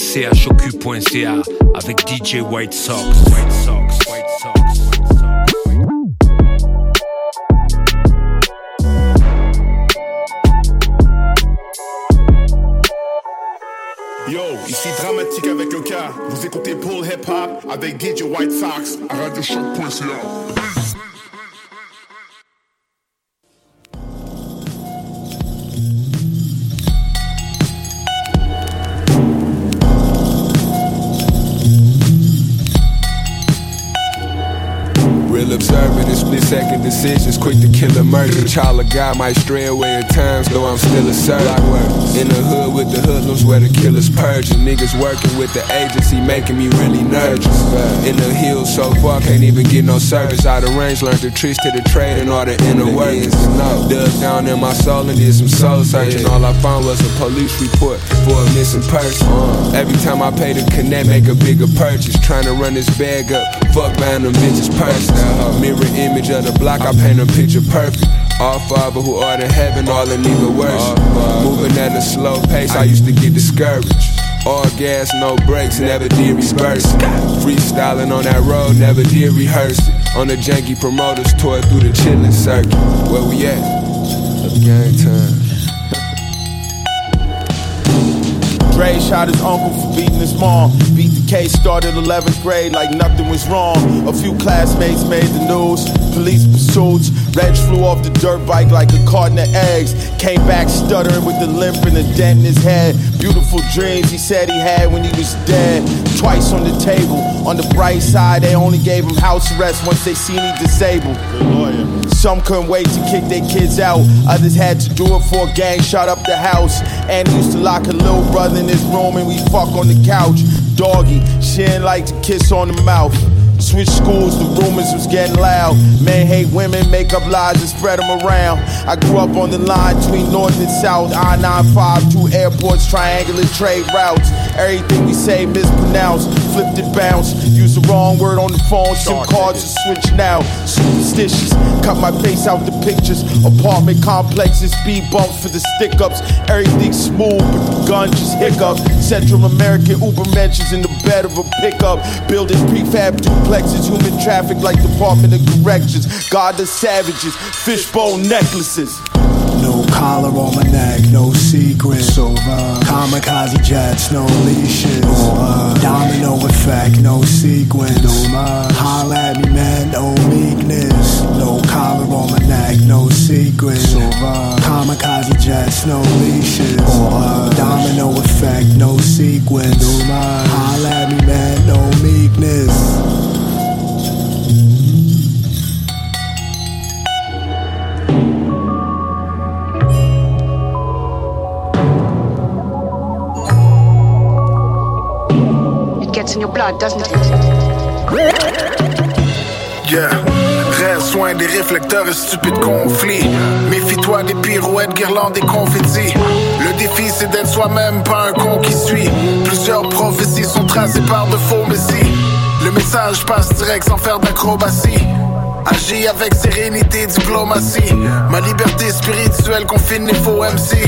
chocu.ca avec DJ White Sox. White Sox. Yo, ici Dramatique avec le cas. Vous écoutez Paul Hip Hop avec DJ White Sox à radiochoc.ca. murder. Child of God might stray away at times, though I'm still a servant. In the hood with the hoodlums where the killers purging. Niggas working with the agency, making me really nervous. In the hills so far, can't even get no service. Out of range, learned the tricks to the trade and all the inner workings. Dug down in my soul and did some soul searching. All I found was a police report for a missing person. Uh. Every time I pay to connect, make a bigger purchase. Trying to run this bag up, fuck buying them bitches purse. Mirror image of the block, I paint a picture perfect. All father who are in heaven, all in even worse. Moving at a slow pace, I used to get discouraged. All gas, no brakes, never did reverse. Freestyling on that road, never did rehearse it. On the janky promoters tour through the chillin' circuit. Where we at? Gang time. Dre shot his uncle for beating his mom. Beat the case, started 11th grade like nothing was wrong. A few classmates made the news. Police pursuits. Reg flew off the dirt bike like a carton of eggs. Came back stuttering with a limp and a dent in his head. Beautiful dreams he said he had when he was dead. Twice on the table. On the bright side, they only gave him house arrest once they seen he disabled. Some couldn't wait to kick their kids out. Others had to do it for a gang shot up the house. And used to lock her little brother in his room and we fuck on the couch. Doggy, she didn't like to kiss on the mouth. Switch schools, the rumors was getting loud. Men hate women, make up lies and spread them around. I grew up on the line between North and South, I 95, two airports, triangular trade routes. Everything we say mispronounced, flipped and bounced. Use the wrong word on the phone, SIM cards are switch now. Superstitious, cut my face out the pictures. Apartment complexes, speed bumps for the stick ups. Everything smooth, but the gun just hiccup. Central American Uber mentions in the bed of a pickup. Building prefab duplexes, human traffic like Department of Corrections. God the savages, fishbone necklaces. No collar on my neck, no secrets. Over. Uh, Kamikaze jets, no leashes. Over. Domino effect, no sequence. No Holla at me, man, no meekness. No collar on my neck, no secrets. Over. Uh, Kamikaze jets, no leashes. Over. Domino effect, no sequence. No Holla at me, man, no meekness. In your blood, doesn't it? Yeah. Reste soin des réflecteurs et stupides conflits. Méfie-toi des pirouettes, guirlandes et confettis. Le défi, c'est d'être soi-même, pas un con qui suit. Plusieurs prophéties sont tracées par de faux messies. Le message passe direct sans faire d'acrobatie. Agis avec sérénité, diplomatie. Ma liberté spirituelle confine les faux MC.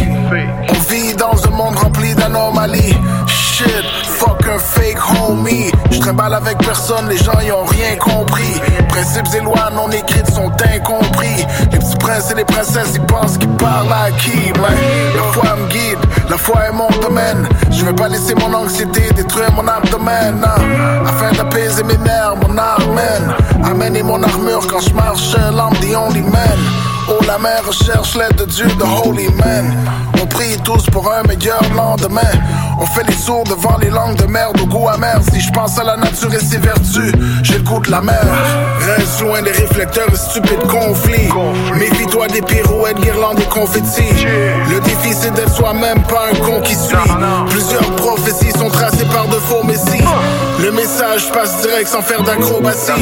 On vit dans un monde rempli d'anomalies. Shit, fuck un fake homie. Je trimballe avec personne, les gens y ont rien compris. Principes et lois non écrites sont incompris. Les petits princes et les princesses, ils pensent qu'ils parlent à qui. La foi me guide, la foi est mon domaine. Je vais pas laisser mon anxiété détruire mon abdomen. Hein. Afin d'apaiser mes nerfs, mon armène. Amener mon armure quand je marche, l'âme the only man. Oh, la mer recherche l'aide de Dieu, the holy man. On prie tous pour un meilleur lendemain. On fait les sourds devant les langues de merde au goût amer. Si je pense à la nature et ses vertus, j'ai le goût de la mer. Reste loin des réflecteurs et stupides conflits. Méfie-toi des pirouettes, guirlandes et confettis. Le défi c'est d'être soi-même, pas un con qui suit. Plusieurs prophéties sont tracées par de faux messies. Le message passe direct sans faire d'acrobatie.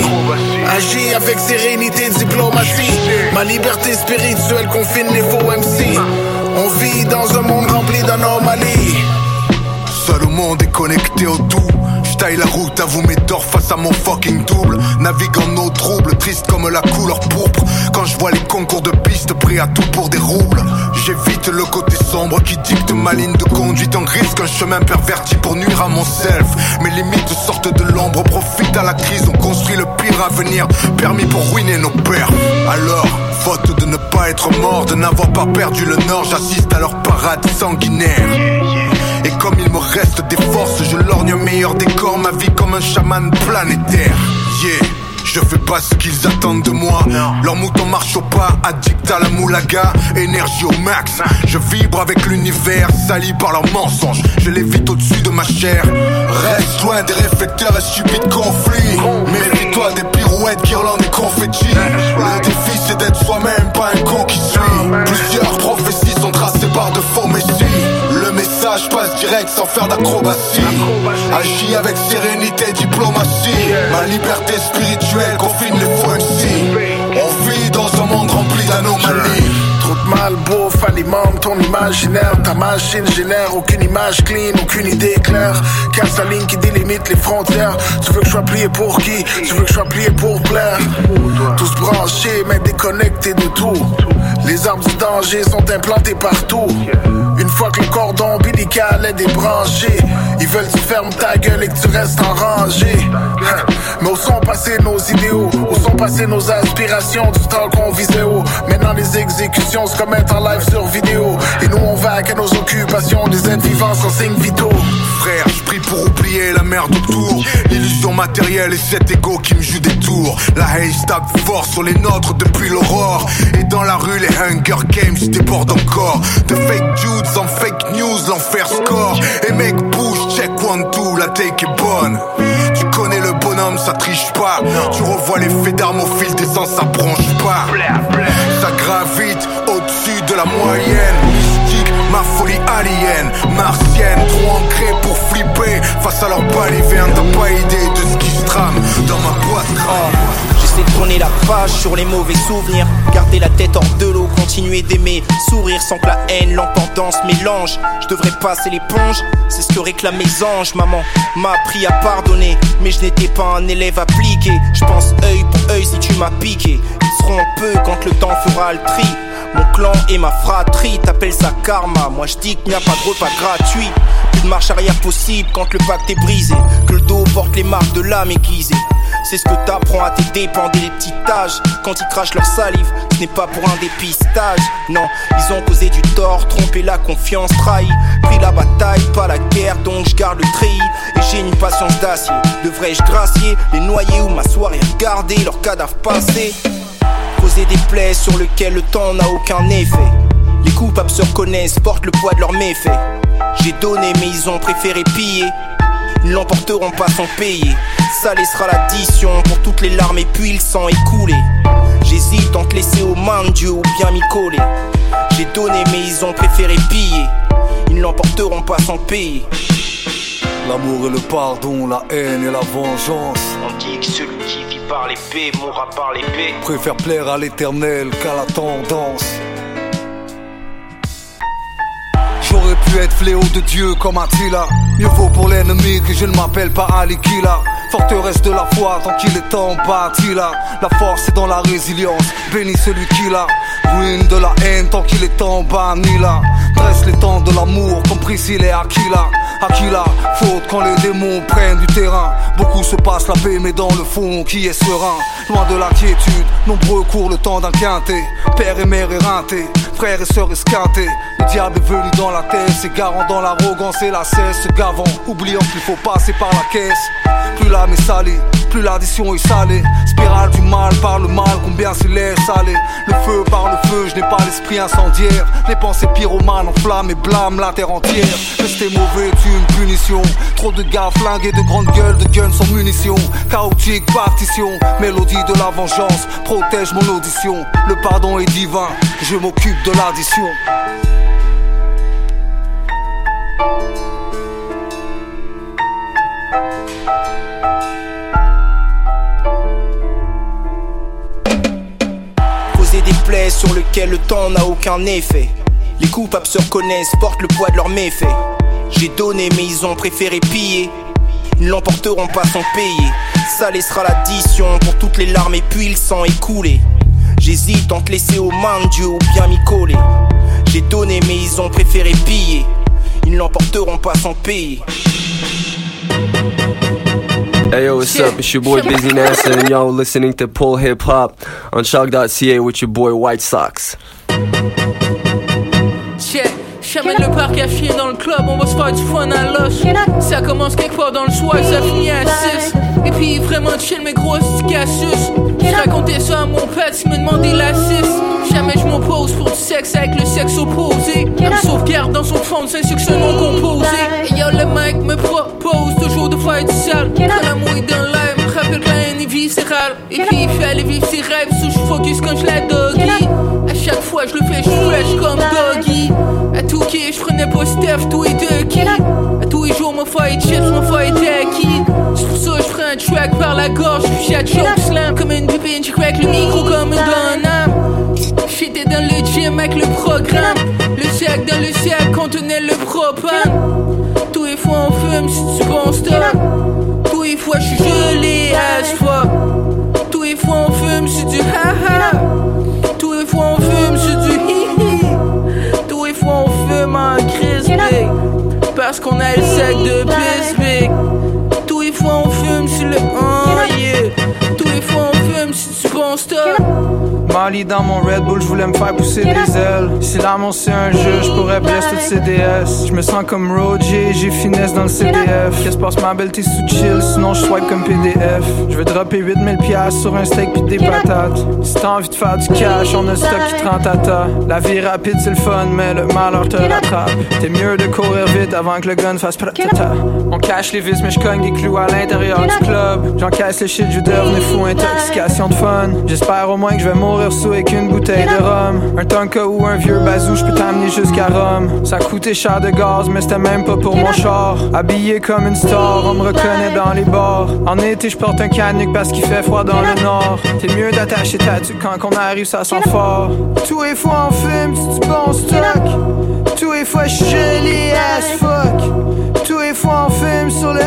Agis avec sérénité, diplomatie. Ma liberté spirituelle confine les faux MC. On vit dans un monde rempli d'anomalies. Seul au monde est connecté au tout taille la route, à vous mes torts face à mon fucking double. Navigue en eau trouble, triste comme la couleur pourpre. Quand je vois les concours de pistes, pris à tout pour des roubles. J'évite le côté sombre qui dicte ma ligne de conduite. En risque un chemin perverti pour nuire à mon self. Mes limites sortent de l'ombre, profite à la crise. On construit le pire avenir, permis pour ruiner nos pères. Alors, faute de ne pas être mort, de n'avoir pas perdu le nord, j'assiste à leur parade sanguinaire. Comme il me reste des forces, je lorgne un meilleur décor, ma vie comme un chaman planétaire. Yeah. Je fais pas ce qu'ils attendent de moi. Leur mouton marche au pas, addict à la moulaga, énergie au max. Je vibre avec l'univers, sali par leurs mensonges. Je l'évite au-dessus de ma chair. Reste loin des réflecteurs et stupides conflits. Méfie-toi des pirouettes, guirlandes et confettis. Le défi c'est d'être soi-même, Message passe direct sans faire d'acrobatie. Agis avec sérénité, diplomatie. Ma liberté spirituelle confine les faux. On vit dans un monde rempli d'anomalies. Trop de mal, beau, alimente ton imaginaire. Ta machine génère aucune image clean, aucune idée claire. Casse la ligne qui délimite les frontières. Tu veux que je sois plié pour qui? Tu veux que je sois plié pour plaire? Tous branchés, mais déconnectés de tout. Les armes du danger sont implantées partout. Une fois que le cordon ombilical est débranché, ils veulent que tu fermes ta gueule et que tu restes en rangée. Mais où sont passés nos idéaux? Où sont passées nos aspirations du temps qu'on visait haut Maintenant les exécutions se commettent en live sur vidéo. Et nous on va à nos occupations Des êtres vivants sans signes vitaux Pour oublier la merde autour L'illusion matérielle et cet ego qui me joue des tours. La haze tape fort sur les nôtres depuis l'aurore. Et dans la rue les Hunger Games débordent encore. De fake dudes en fake news, l'enfer score. Et mec bouge, check one two, la take est bonne. Tu connais le bonhomme, ça triche pas. Tu revois les faits au fil des ans, ça bronche pas. Ça gravite au-dessus de la moyenne ma folie alien Martienne, trop ancrée pour flipper Face à leur balivéen, t'as pas idée de ce qui se trame Dans ma boîte J'essaie de tourner la page sur les mauvais souvenirs. Garder la tête hors de l'eau, continuer d'aimer. Sourire sans que la haine, l'entendance mélange. Je devrais passer l'éponge, c'est ce que réclament mes anges. Maman m'a appris à pardonner, mais je n'étais pas un élève appliqué. Je pense œil pour œil si tu m'as piqué. Ils seront peu quand le temps fera le tri. Mon clan et ma fratrie t'appellent ça karma. Moi je dis qu'il n'y a pas de repas gratuit. Plus de marche arrière possible quand le pacte est brisé. Que le dos porte les marques de l'âme aiguisée. C'est ce que t'apprends à tes dépens dès les petits âges. Quand ils crachent leur salive, ce n'est pas pour un dépistage. Non, ils ont causé du tort, trompé la confiance, trahi. Pris la bataille, pas la guerre, donc je garde le treillis. Et j'ai une patience d'acier. Devrais-je gracier les noyer ou m'asseoir et regarder leurs cadavres passer Causer des plaies sur lesquelles le temps n'a aucun effet. Les coupables se reconnaissent, portent le poids de leurs méfaits. J'ai donné, mais ils ont préféré piller. Ils l'emporteront pas sans payer. Ça laissera l'addition pour toutes les larmes et puis le sang écoulé. J'hésite entre laisser aux mains de Dieu ou bien m'y coller. J'ai donné, mais ils ont préféré piller. Ils ne l'emporteront pas sans payer. L'amour et le pardon, la haine et la vengeance. On dit que celui qui par l'épée mourra par l'épée. Préfère plaire à l'éternel qu'à la tendance. Pu être fléau de Dieu comme Attila. Mieux vaut pour l'ennemi que je ne m'appelle pas Alikila. Forteresse de la foi tant qu'il est en bâti là. La force est dans la résilience, bénis celui qui l'a. Ruine de la haine tant qu'il est en banni là. Dresse les temps de l'amour comme Priscille et Aquila. Aquila, faute quand les démons prennent du terrain. Beaucoup se passent la paix, mais dans le fond, qui est serein? Loin de l'inquiétude, nombreux courent le temps d'un. Père et mère éreintés, frères et sœurs esquintés. Le diable est venu dans la tête, s'égarant dans l'arrogance et la cesse, se gavant, oubliant qu'il faut passer par la caisse. Plus l'âme est salée, plus l'addition est salée. Spirale du mal par le mal, combien se laisse aller? Le feu par le feu, je n'ai pas l'esprit incendiaire. Les pensées pyromanes enflamment et blâment la terre entière. Rester mauvais est une punition. Trop de gars flingués, de grandes gueules, de guns sans munitions. Chaotique partition, mélodie de la vengeance. Protège mon audition. Le pardon est divin, je m'occupe de l'addition. Causer des plaies sur lesquelles le temps n'a aucun effet. Les coupables se reconnaissent, portent le poids de leurs méfaits. J'ai donné, mais ils ont préféré piller. Ils l'emporteront pas sans payer. Ça laissera l'addition pour toutes les larmes et puis le sang écoulé. J'hésite entre laisser aux mains de Dieu ou bien m'y coller. J'ai donné mais ils ont préféré piller. Ils l'emporteront pas sans payer. Hey yo, what's up? It's your boy Busy Nasser, and y'all listening to Pull Hip Hop on Shock.ca with your boy White Sox. J'amène le parc à chier dans le club, on va se faire du fun à l'os. Ça commence quelque part dans le soir ça finit à 6. Et puis vraiment chill, mes grosses cassus. Je racontais ça à mon père, il me demandait la 6. Jamais je m'oppose pour du sexe avec le sexe opposé. Me sauvegarde dans son fond, c'est un succès non composé. Et yo, le mec me propose toujours de faire du sale. Quand la mouille dans l'air, rappelle que la haine est viscérale. Et puis il fait aller vivre ses rêves, sous je focus quand je la doggy. À chaque fois je le fais, je fresh comme doggy. À tout qui, je prenais pas Steph, tout et deux qui. À tous les jours, mon fight chips, mon fight acquis. C'est pour ça je prends un track par la gorge, je à choke slam. Comme une pépine, je crack le micro comme une âme. J'étais dans le gym avec le programme. Le sac dans le sac contenait le propane. Tous les fois on fume si tu penses toi les fois je suis gelé à toi. Tous les fois on fume, c'est du haha. Tous les fois on fume, c'est du hi hi Tous les fois on fume en crispé. Parce qu'on a le sac de Bisbee. Tous les fois on fume, c'est le 1. Mali dans mon Red Bull, je voulais me faire pousser des ailes. Si l'amour c'est un jeu, je pourrais blesser toutes CDS. Je me sens comme Roger, j'ai finesse dans le CDF. Qu'est-ce passe ma belle, t'es sous chill, sinon je swipe comme PDF. Je veux dropper 8000 piastres sur un steak pis des patates. Si t'as envie de faire du cash, on a stock qui te rend tata. La vie rapide c'est le fun, mais le malheur te rattrape. T'es mieux de courir vite avant que le gun fasse pratata. On cache les vis, mais je cogne des clous à l'intérieur du club. J'encaisse le shit, je devenir fou, intoxication de fun. J'espère au moins que je vais mourir sous avec une bouteille de rhum. Un tonka ou un vieux bazou, je peux t'amener jusqu'à Rome. Ça coûtait cher de gaz, mais c'était même pas pour mon char. Habillé comme une star, on me reconnaît dans les bars. En été, je porte un canuc parce qu'il fait froid dans le nord. T'es mieux d'attacher ta tuque quand on arrive, ça sent fort. Tous les fois on fume, c'est du bon stock. Tous les fois, je as fuck. Tous les fois, on fume sur le.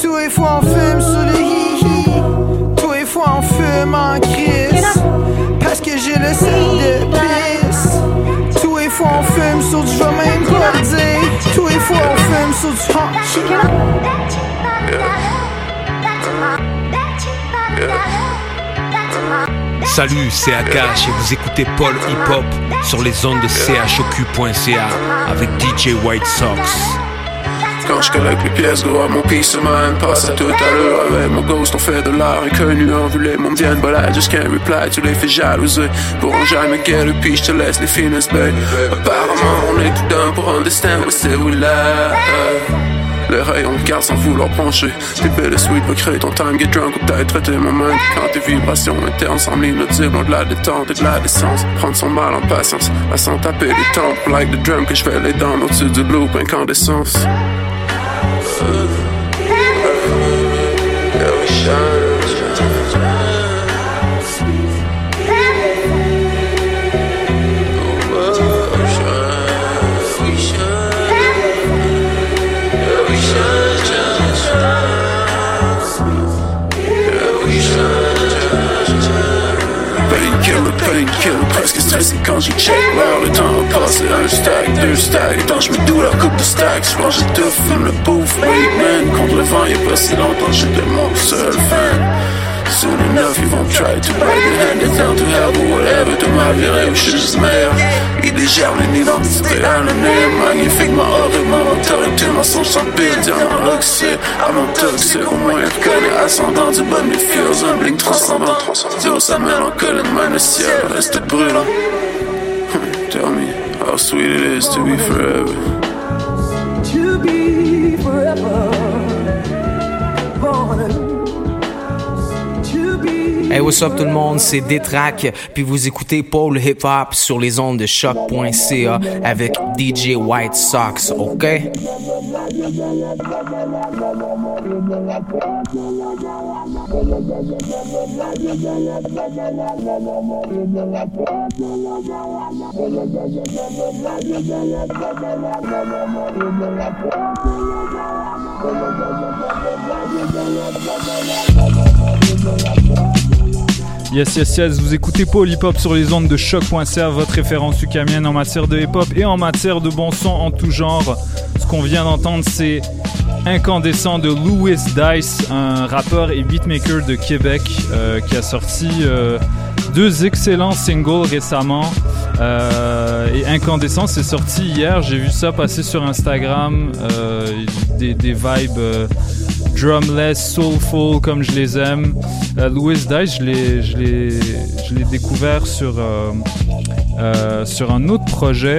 Tous les fois, on fume sur le le sac de pisse. Tous les fois, on fume sur du, je même pas le dire. Tous les fois, on fume sur du hot Salut, c'est Akash et vous écoutez Paul Hip Hop sur les ondes de chocu.ca avec DJ White Sox. Quand je collecte les pièces, gros, à mon peace of mind Passe tout à l'heure avec mon ghost. On fait de l'art inconnu, envolé Mon bien I just can't reply Tu les fais jalouser Pourront jamais get up, puis je te laisse les finesses, babe Apparemment, on est tout d'un pour understand what c'est we love les rayons de sans vouloir pencher. Tes belles sweet va créer ton time Get drunk ou t'as traité ma main Quand tes vibrations internes semblent inaudibles de la détente et de la décence. Prendre son mal en patience À s'en taper des tempes Like the drum que je fais les dents Au-dessus du loop incandescence Yeah, we shine painkiller, presque stressé quand j'y check. L'heure Le temps a passé, un stack, deux stacks. Et quand je me doux la coupe de stacks. Je mange tout, fume le bouffe, wait man Contre le vent, y'a pas si longtemps, j'étais mon seul fan Soon enough, you won't try to break it Hand it down to hell or whatever De ma virée où je suis juste meilleur Il dégère une identité anonyme Magnifiquement horrible, mon autorité Mensonge sans pire, diamant oxy Avant toxique, au moins il reconnaît Ascendant du bon des fears Un blink transcendant. Dio sa mélancolie le ciel Reste brûlant. Tell me how sweet it is to be forever. To be forever Hey, what's up tout le monde, c'est Détrac, puis vous écoutez Paul Hip Hop sur les ondes de choc.ca avec DJ White Sox, ok? Yes, yes, yes, vous écoutez Paul Hip Hop sur les ondes de choc.ca, votre référence ukamienne en matière de hip hop et en matière de bon son en tout genre. Ce qu'on vient d'entendre, c'est Incandescent de Louis Dice, un rappeur et beatmaker de Québec euh, qui a sorti euh, deux excellents singles récemment. Euh, et Incandescent, c'est sorti hier. J'ai vu ça passer sur Instagram. des, des, vibes drumless, soulful comme je les aime. Euh, Louis Dice, je l'ai, découvert sur, euh, euh, sur un autre projet.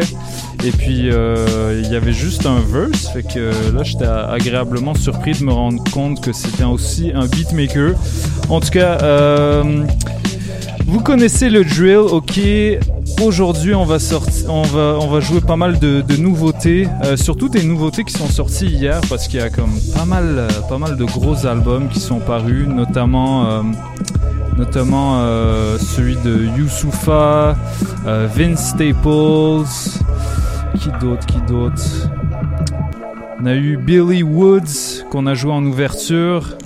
Et puis, il y avait juste un verse. Fait que là, j'étais agréablement surpris de me rendre compte que c'était aussi un beatmaker. En tout cas, vous connaissez le drill, ok Aujourd'hui, on va sortir, on va, on va jouer pas mal de, nouveautés, euh, surtout des nouveautés qui sont sorties hier, parce qu'il y a comme pas mal, euh, pas mal de gros albums qui sont parus, notamment, euh, notamment celui de Youssoufa, Vince Staples, qui d'autre, qui d'autre? On a eu Billy Woods qu'on a joué en ouverture.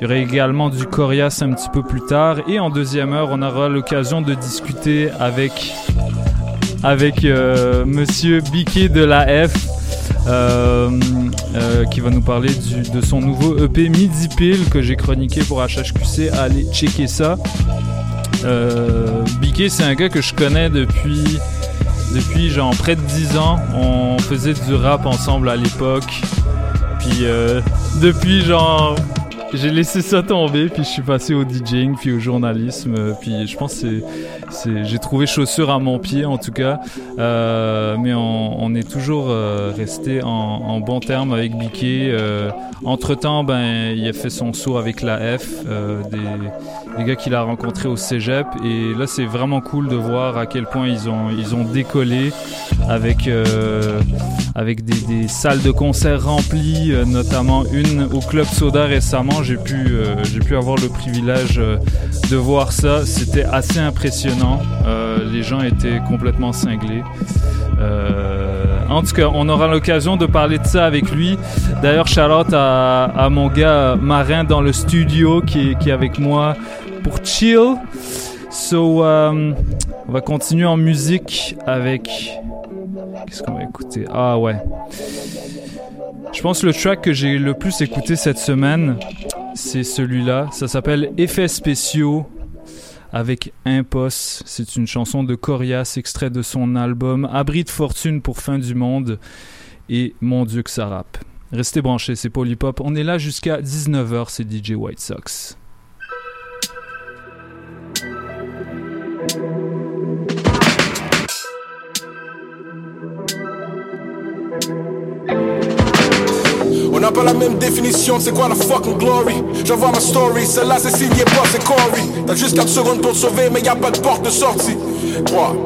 Il y aurait également du Corias un petit peu plus tard. Et en deuxième heure, on aura l'occasion de discuter avec, avec euh, Monsieur Biquet de la F. Euh, euh, qui va nous parler de son nouveau EP Midi Pile que j'ai chroniqué pour HHQC. Allez checker ça. Biquet, c'est un gars que je connais depuis, depuis genre près de 10 ans. On faisait du rap ensemble à l'époque. Puis depuis genre j'ai laissé ça tomber, puis je suis passé au DJing, puis au journalisme, puis je pense que c'est, j'ai trouvé chaussure à mon pied en tout cas, euh, mais on, on, est toujours euh, resté en, en bon terme avec Biquet. Euh, entre temps, ben il a fait son saut avec la F, euh, des, des, gars qu'il a rencontrés au Cégep, et là c'est vraiment cool de voir à quel point ils ont ils ont décollé avec euh, avec des, salles de concert remplies, notamment une au Club Soda récemment j'ai pu, euh, pu avoir le privilège euh, de voir ça. C'était assez impressionnant. Euh, les gens étaient complètement cinglés. en tout cas, on aura l'occasion de parler de ça avec lui. D'ailleurs, Charlotte à, à, mon gars Marin dans le studio qui est avec moi pour chill. So, on va continuer en musique avec. Qu'est-ce qu'on va écouter? Ah ouais. Je pense que le track que j'ai le plus écouté cette semaine, c'est celui-là. Ça s'appelle Effets spéciaux avec Impost. C'est une chanson de Corias, extrait de son album Abri de fortune pour fin du monde. Et mon Dieu que ça rappe. Restez branchés, c'est Polypop. On est là jusqu'à 19h, c'est DJ White Sox. On n'a pas la même définition, c'est quoi la fucking glory? J'envoie ma story, celle-là c'est signé pas c'est Corey. T'as juste 4 secondes pour te sauver, mais y a pas de porte de sortie. 3,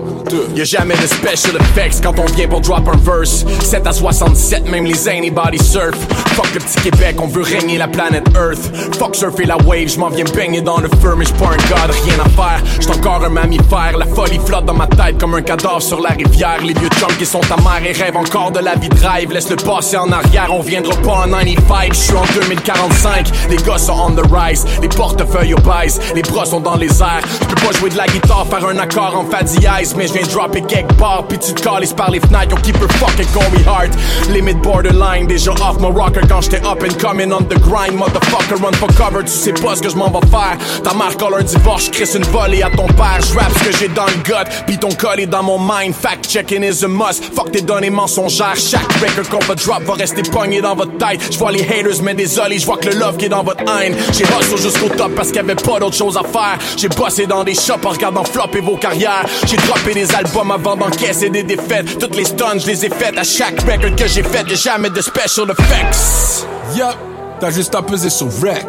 Y'a jamais de special effects quand on vient pour drop un verse. 7 à 67, même les anybody surf. Fuck le petit Québec, on veut régner la planète Earth. Fuck surfer la wave, j'm'en viens baigner dans le feu Mais j'suis pas un god, rien à faire. J'suis encore un mammifère, la folie flotte dans ma tête Comme un cadavre sur la rivière. Les vieux chums qui sont ta mère et rêvent encore de la vie drive Laisse le passé en arrière, on viendra pas 95 J'suis en 2045, les gars sont on the rise Les portefeuilles baisse, les bras sont dans les airs. J'peux pas jouer de la guitare, faire un accord en fa dièse Mais j'viens dropper quelque part Pis tu te calisses par les fenêtres, yo keep her fucking going hard Limit borderline, déjà off my rocker quand j'étais up and coming on the grind. Motherfucker run for cover, tu sais pas ce que je m'en vais faire. Ta marque a leur divorce, j'crisse une volée à ton père. J'rappe ce que j'ai dans le gut, pis ton col est dans mon mind. Fact checking is a must, fuck tes données mensongères Chaque record qu'on va drop va rester pogné dans votre tête J'vois les haters, mais désolé, j'vois que le love qui est dans votre haine. J'ai hustle jusqu'au top parce qu'il y avait pas d'autre chose à faire. J'ai bossé dans des shops en regardant flopper vos carrières. J'ai droppé des albums avant d'encaisser des défaites. Toutes les stuns, je les ai faites à chaque record que j'ai fait. Y'a jamais de special effects. Yup, t'as juste à peser sur rec.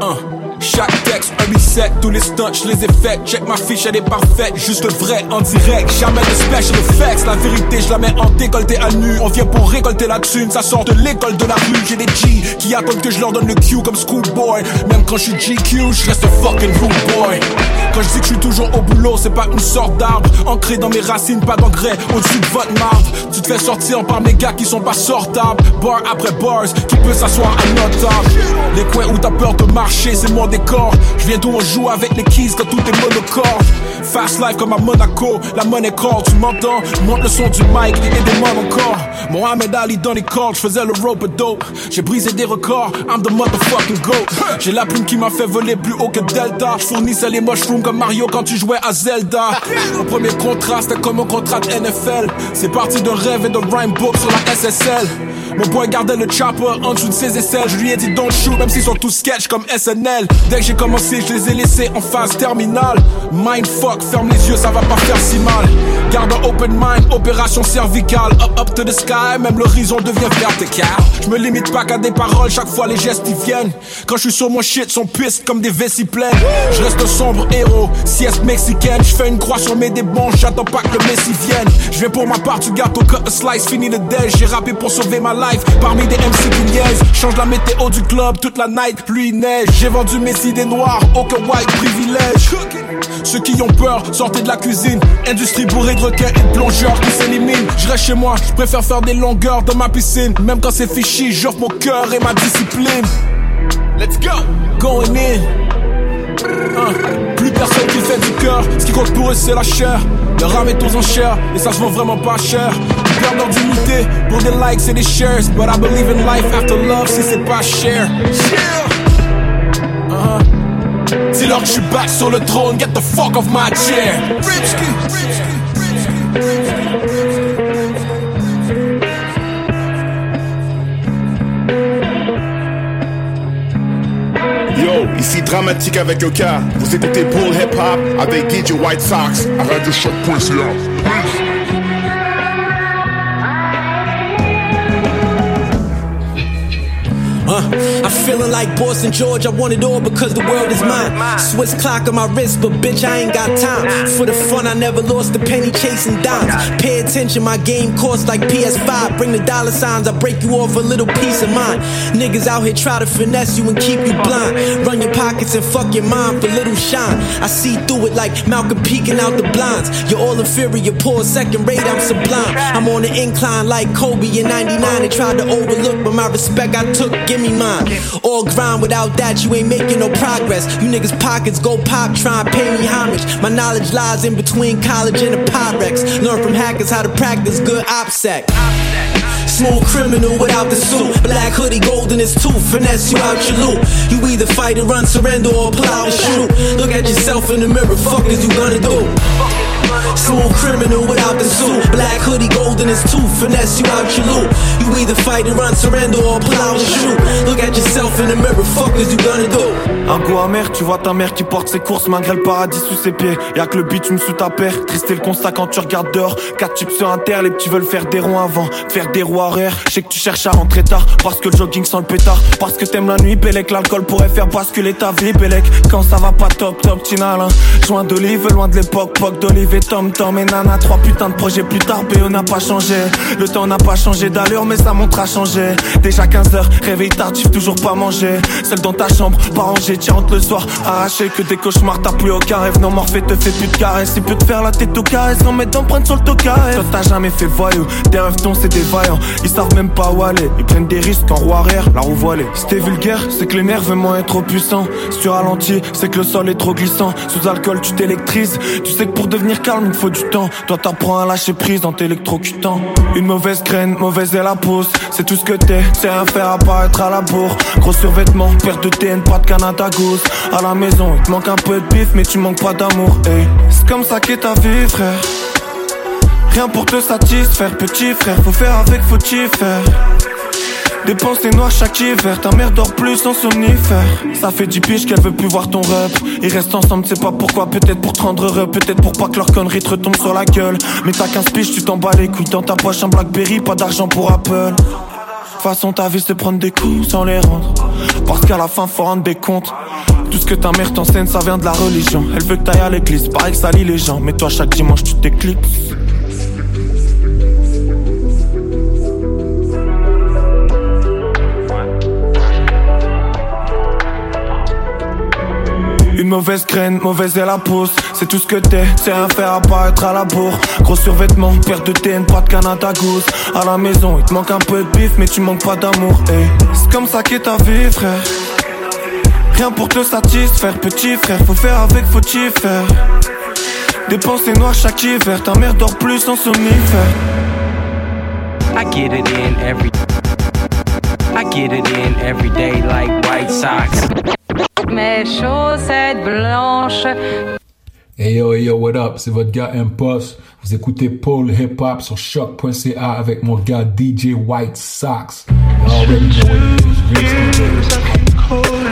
Uh. Chaque texte, un reset, tous les stunts, je les ai. Check ma fiche, elle est parfaite, juste le vrai en direct. Jamais de special effects, la vérité, je la mets en décolleté à nu. On vient pour récolter la thune, ça sort de l'école de la rue. J'ai des G qui attendent que je leur donne le Q comme schoolboy. Même quand je suis GQ, je reste fucking rude boy. Quand je dis que je suis toujours au boulot, c'est pas une sorte d'arbre. Ancré dans mes racines, pas d'engrais au-dessus de votre marbre. Tu te fais sortir par mes gars qui sont pas sortables. Bar après bars, qui peut s'asseoir à notre table. Les coins où t'as peur de marcher, c'est Je viens d'où on joue avec les keys quand tout est monocorde. Fast life comme à Monaco, la monnaie call, tu m'entends? Monte le son du mic et mots encore. Mohamed Ali dans les cordes, je faisais le rope dope. J'ai brisé des records, I'm the motherfucking goat. J'ai la plume qui m'a fait voler plus haut que Delta. Je fournissais les mushrooms comme Mario quand tu jouais à Zelda. Mon premier contrat, c'était comme un contrat de NFL. C'est parti de rêve et de rhyme book sur la SSL. Mon boy gardait le chopper en dessous de ses aisselles. Je lui ai dit don't shoot, même s'ils sont tous sketch comme SNL. Dès que j'ai commencé, je les ai laissés en phase terminale. Mindfuck, ferme les yeux, ça va pas faire si mal. Garde un open mind, opération cervicale. Up, up to the sky, même l'horizon devient vertical. Je me limite pas qu'à des paroles, chaque fois les gestes y viennent. Quand je suis sur mon shit, sont pistes comme des vessies pleines. Je reste sombre héros, sieste mexicaine. Je fais une croix sur mes débranches, j'attends pas que le messie vienne. Je vais pour ma part du gâteau, cut a slice, fini le déj. J'ai rappé pour sauver ma life, parmi des MC qui. Change la météo du club, toute la night, pluie, neige. J'ai vendu mes idées noires, aucun white privilège. Ceux qui ont peur, sortez de la cuisine. Industrie bourrée de requins et de plongeurs qui s'éliminent. Je reste chez moi, je préfère faire des longueurs dans ma piscine. Même quand c'est fichi, j'offre mon cœur et ma discipline. Let's go! Going in. Hein, Plus personne qui fait du cœur, ce qui compte pour eux c'est la chair. Le rame est aux enchères et ça se vend vraiment pas cher. Ils perdent leur dignité pour des likes et des shares. But I believe in life after love si c'est pas cher. Uh-huh. Dis-leur que je suis back sur le trône, get the fuck off my chair. Yo, ici Dramatique avec le cas. Vous écoutez Bull Hip Hop avec DJ White Sox à RadioShock.ca. Uh, I'm feeling like Boston George. I want it all because the world is mine. Swiss clock on my wrist, but bitch, I ain't got time. For the fun, I never lost a penny chasing dimes. Pay attention, my game costs like PS5. Bring the dollar signs, I break you off a little piece of mine. Niggas out here try to finesse you and keep you blind. Run your pockets and fuck your mind for little shine. I see through it like Malcolm peeking out the blinds. You're all inferior, poor, second rate, I'm sublime. I'm on the incline like Kobe in 99. They tried to overlook, but my respect I took, give me mine. All grind without that, you ain't making no progress. You niggas' pockets go pop, try and pay me homage. My knowledge lies in between college and the Pyrex. Learn from hackers how to practice good OPSEC. Smooth criminal without the suit. Black hoodie, golden is tooth. Finesse you out your loot. You either fight and run, surrender, or out and shoot. Look at yourself in the mirror, fuck is you gonna do? Un goût amer, tu vois ta mère qui porte ses courses malgré le paradis sous ses pieds. Y'a que le bitume sous ta paire. Triste le constat quand tu regardes dehors. Quatre types sur un terre, les petits veulent faire des ronds avant, faire des roues arrière. Je sais que tu cherches à rentrer tard parce que le jogging sent le pétard. Parce que t'aimes la nuit, Bélec. L'alcool pourrait faire basculer ta vie, Bélec. Quand ça va pas top, top, Tinalin. Joint d'olive, loin de l'époque, poc d'olive et tom tom et nana. Trois putains de projets plus tard, BO n'a pas changé. Le temps n'a pas changé d'allure, mais ça montre à changer. Déjà 15h, réveil tardif, toujours pas mangé. Seul dans ta chambre, pas rangé, tu rentres le soir. Arraché que des cauchemars, t'as plus aucun rêve. Non, morphée te fait plus de caresse. Il peut te faire la tête au carré sans mettre d'empreinte sur le tocaré. Toi, t'as jamais fait voyou. Des rêves c'est des vaillants. Ils savent même pas où aller. Ils prennent des risques en roue arrière, la roue voilée. Si t'es vulgaire, c'est que l'énervement est trop puissant. Si tu ralentis, c'est que le sol est trop glissant. Sous alcool, tu t'électrises. Tu sais que pour devenir calme, faut du temps. Toi, t'apprends à lâcher prise en t'électrocutant. Une mauvaise graine, mauvaise est la pousse. C'est tout ce que t'es, c'est rien faire apparaître à la bourre. Gros survêtement, perte de TN, pas de Canada Goose. À la maison, il te manque un peu de bif, mais tu manques pas d'amour. C'est comme ça qu'est ta vie, frère. Rien pour te satisfaire, petit frère. Faut faire avec, faut y faire. Dépenser noir chaque hiver, ta mère dort plus en somnifère. Ça fait 10 piges qu'elle veut plus voir ton rep. Ils restent ensemble, c'est pas pourquoi, peut-être pour te rendre heureux, peut-être pour pas que leur connerie te retombe sur la gueule. Mais t'as 15 piges, tu t'en bats les couilles dans ta poche un Blackberry, pas d'argent pour Apple. Façon ta vie c'est prendre des coups sans les rendre. Parce qu'à la fin faut rendre des comptes. Tout ce que ta mère t'enseigne, ça vient de la religion. Elle veut que t'ailles à l'église, pareil que ça lit les gens. Mais toi, chaque dimanche, tu t'éclipses. Une mauvaise graine, mauvaise est la pousse. C'est tout ce que t'es, c'est rien faire apparaître à la bourre. Gros survêtement, perte de TN, pas de Canada Goose À la maison, il te manque un peu de bif Mais tu manques pas d'amour, hey. C'est comme ça qu'est ta vie frère. Rien pour te satisfaire, petit frère. Faut faire avec, faut y faire. Dépenser noir chaque hiver. Ta mère dort plus en somnifère. I I get it in every day like White Sox mes chaussettes blanches. Hey yo, hey yo, what up? C'est votre gars Impost. Vous écoutez Paul Hip Hop sur choc.ca avec mon gars DJ White Sox. already know what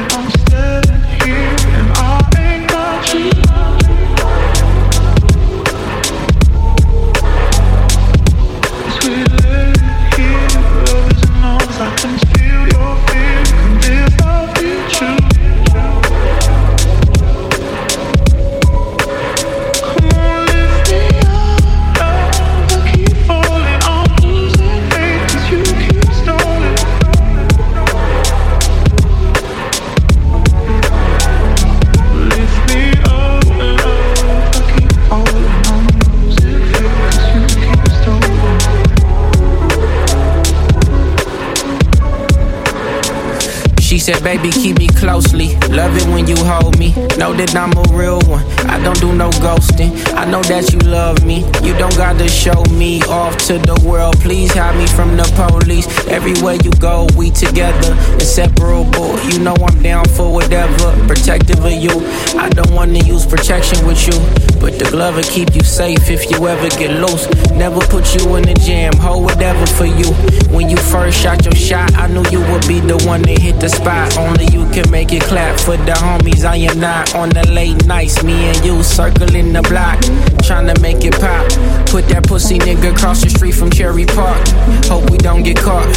said, baby, keep me closely. Love it when you hold me. Know that I'm a real one. I don't do no ghosting. I know that you love me. You don't gotta show me off to the world. Please hide me from the police. Everywhere you go, we together, inseparable. You know I'm down for whatever. Protective of you. I don't wanna use protection with you. But the glove will keep you safe if you ever get loose. Never put you in a jam, hold whatever for you. When you first shot your shot, I knew you would be the one that hit the spot. Only you can make it clap for the homies. I am not on the late nights. Me and you circling the block, trying to make it pop. Put that pussy nigga across the street from Cherry Park. Hope we don't get caught.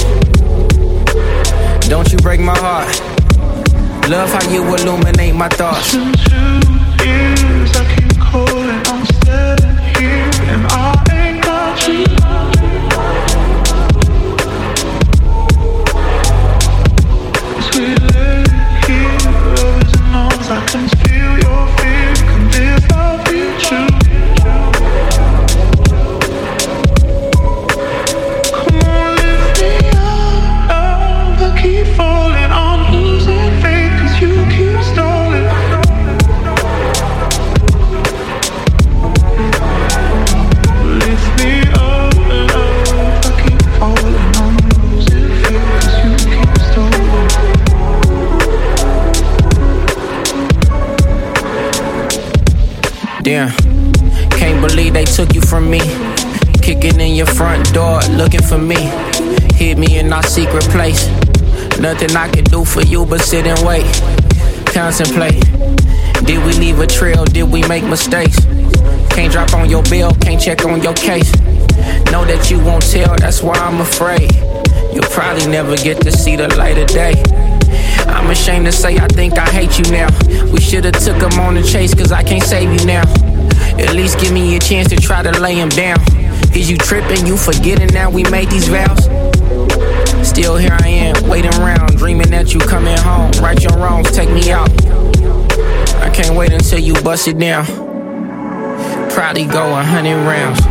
Don't you break my heart. Love how you illuminate my thoughts. They took you from me. Kicking in your front door, looking for me. Hid me in our secret place. Nothing I can do for you but sit and wait. Contemplate. Did we leave a trail? Did we make mistakes? Can't drop on your bill, can't check on your case. Know that you won't tell, that's why I'm afraid. You'll probably never get to see the light of day. I'm ashamed to say I think I hate you now. We should've took him on the chase, cause I can't save you now. At least give me a chance to try to lay him down. Is you tripping, you forgetting that we made these vows? Still here I am, waiting around, dreaming that you coming home. Right your wrongs, take me out. I can't wait until you bust it down. Probably go a hundred rounds.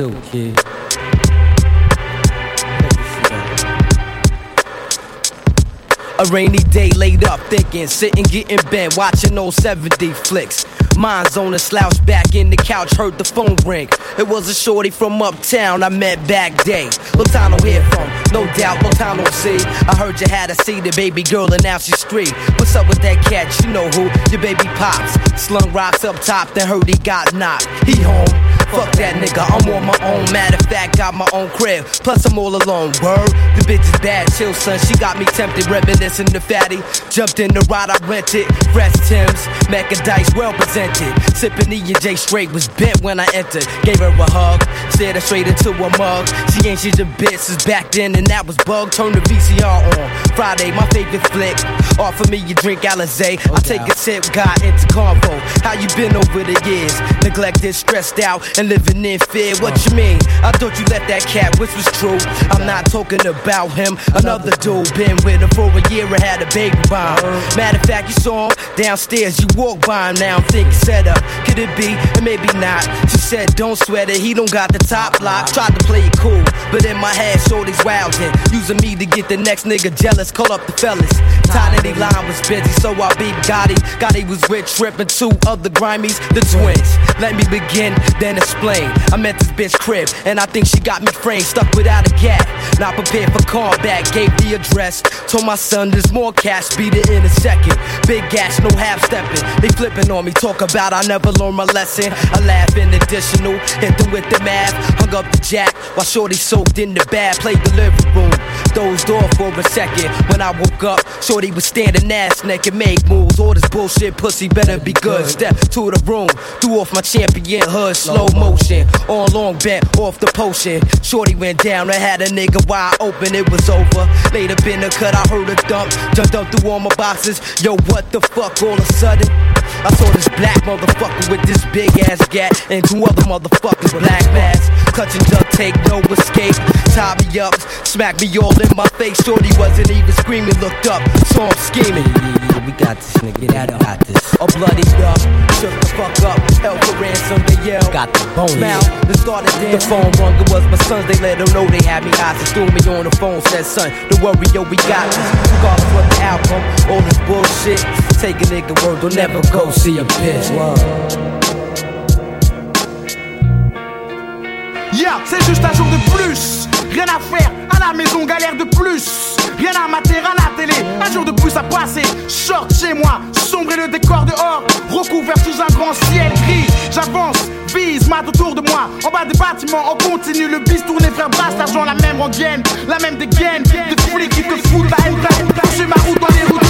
Too, kid. A rainy day laid up thinking, sitting getting bent, watching old 70 flicks. Mine's on a slouch back in the couch, heard the phone ring. It was a shorty from uptown I met back day. Long time no hear from, no doubt, long time no see. I heard you had a see the baby girl and now she's. What's up with that cat? You know who? Your baby pops. Slung rocks up top, then heard he got knocked. He home. Fuck that nigga, I'm on my own. Matter of fact, got my own crib. Plus, I'm all alone. Word, the bitch is bad, chill, son. She got me tempted, reminiscing the fatty. Jumped in the ride, I rented. Fresh Tim's, Mecca Dice, well presented. Sipping E and J straight was bent when I entered. Gave her a hug, stared her straight into a mug. She ain't she's a bitch since back then, and that was bug. Turn the VCR on. Friday, my favorite flick. Offer me a drink, Alizé. I oh, take a sip, got into convo. How you been over the years? Neglected, stressed out, and living in fear. What you mean? I thought you let that cat, which was true. I'm not talking about him. Another dude been with him for a year and had a baby by him. Matter of fact, you saw him downstairs. You walk by him now. I'm thinking set up. Could it be? And maybe not. Said, don't sweat it. He don't got the top lock. Tried to play it cool, but in my head, shorty's wildin'. Using me to get the next nigga jealous. Call up the fellas. Tiny line was busy, so I beat Gotti. Gotti was rich, tripping two of the grimies, the twins. Let me begin, then explain. I met this bitch crib, and I think she got me framed, stuck without a gap. Not prepared for callback, gave the address. Told my son there's more cash, beat it in a second. Big gas, no half stepping. They flipping on me, talk about I never learned my lesson. I laugh in additional, hit them with the math. Hung up the jack while Shorty soaked in the bath, played the living room. Dozed off for a second. When I woke up, Shorty was standing ass naked, make moves. All this bullshit pussy better be good. Step to the room, threw off my champion hood, slow motion. On long bent off the potion. Shorty went down, I had a nigga wide open, it was over. Up in the cut, I heard a dump. Jumped up through all my boxes. Yo, what the fuck all of a sudden? I saw this black motherfucker with this big ass gat and two other motherfuckers black masks. Clutching duct tape, no escape. Tie me up, smack me all in my face. Shorty wasn't even screaming, looked up, saw him scheming. We got this nigga, get out got this. A bloody up, shook the fuck up, held for ransom, they yelled. Got the bone. Mouth, they started dancing. The phone rung, it was my sons, they let them know they had me hostage. Threw me on the phone, said, son, don't worry, yo, we got this. Regardless what the outcome, all this bullshit. Take a nigga word, don't never go see a bitch. Yeah, c'est juste un jour de plus. Rien à faire, à la maison, galère de plus. Rien à mater à la télé, un jour de plus à passer. Short chez moi, sombre le décor dehors. Recouvert sous un grand ciel gris. J'avance, vise, mat autour de moi. En bas des bâtiments, on continue le bis tourné, frère brasse, l'argent, la même rengaine. La même dégaine, de flics qui te foutent la haine, ma route dans les routes.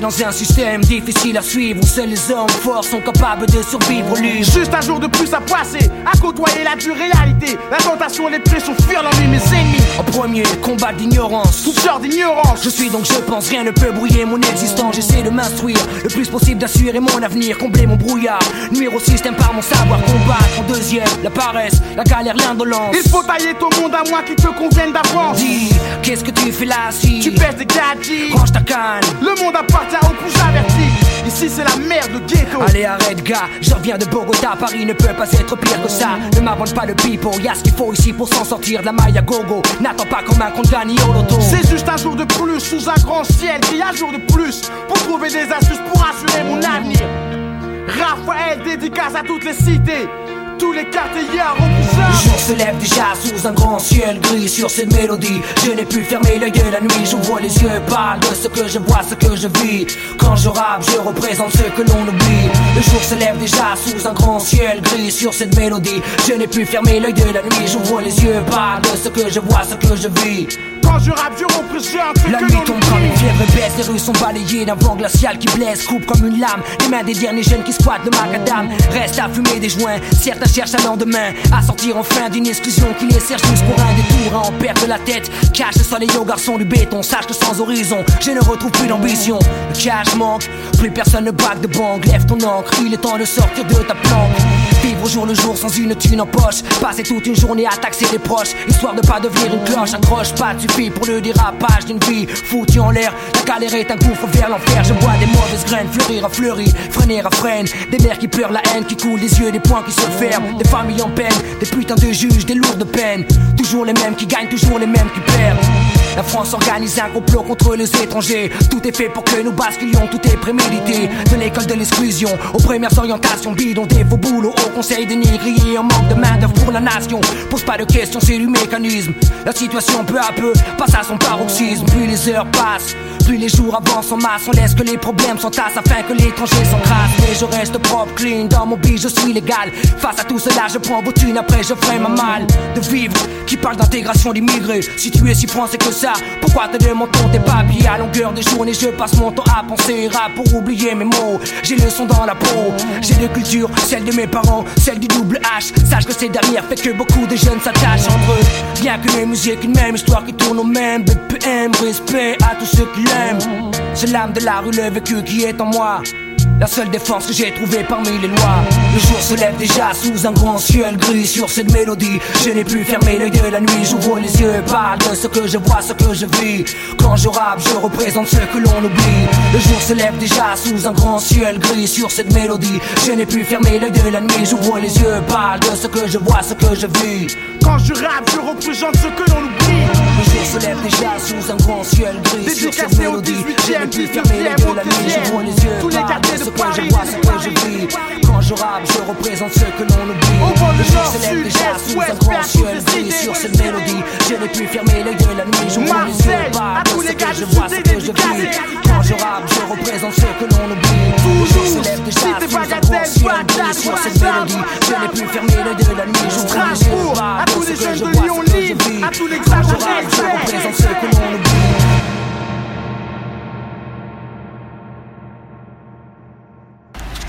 dans un système difficile à suivre où seuls les hommes forts sont capables de survivre libres. Juste un jour de plus à passer, à côtoyer la dure réalité. La tentation, les pressions, fuir l'ennui, mes ennemis. En premier, combat d'ignorance. Toutes sortes d'ignorance. Je suis donc je pense, rien ne peut brouiller mon existence. J'essaie de m'instruire le plus possible, d'assurer mon avenir, combler mon brouillard. Numéro système par mon savoir combattre. En deuxième, la paresse, la galère, l'indolence. Il faut tailler ton monde à moi qui te convienne d'avance. Dis, qu'est-ce que tu fais là si Tu pèses des gadgets. Range ta canne. Le monde plus. Ici c'est la merde, le ghetto. Allez arrête gars, je reviens de Bogota, Paris ne peut pas être pire que ça. Ne m'invente pas de pipeau, y'a ce qu'il faut ici pour s'en sortir de la maille à gogo. N'attends pas comme un gagne au loto. C'est juste un jour de plus sous un grand ciel, qui un jour de plus pour trouver des astuces pour assurer mon avenir. Raphaël dédicace à toutes les cités. Tous les quartiers Le jour se lève déjà sous un grand ciel gris sur cette mélodie. Je n'ai plus fermé l'œil la nuit, j'ouvre les yeux, parle de ce que je vois, ce que je vis. Quand je rappe, je représente ce que l'on oublie. Le jour se lève déjà sous un grand ciel gris sur cette mélodie. Je n'ai plus fermé l'œil de la nuit, j'ouvre les yeux, parle de ce que je vois, ce que je vis. Quand je rappe, je La nuit tombe oublie. comme une fièvre baisse, les rues sont balayées d'un vent glacial qui blesse, coupe comme une lame. Les mains des derniers jeunes qui squattent le macadam restent à fumer des joints. Certains cherchent un lendemain, à sortir enfin d'une exclusion qui les serre tous pour un détour, à en perdre la tête. Cache le soleil aux garçons du béton, sache que sans horizon, je ne retrouve plus d'ambition. Le cash manque, plus personne ne braque de banque. Lève ton encre, il est temps de sortir de ta planque. Vivre au jour le jour sans une thune en poche. Passer toute une journée à taxer les proches, histoire de pas devenir une cloche. Accroche pas, de suffit pour le dérapage d'une vie foutue en l'air. La galère est un gouffre vers l'enfer. Je bois des mauvaises graines, fleurir à fleurir, freiner à freine. Des mères qui pleurent la haine, qui coulent des yeux, des poings qui se ferment. Des familles en peine, des putains de juges, des lourdes peines. Toujours les mêmes qui gagnent, toujours les mêmes qui perdent. La France organise un complot contre les étrangers. Tout est fait pour que nous basculions, tout est prémédité. De l'école de l'exclusion aux premières orientations bidon, des faux boulots conseil des négriers en manque de main d'œuvre pour la nation. Pose pas de questions, c'est du mécanisme. La situation peu à peu passe à son paroxysme. Plus les heures passent, les jours avancent en masse. On laisse que les problèmes s'entassent afin que l'étranger s'encrasse. Mais je reste propre, clean, dans mon billet, je suis légal. Face à tout cela, je prends vos thunes, après je ferai ma mal de vivre. Qui parle d'intégration d'immigrés? Si tu es si français que ça, pourquoi te demande-t-on tes papiers? À longueur de journée? Je passe mon temps à penser rap pour oublier mes mots. J'ai le son dans la peau, j'ai de culture, celle de mes parents, celle du double H. Sache que ces dernières fait que beaucoup de jeunes s'attachent entre eux. Bien que mes musiques, une même histoire qui tourne au même BPM. Respect à tous ceux qui l'aiment. C'est l'âme de la rue, le vécu qui est en moi. La seule défense que j'ai trouvée parmi les lois. Le jour se lève déjà sous un grand ciel gris sur cette mélodie. Je n'ai plus fermé l'œil de la nuit, j'ouvre les yeux, parle de ce que je vois, ce que je vis. Quand je rappe, je représente ce que l'on oublie. Le jour se lève déjà sous un grand ciel gris sur cette mélodie. Je n'ai plus fermé l'œil de la nuit, j'ouvre les yeux, parle de ce que je vois, ce que je vis. Quand je rappe, je représente ce que l'on oublie. Le jour se lève déjà sous un grand ciel gris sur cette mélodie. Je 18e, n'ai plus fermé l'œil de la nuit, j'ouvre les yeux, Tous les quartiers de Paris, je vois, ce que je vis. Je rappe, je représente ce que l'on oublie. Au vent Le jour se lève déjà sous un grand ciel cités. sur cette mélodie. Je n'ai plus fermé l'œil de la nuit, j'ouvre les yeux, à de tous ce les que gars je vois, ce que je vis. Quand je rappe, je représente ce que l'on oublie. Le jour se lève déjà sous un grand ciel gris sur cette mélodie. Je n'ai plus fermé l'œil de la nuit, j'ouvre les yeux, parle de tous ce les que jeunes je de vois, Lyon ce que je vis. à tous les Quand je rappe, je représente ce que l'on oublie.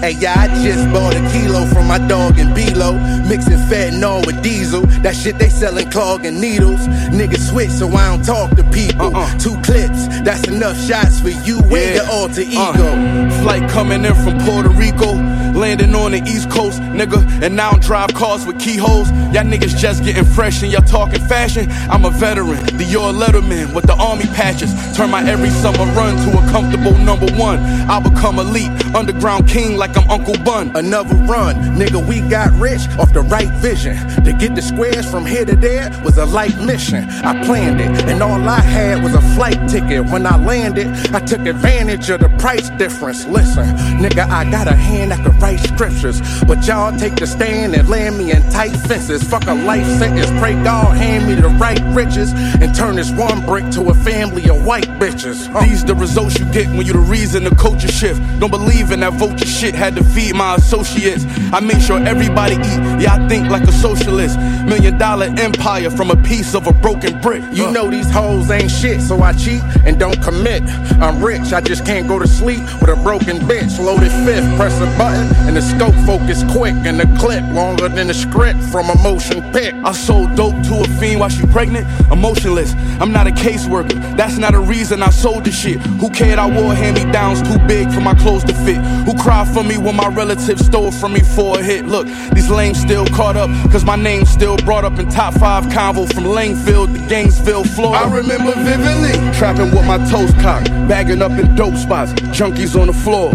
hey, yeah, I just bought a kilo from my dog in Bilo, mixing fentanyl with diesel. That shit they selling clogging needles. Niggas switch, so I don't talk to people. Uh-uh. Two clips, that's enough shots for you and your alter uh, ego. Flight coming in from Puerto Rico, landing on the East Coast, nigga. And now I don't drive cars with keyholes. Y'all niggas just getting fresh and y'all talking fashion. I'm a veteran, the your letterman with the army patches. Turn my every summer run to a comfortable number one. I'll become elite, underground king like like I'm Uncle Bun. Another run, nigga, we got rich off the right vision. To get the squares from here to there was a light mission. I planned it, and all I had was a flight ticket. When I landed, I took advantage of the price difference. Listen, nigga, I got a hand that could write scriptures, but y'all take the stand and land me in tight fences. Fuck a life sentence, pray God hand me the right riches and turn this one brick to a family of white bitches. Huh. These the results you get when you the reason the culture shift. Don't believe in that vote vulture shit, had to feed my associates. I make sure everybody eat, yeah, I think like a socialist. Million dollar empire from a piece of a broken brick. You uh. know these hoes ain't shit, so I cheat and don't commit. I'm rich, I just can't go to sleep with a broken bitch. Loaded fifth, press a button, and the scope focus quick, and the clip longer than the script from a motion pic. I sold dope to a fiend while she pregnant, emotionless. I'm not a caseworker, that's not a reason I sold the shit. Who cared I wore hand me downs too big for my clothes to fit? Who cried for me when my relatives stole from me for a hit? Look, these lames still caught up, cause my name's still brought up in top five convo from Langfield to Gainesville, Florida. I remember vividly trapping with my toes cocked, bagging up in dope spots, junkies on the floor.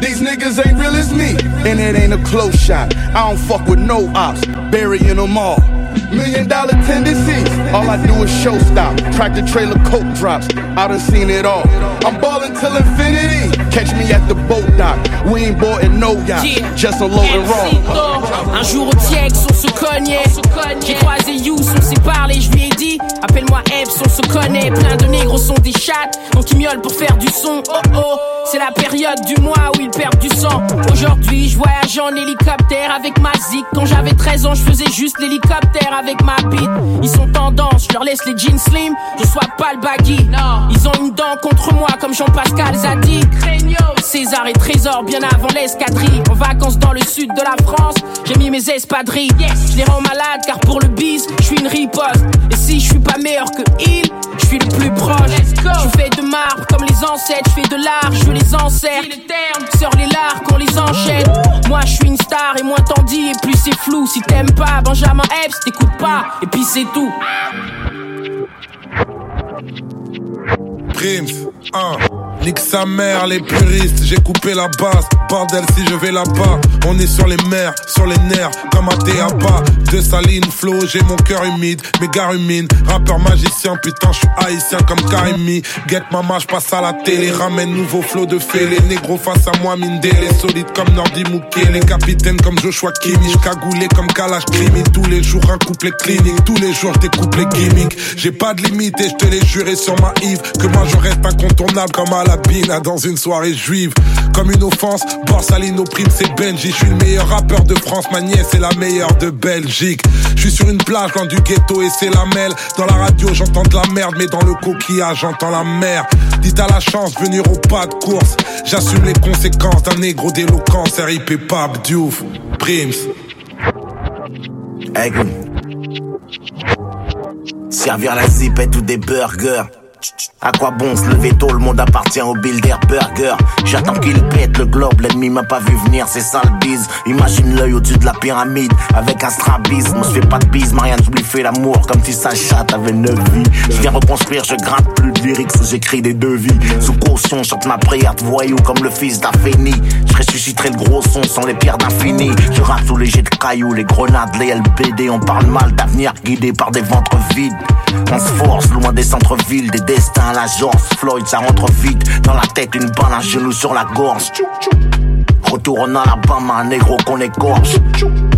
These niggas ain't real as me, and it ain't a close shot. I don't fuck with no ops, burying them all. Million dollar tendencies. All I do is show stop. Tractor trailer coke drops. I done seen it all. I'm ballin' till infinity. Catch me at the boat dock. We ain't bought no yacht. Yeah. Just a load and raw. Un jour au Tiex, on se cognait. J'ai croisé Yous, on s'est parlé. Je lui ai dit, appelle-moi Epps, on se connaît. Plein de négros sont des chattes. Donc ils miaulent pour faire du son. Oh oh, c'est la période du mois où ils perdent du sang. Aujourd'hui, je voyage en hélicoptère avec ma zik. Quand j'avais 13 ans, je faisais juste l'hélicoptère avec ma bite. Ils sont tendance, je leur laisse les jeans slim, je sois pas le baggy. Ils ont une dent contre moi comme Jean-Pascal Zadi. César et Trésor bien avant l'escadrille. En vacances dans le sud de la France, j'ai mis mes espadrilles. Je les rends malades car pour le bis, je suis une riposte. Et si je suis pas meilleur que il, je suis le plus proche. Je fais de marbre comme les ancêtres, je fais de l'art, je les enserre. Sors les lards qu'on les enchaîne. Moi je suis une star et moins t'en dis et plus c'est flou. Si t'aimes pas Benjamin Epps, t'écoutes pas. Et puis c'est tout. Prims, 1. Nique sa mère, les puristes, j'ai coupé la base. Bordel, si je vais là-bas, on est sur les mers, sur les nerfs, comme un théâtre. De saline, flow, j'ai mon cœur humide, mes gars. Rappeur magicien, putain, je suis haïtien comme Karimi. Get mama, je passe à la télé, ramène nouveau flow de fée. Les négros face à moi, mine les solides comme Nordi Mouké. Les capitaines comme Joshua Kimi, cagoulé comme Kalash Krimi. Tous les jours, un couplet clinique, tous les jours, des couplets gimmicks. J'ai pas de limite et je te l'ai juré sur ma Yves, que moi je reste incontournable comme à dans une soirée juive. Comme une offense, Borsalino prime c'est Benji. Je suis le meilleur rappeur de France, ma nièce est la meilleure de Belgique. Je suis sur une plage loin du ghetto et c'est la mêle. Dans la radio j'entends de la merde, mais dans le coquillage j'entends la mer. Dites à la chance, venir au pas de course. J'assume les conséquences d'un négro d'éloquence. RIP Pab, Diouf, Prims. Servir la zipette ou des burgers. À quoi bon se lever tôt, le monde appartient au Builder Burger. J'attends qu'il pète le globe, l'ennemi m'a pas vu venir, c'est ça le bise. Imagine l'œil au-dessus de la pyramide, avec un strabisme. Je fais pas de bise, Marianne, j'oublie fait l'amour, comme si sa chatte avait neuf vies. Je viens reconstruire, je gratte plus de lyrics, j'écris des devis. Sous caution, chante ma prière de voyou comme le fils d'Afeni. Je ressusciterai le gros son sans les pierres d'infini. Je rappe sous les jets de cailloux, les grenades, les LBD. On parle mal d'avenir guidé par des ventres vides. On se force loin des centres-villes, des destin la jorce. Floyd, ça rentre vite. Dans la tête, une balle, un genou sur la gorge. Retour en Alabama, un négro qu'on égorge.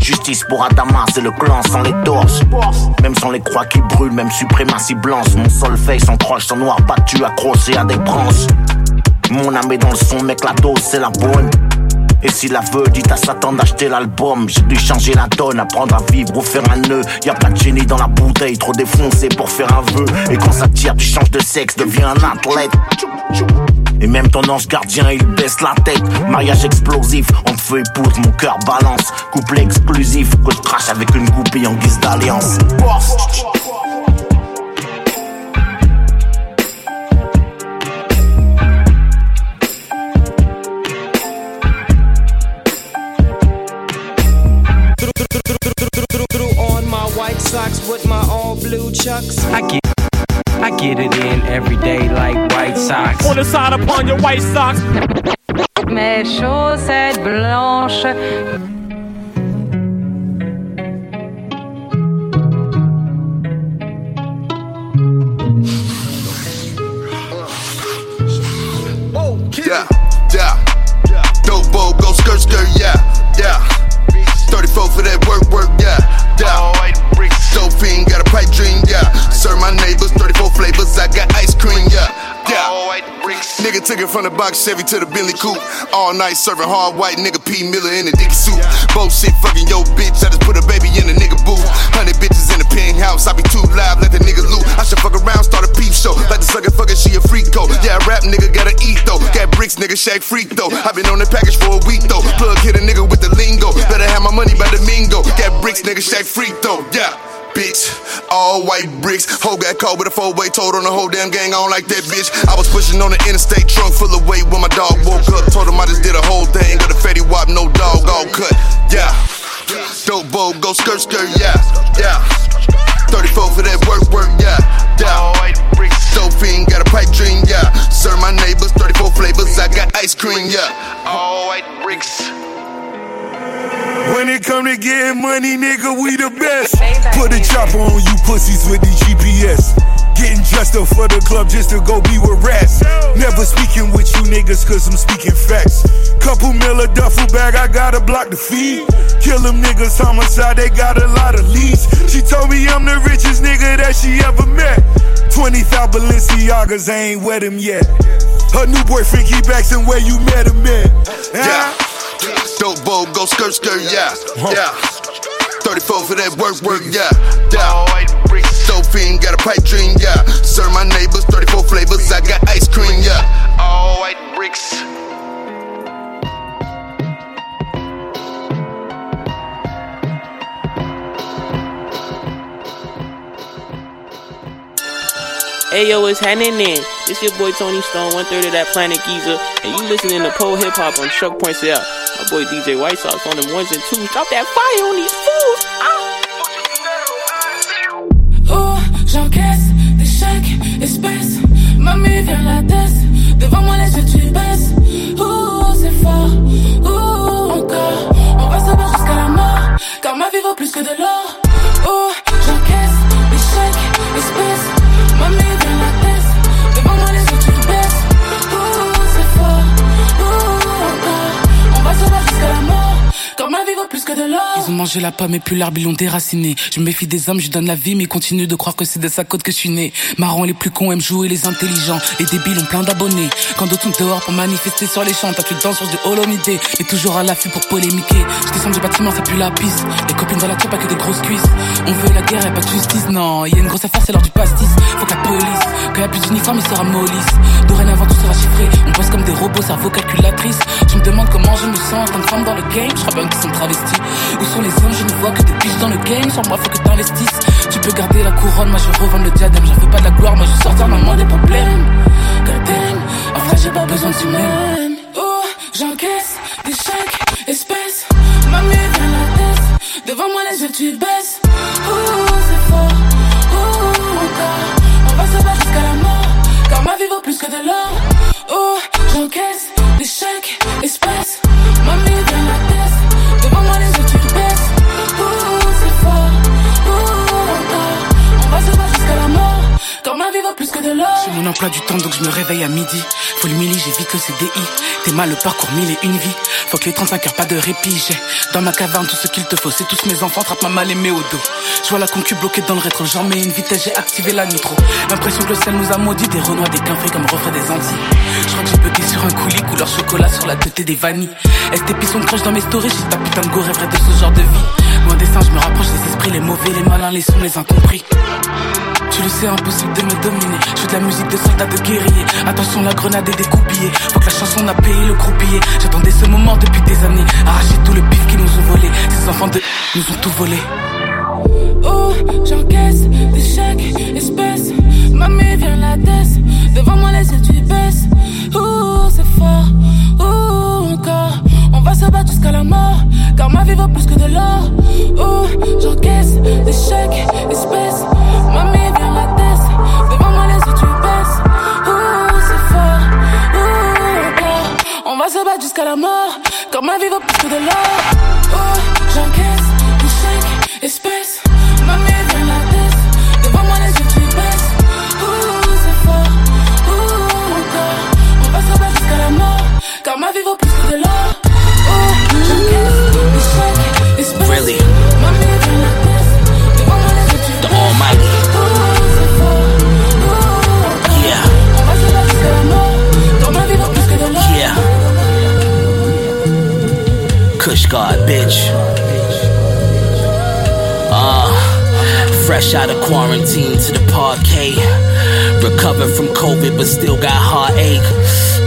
Justice pour Adama, c'est le clan sans les torches. Même sans les croix qui brûlent, même suprématie blanche. Mon solfège sans croche, sans noir battu, accroché à des branches. Mon âme est dans le son, mec, la dose, c'est la bonne. Et si la veut dit à Satan d'acheter l'album, j'ai dû changer la donne, apprendre à vivre ou faire un nœud. Y a pas de génie dans la bouteille, trop défoncé pour faire un vœu. Et quand ça tire, tu changes de sexe, deviens un athlète. Et même ton ange gardien, il baisse la tête. Mariage explosif, on te fait épouse, mon cœur balance. Couple exclusif, que je crache avec une goupille en guise d'alliance. Chucks. I get, I get it in every day like White Sox. On the side upon your White Sox. Mes chaussettes blanches. Yeah, yeah. Dope bowl, go skirt, skirt, yeah, yeah. 34 for that work, work, yeah, yeah. Fiend, got a pipe dream, yeah. Serve my neighbors, 34 flavors, I got ice cream, yeah, yeah. Nigga took it from the box Chevy to the Billy Coupe. All night serving hard white nigga P. Miller in a dicky suit. Bullshit fucking yo bitch, I just put a baby in a nigga booth. Hundred bitches in the penthouse, I be too loud, let the nigga loot. I should fuck around, start a peep show. Like the sucker fucker, she a freak though. Yeah, rap nigga gotta eat though. Got bricks, nigga, shake freak though. I been on the package for a week though. Plug hit a nigga with the lingo. Better have my money by the mingo. Got bricks, nigga, shake freak though. Yeah. Bitch, all white bricks. Hoe got caught with a four way told on the whole damn gang. I don't like that bitch. I was pushing on the interstate trunk full of weight when my dog woke up. Told him I just did a whole thing. Got a fatty wop, no dog, all cut. Yeah. Dope bowl, go skirt, skirt, yeah. Yeah. 34 for that work, work, yeah. Yeah. All white bricks. Dope fiend, got a pipe dream, yeah. Serve my neighbors, 34 flavors, I got ice cream, yeah. All white bricks. When it come to getting money, nigga, we the best. Put a chopper on you pussies with the GPS. Getting dressed up for the club just to go be with rats. Never speaking with you niggas cause I'm speaking facts. Couple mil a duffel bag, I gotta block the feed. Kill them niggas, homicide, they got a lot of leads. She told me I'm the richest nigga that she ever met. 20,000 Balenciagas, I ain't wet him yet. Her new boyfriend keep asking where you met him at. Yeah. Dope bowl, go skirt, skirt, yeah. Yeah. 34 for that work, work, yeah. Yeah. Dope fiend, got a pipe dream, yeah. Serve my neighbors, 34 flavors, I got ice cream, yeah. All white bricks. Hey yo, what's happening then? It's your boy Tony Stone, one third of that Planet Geezer, and you listening to Pole Hip Hop on Chuck Points Out. My boy DJ White Sox on them ones and twos. Drop that fire on these fools. Oh, j'encaisse des chèques, espèces. Mamie, viens la tête. Devant moi, les yeux, tu baisses. Oh, c'est fort. Oh, encore. On va battre jusqu'à la mort. Car ma vie vaut plus que de l'or. Que. Ils ont mangé la pomme et puis l'arbre ils l'ont déraciné. Je méfie des hommes, je donne la vie mais ils continuent de croire que c'est de sa côte que je suis né. Marrons les plus cons aiment jouer les intelligents. Les débiles ont plein d'abonnés. Quand d'autres sont dehors pour manifester sur les champs, t'as que danses sur du holomidé. Mais toujours à l'affût pour polémiquer. Je descends du bâtiment, ça pue la piste. Les copines dans la tour, pas que des grosses cuisses. On veut la guerre et pas de justice, non. Y a une grosse affaire, c'est l'heure du pastis. Faut que la police, quand y a plus d'uniforme, il sera mollisse. Dorénavant tout sera chiffré. On bosse comme des robots, cerveau calculatrice. Tu me demandes comment je me sens en tant que femme dans le game. Je crois bien qu'ils sont Où sont les hommes Je ne vois que des biches dans le game. Sur moi, faut que t'investisses. Tu peux garder la couronne, moi je revends le diadème. J'en fais pas de la gloire, moi je sortir le monde des problèmes. Goddamn, en vrai j'ai pas besoin de tu m'aimes. Oh, j'encaisse des chèques, espèces. Mamie, viens la tête. Devant moi, les yeux, tu baisses. Oh, c'est fort. Oh, encore. On va se battre jusqu'à la mort. Car ma vie vaut plus que de l'or. Oh, j'encaisse des chèques, espèces. J'ai mon emploi du temps donc je me réveille à midi. Faut le milli, j'évite le CDI. T'es mal le parcours mille et une vie. Faut que les 35 heures, pas de répit. J'ai dans ma caverne tout ce qu'il te faut. C'est tous mes enfants, trappe ma mal aimée au dos. Je vois la concu bloquée dans le rétro. J'en mets une vitesse, j'ai activé la nitro. L'impression que le sel nous a maudit. Des renois, des quinfés comme refait des Antilles. Que j'ai bugué sur un coulis, couleur chocolat sur la tête des vanilles. STP son crush dans mes stories? J'ai ta putain de go rêverait de ce genre de vie. Loin des seins, je me rapproche des esprits, les mauvais, les malins, les sons, les incompris. Tu le sais, impossible de me dominer. Je fais de la musique de soldat, de guerrier. Attention, la grenade est découpillée. Faut que la chanson a payé le croupier. J'attendais ce moment depuis des années. Arracher tout le bif qui nous ont volé. Ces enfants de nous ont tout volé. Oh, j'encaisse des chèques, espèces. Mamie vient la tête. Devant moi, les yeux, tu baisses. Oh, c'est fort. Oh, encore. On va se battre jusqu'à la mort. Car ma vie vaut plus que de l'or. Oh, j'encaisse des chèques, espèces. Mamie vient la tête. Devant moi, les yeux, tu baisses. Oh, c'est fort. Oh, encore. On va se battre jusqu'à la mort. Car ma vie vaut plus que de l'or. Oh, j'encaisse. espèce. Ma mère vient la baisse. Devant moi, les yeux, tu baisses. Ouh, c'est fort. Ouh. On va se battre jusqu'à la mort. Car ma vie vaut plus que l'or. Oh, j'encaisse les espèce. Really? Ma mère vient la baisse. Devant moi, les yeux, tu baisses. The Almighty. Kush God, bitch. Ah, fresh out of quarantine to the parquet. Recovered from COVID, but still got heartache.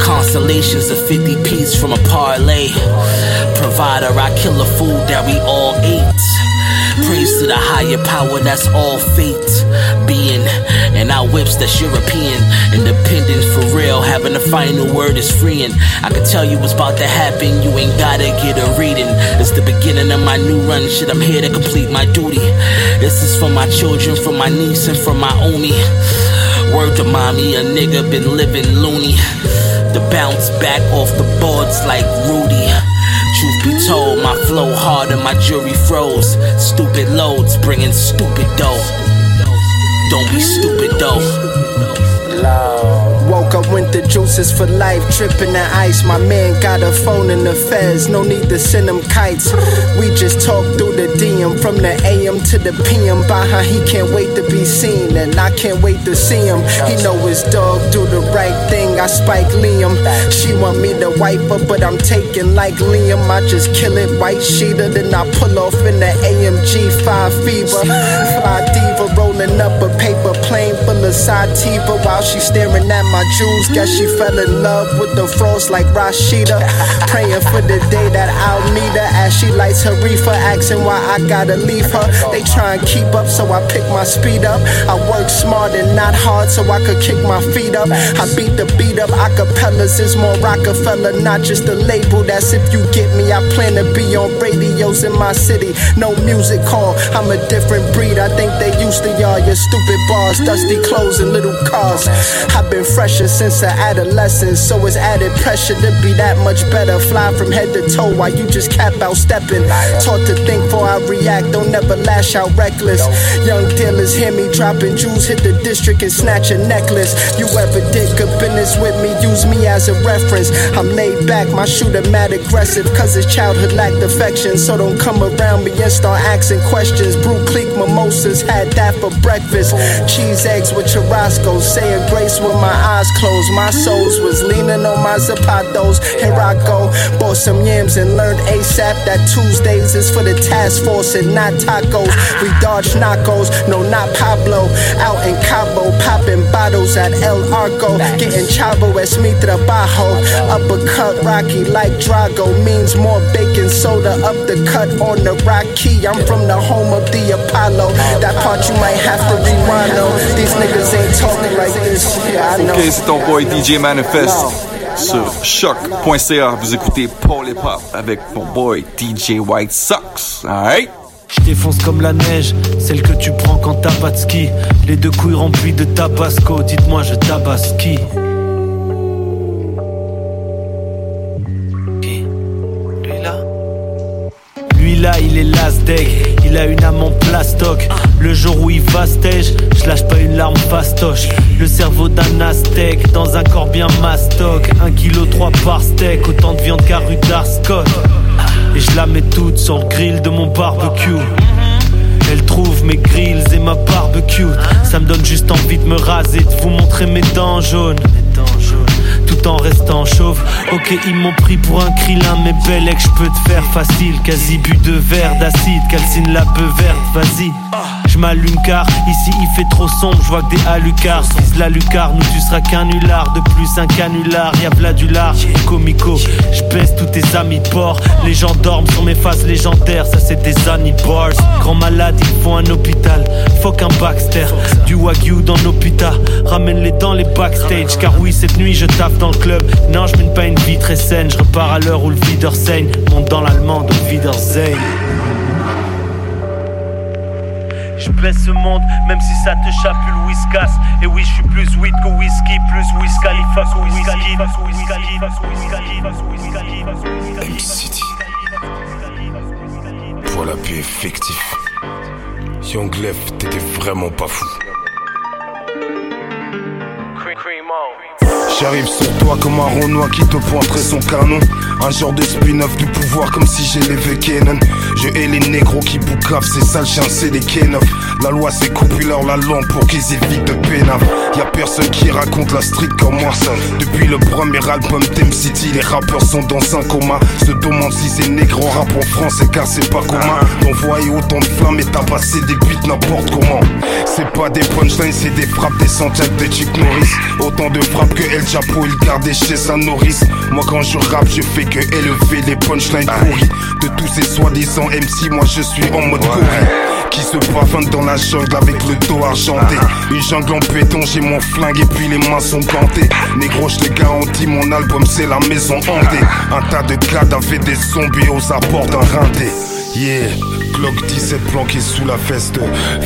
Constellations of 50 piece from a parlay. Provider, I kill the food that we all ate. Praise to the higher power, that's all fate. Being, and our whips that's European. Independence for real, having the final word is freeing. I can tell you what's about to happen, you ain't gotta get a reading. It's the beginning of my new run, shit, I'm here to complete my duty. This is for my children, for my niece, and for my Omi. Word to mommy, a nigga been living loony. The bounce back off the boards like Rudy. Truth be told, my flow harder, my jury froze. Stupid loads bringing stupid dough. Don't be stupid though. Woke up, went the juices for life, tripping the ice. My man got a phone in the feds, no need to send him kites. We just talk through the DM from the AM to the PM. By how he can't wait to be seen, and I can't wait to see him. He know his dog do the right thing. I spike Liam. She want me to wipe her, but I'm taking like Liam. I just kill it, white sheeter, then I pull off in the AMG 5 fever. Fly rolling up a paper sativa while she staring at my jewels. Guess she fell in love with the frost like Rashida. Praying for the day that I'll meet her as she lights her reefer, asking why I gotta leave her. They try and keep up, so I pick my speed up. I work smart and not hard, so I could kick my feet up. I beat the beat up. Acapellas is more Rockefeller, not just a label. That's if you get me. I plan to be on radios in my city. No music hall, I'm a different breed. I think they used to y'all, your stupid bars, dusty clothes, and little cars. I've been fresher since the adolescence, so it's added pressure to be that much better. Fly from head to toe while you just cap out stepping. Taught to think before I react, don't never lash out reckless. Young dealers hear me dropping jewels, hit the district and snatch a necklace. You ever did good business with me, use me as a reference. I'm laid back, my shooter mad aggressive, cause his childhood lacked affection. So don't come around me and start asking questions. Brew clique mimosas, had that for breakfast. Cheese eggs with churrasco, saying grace with my eyes closed. My souls was leaning on my zapatos. Here I go, bought some yams and learned ASAP that Tuesdays is for the task force and not tacos. We dodge knocos, no, not Pablo. Out in Cabo, popping bottles at El Arco. Getting chavo es mi trabajo. Uppercut Rocky like Drago means more baking soda up the cut on the Rocky. I'm from the home of the Apollo. That part you might have to rewind. These niggas Ok, c'est ton boy DJ Manifest sur choc.ca. Vous écoutez Paul Hip Hop avec mon boy DJ White Sox. Alright? Je défonce comme la neige, celle que tu prends quand t'as pas de ski. Les deux couilles remplies de tabasco, dites-moi je tabaski. Il est l'Azdeg, il a une âme en plastoc. Le jour où il va stage, je lâche pas une larme fastoche. Le cerveau d'un aztèque dans un corps bien mastoc. Un kilo trois par steak, autant de viande qu'à rue d'Arscott. Et je la mets toute sur le grill de mon barbecue. Elle trouve mes grills et ma barbecue. Ça me donne juste envie de me raser, de vous montrer mes dents jaunes. En restant chauve. Ok, ils m'ont pris pour un krillin, mais que je peux te faire facile. Quasi bu de verre d'acide, calcine la peu verte, vas-y. Je m'allume car ici il fait trop sombre, je vois que des halucards. Vise la lucarne, nous tu seras qu'un nulard. De plus un canular, y'a v'là du lard. Comico, je baisse tous tes amis porcs. Les gens dorment sur mes faces légendaires, ça c'est des annie bars. Grand malade, il faut un hôpital. Fuck un Baxter, du wagyu dans l'hôpital. Ramène-les dans les backstage, car oui, cette nuit je taffe dans le club. Non, je mène pas une vie très saine, je repars à l'heure où le vider saigne. Monte dans l'allemand de Wiedersehen. Je baisse ce monde, même si ça te chapule whiskas. Et oui, je suis plus weed que whisky, plus Khalifa que whisky. M-City. Pour la paix fictif. Young Left, t'étais vraiment pas fou. J'arrive sur toi comme un Renoir qui te pointerait son canon. Un genre de spin-off du pouvoir comme si j'ai les Kenan. Je hais les négros qui boucavent, ces sales chiens, c'est des Kenan. La loi c'est couper leur la langue pour qu'ils évitent de pénave. Y'a personne qui raconte la street comme moi. Depuis le premier album Theme City, les rappeurs sont dans un coma. Se demande si c'est négro rap en français car c'est pas commun. D'envoyer autant de flammes et t'as passé des beats n'importe comment. C'est pas des punchlines, c'est des frappes des centaines de Chick Norris. Autant de frappes que Chapo il gardait chez sa nourrice. Moi quand je rappe, je fais que élever les punchlines pourries. De tous ces soi-disant MC, moi je suis en mode courir qui se pavane dans la jungle avec le dos argenté. Une jungle en béton, j'ai mon flingue et puis les mains sont gantées. Négro, je te garantis, mon album c'est la maison hantée. Un tas de cadavres et des zombies aux abords d'un rinté. Yeah, Glock 17 planqué sous la veste.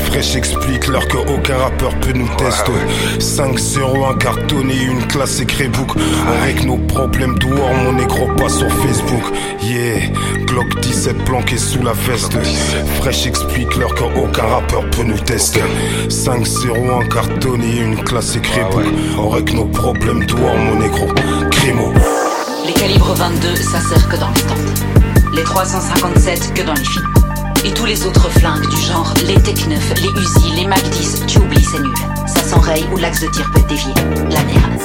Fresh explique leur que aucun rappeur peut nous tester. 5-0, un cartonné, une classe écrit book. Avec nos problèmes dehors, mon négro pas sur Facebook. Yeah, Glock 17 planqué sous la veste. Fresh explique leur que aucun rappeur peut nous tester. 5-0, un cartonné, une classe écrit book. Avec nos problèmes dehors, mon négro. Crimo. Les calibres 22, ça sert que dans les tentes. Les 357 que dans les films. Et tous les autres flingues du genre les Tech 9, les Uzi, les Mac 10, tu oublies, c'est nul. Ça s'enraye ou l'axe de tir peut être dévié. La merde.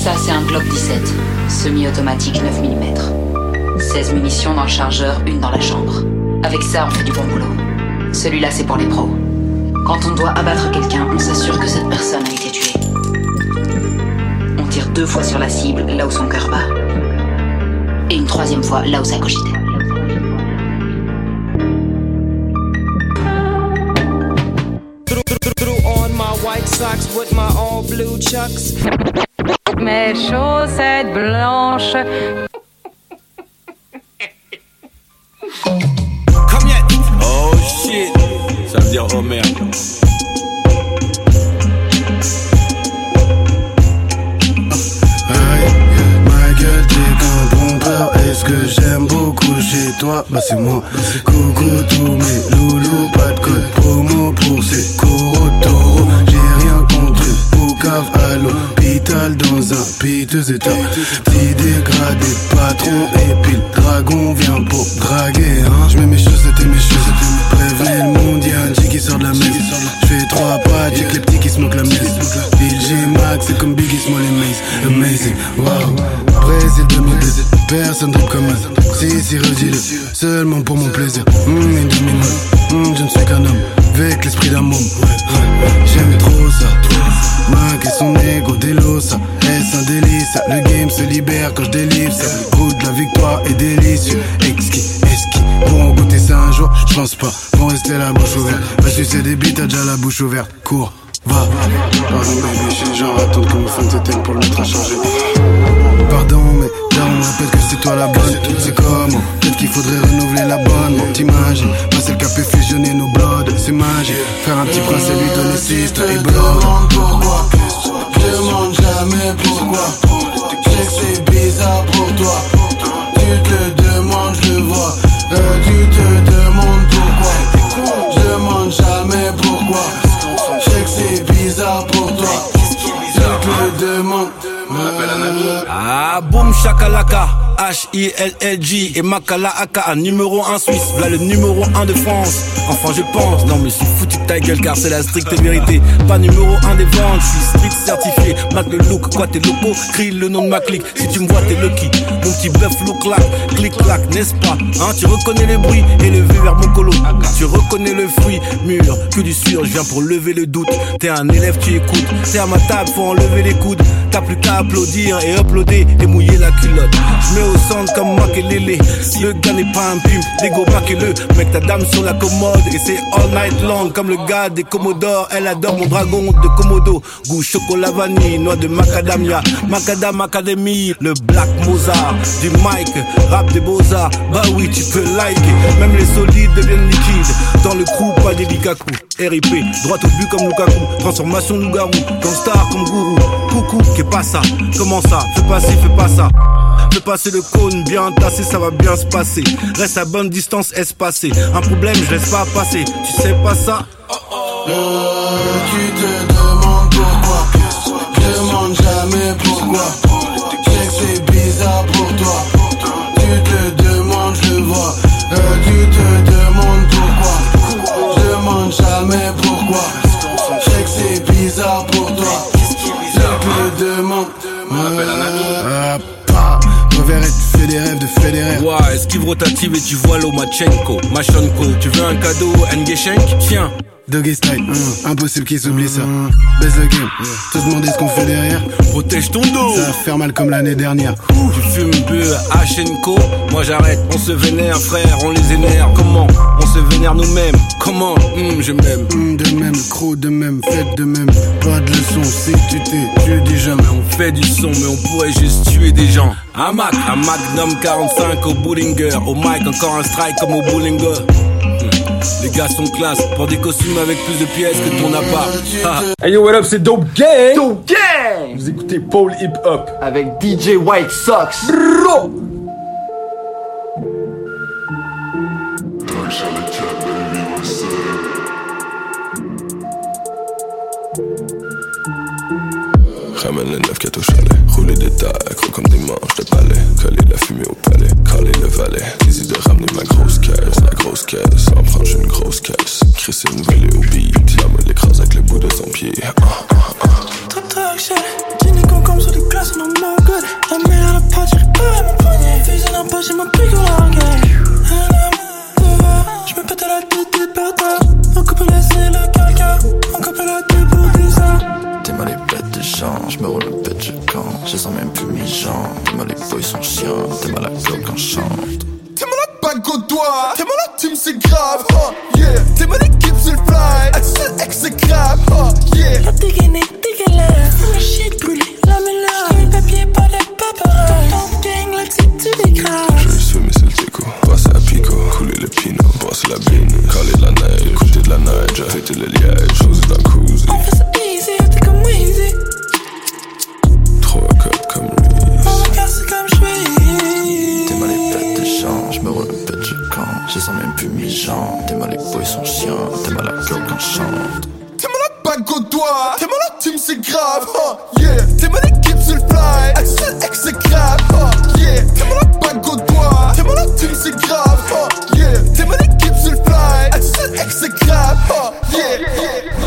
Ça, c'est un Glock 17, semi-automatique 9 mm. 16 munitions dans le chargeur, une dans la chambre. Avec ça, on fait du bon boulot. Celui-là, c'est pour les pros. Quand on doit abattre quelqu'un, on s'assure que cette personne a été tuée. On tire deux fois sur la cible, là où son cœur bat. Et une troisième fois, là où ça cogitait. Mes chaussettes blanches. Oh shit. Ça veut dire oh merde. Ma gueule, t'es qu'un bon peur. Est-ce que j'aime beaucoup chez toi? Bah c'est moi. Coucou tous mes loulous, pas de code promo pour ces coraux Au cave à l'hôpital dans un piteux état. Petit dégradé, patron et puis le dragon vient pour draguer. Hein. Je mets mes chaussettes et mes chaussettes. Prévenez le monde, y'a un G qui sort de la maison. Je fais trois pas, check les petits qui se moquent la mise. DJ Max, c'est comme Biggie Small et Maze. Amazing, wow. Brésil 2002, personne drip comme moi. Si, si, redis-le, seulement pour mon plaisir. Hum, Hum, je ne suis qu'un homme, avec l'esprit d'un môme. J'aime trop ça. Mac et son ego délo ça. Est-ce un délice? Le game se libère quand je délivre ça. Goût de la victoire est délicieux. Exquis, esquis. Pourront goûter ça un jour, je pense pas. Vont rester la bouche ouverte. Va sucer des bites, t'as déjà la bouche ouverte. Cours, va. Pardon, baby, je suis genre attendre que mon fan s'éteigne pour le mettre à changer. Pardon, mais daron, répète que c'est toi la bonne. C'est comment Peut-être qu'il faudrait renouveler l'abonnement. T'imagines, passer le cap et fusionner nos bloods, c'est magique. Faire un petit prince et lui donner sistre et blood. pourquoi Je demande jamais pourquoi. Je sais que c'est bizarre pour toi. Tu te le te demandes pourquoi. Je demande jamais pourquoi. Je sais que c'est bizarre pour toi. Tu te le demandes. Ah, boum shakalaka. H-I-L-L-G et Makala Aka, numéro 1 Suisse, voilà le numéro 1 de France. Enfin, je pense, non, mais je suis foutu de ta gueule car c'est la stricte vérité. Pas numéro 1 des ventes, je suis street certifié. Mac le look, quoi, t'es loco, crie le nom de ma clique. Si tu me vois, t'es lucky. Mon petit bœuf look clac, clic clac, n'est-ce pas? Hein, tu reconnais les bruits, élevé vers mon colo. Tu reconnais le fruit, mûr, que du sûr, je viens pour lever le doute. T'es un élève, tu écoutes. T'es à ma table, faut enlever les coudes. T'as plus qu'à applaudir et uploader et mouiller la culotte. Je mets au centre comme Makelele. Le gars n'est pas un pimp, dégo le Mec, ta dame sur la commode et c'est all night long comme le gars des Commodores. Elle adore mon dragon de Komodo. Goût chocolat vanille, noix de macadamia. Macadam Academy, le Black Mozart. Du mic, rap des beaux-arts. Bah oui, tu peux liker. Même les solides deviennent liquides. Dans le crew, pas des. RIP, droit au but comme Lukaku. Transformation loup-garou. Dans star comme gourou. Coucou, qu'est pas ça? Comment ça? Fais pas ci, fais pas ça. Fais passer le cône bien tassé, ça va bien se passer. Reste à bonne distance espacée. Un problème, je laisse pas passer. Tu sais pas ça? Euh, tu te demandes pourquoi? Demande jamais pourquoi. Je c'est bizarre pour toi. Tu te demandes, je vois. Euh, tu te demande jamais pourquoi. Je sais que c'est bizarre pour toi. Je te demande. Euh, pas. Reverrai, tu fais des rêves de Federer. Ouais, esquive rotative et tu vois Lomachenko. Machonko, tu veux un cadeau, Ngeshenk Tiens. Doggy style, hum, impossible qu'ils s'oublient ça. Baisse le game, te demander ce qu'on fait derrière. Protège ton dos. Ça va faire mal comme l'année dernière. Tu fumes peu Hachenko, moi j'arrête. On se vénère, frère, on les énerve. Comment On se vénère nous-mêmes? Comment? Hum, Je m'aime. Hum, de même, croc de même, faites de même. Pas de leçon, si tu t'es, tu dis jamais. On fait du son, mais on pourrait juste tuer des gens. Un Mac, un Magnum 45 au Bullinger. Au mic, encore un strike comme au Bullinger. Les gars sont classe pour des costumes avec plus de pièces que ton appart. Ah. Hey yo, what up, c'est Dope Gang! Dope Gang! Vous écoutez Paul Hip Hop avec DJ White Sox. Bro! Ramène des tas, accro comme des manches de balai. Coller la fumée au palais, caler le valet. Easy de ramener ma grosse caisse, la grosse caisse. En prendre une grosse caisse. Crisser une volée au beat. La moelle l'écrase avec le bout de son pied. Ah, ah, ah. Top talk shit, Jenny con comme sur des glaces, non no good La mère à la pâte, j'arrive pas mon poignet Fusil dans la poche, j'ai mon pic au larguet Je me pète à la tête des bâtards On coupe laisser le caca. On coupe la tête pour des ça. T'es mal gens, je me roule le bête, je camp. Je sens même plus mes jambes. T'es mal les boys sont chiants, t'es mal la cloque quand je chante. T'es mal la bague au doigt, t'es mal la team c'est grave, oh yeah. T'es mal l'équipe sur le fly, Axel X c'est grave, oh yeah. La dégainé, dégueulasse Le shit brûlé, la mélange. Le papier, pas de paparazzi Ton gang, la type, tu dégraves Je vais fumer sur le déco, passer à pico. Couler le pinot, brasser la bine. Caler la neige, écouter de la neige. Fêter le liège, choser d'un cousin On fait ça easy, t'es comme Weezy. Trop me roule le bête, je camp Je sens même plus mes jambes. T'es mal les boys sont chiants, t'es mal la cloque quand je chante. T'es mal la bague au doigt, t'es mal la team c'est grave, oh yeah. T'es mal l'équipe sur le fly, Axel X c'est grave, oh yeah. T'es mal la bague au doigt, t'es mal la team c'est grave, oh yeah. T'es mal l'équipe sur le fly, Axel X c'est grave, oh yeah, yeah.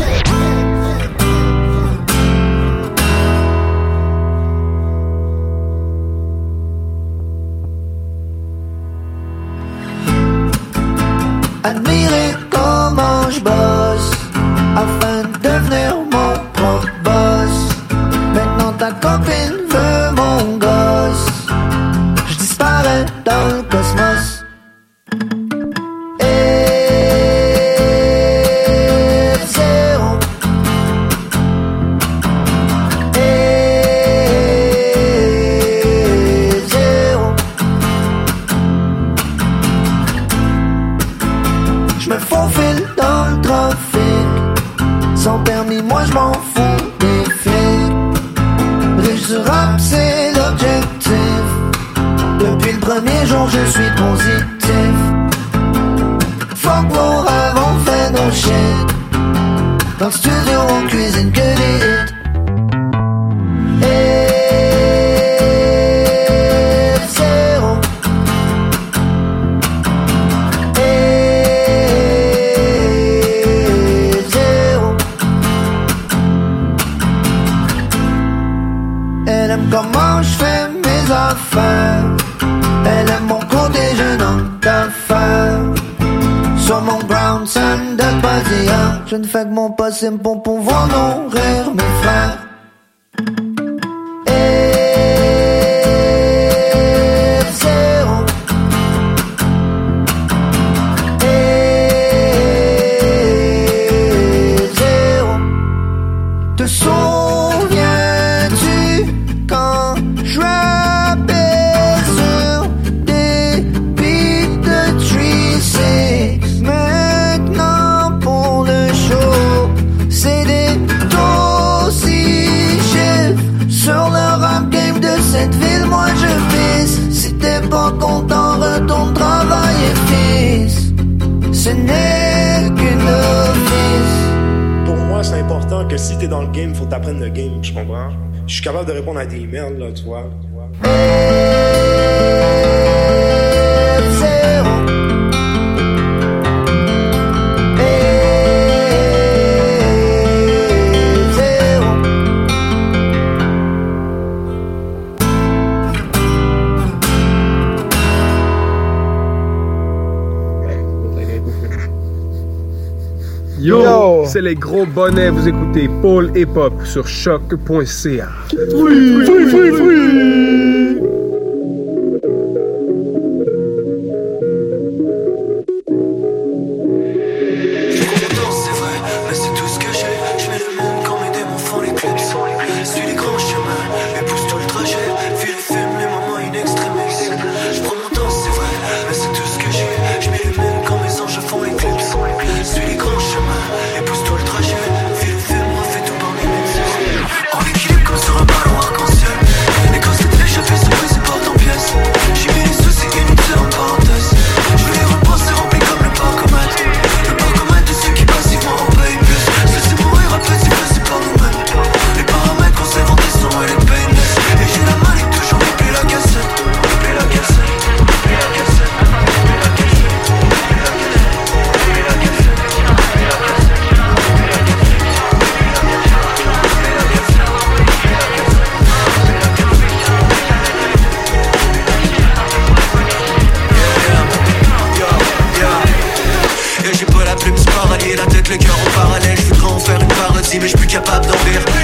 Bonnets, vous écoutez Paul Hip Hop sur choc.ca. Oui, oui, oui, oui.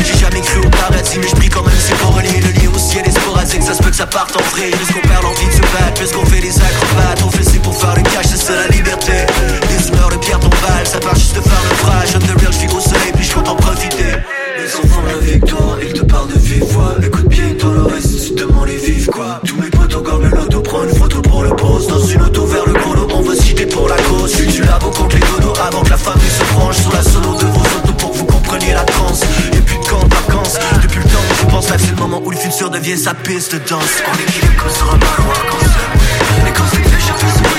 J'ai jamais cru au paradis mais je prie quand même c'est pas relié Le lien au ciel est sporadique, ça se peut que ça parte en vrille Puisqu'on perd l'envie de se battre, puisqu'on fait des acrobates On fait c'est pour faire le cash, c'est ça la liberté. Des humeurs de pierre tombale, ça part juste de faire naufrage On the real, je vis au puis je compte en profiter. Les enfants de la victoire, ils te parlent de vive voix. Écoute bien dans le reste, tu demandes les vivent quoi futur devient sa piste de danse. On équilibre comme fait ce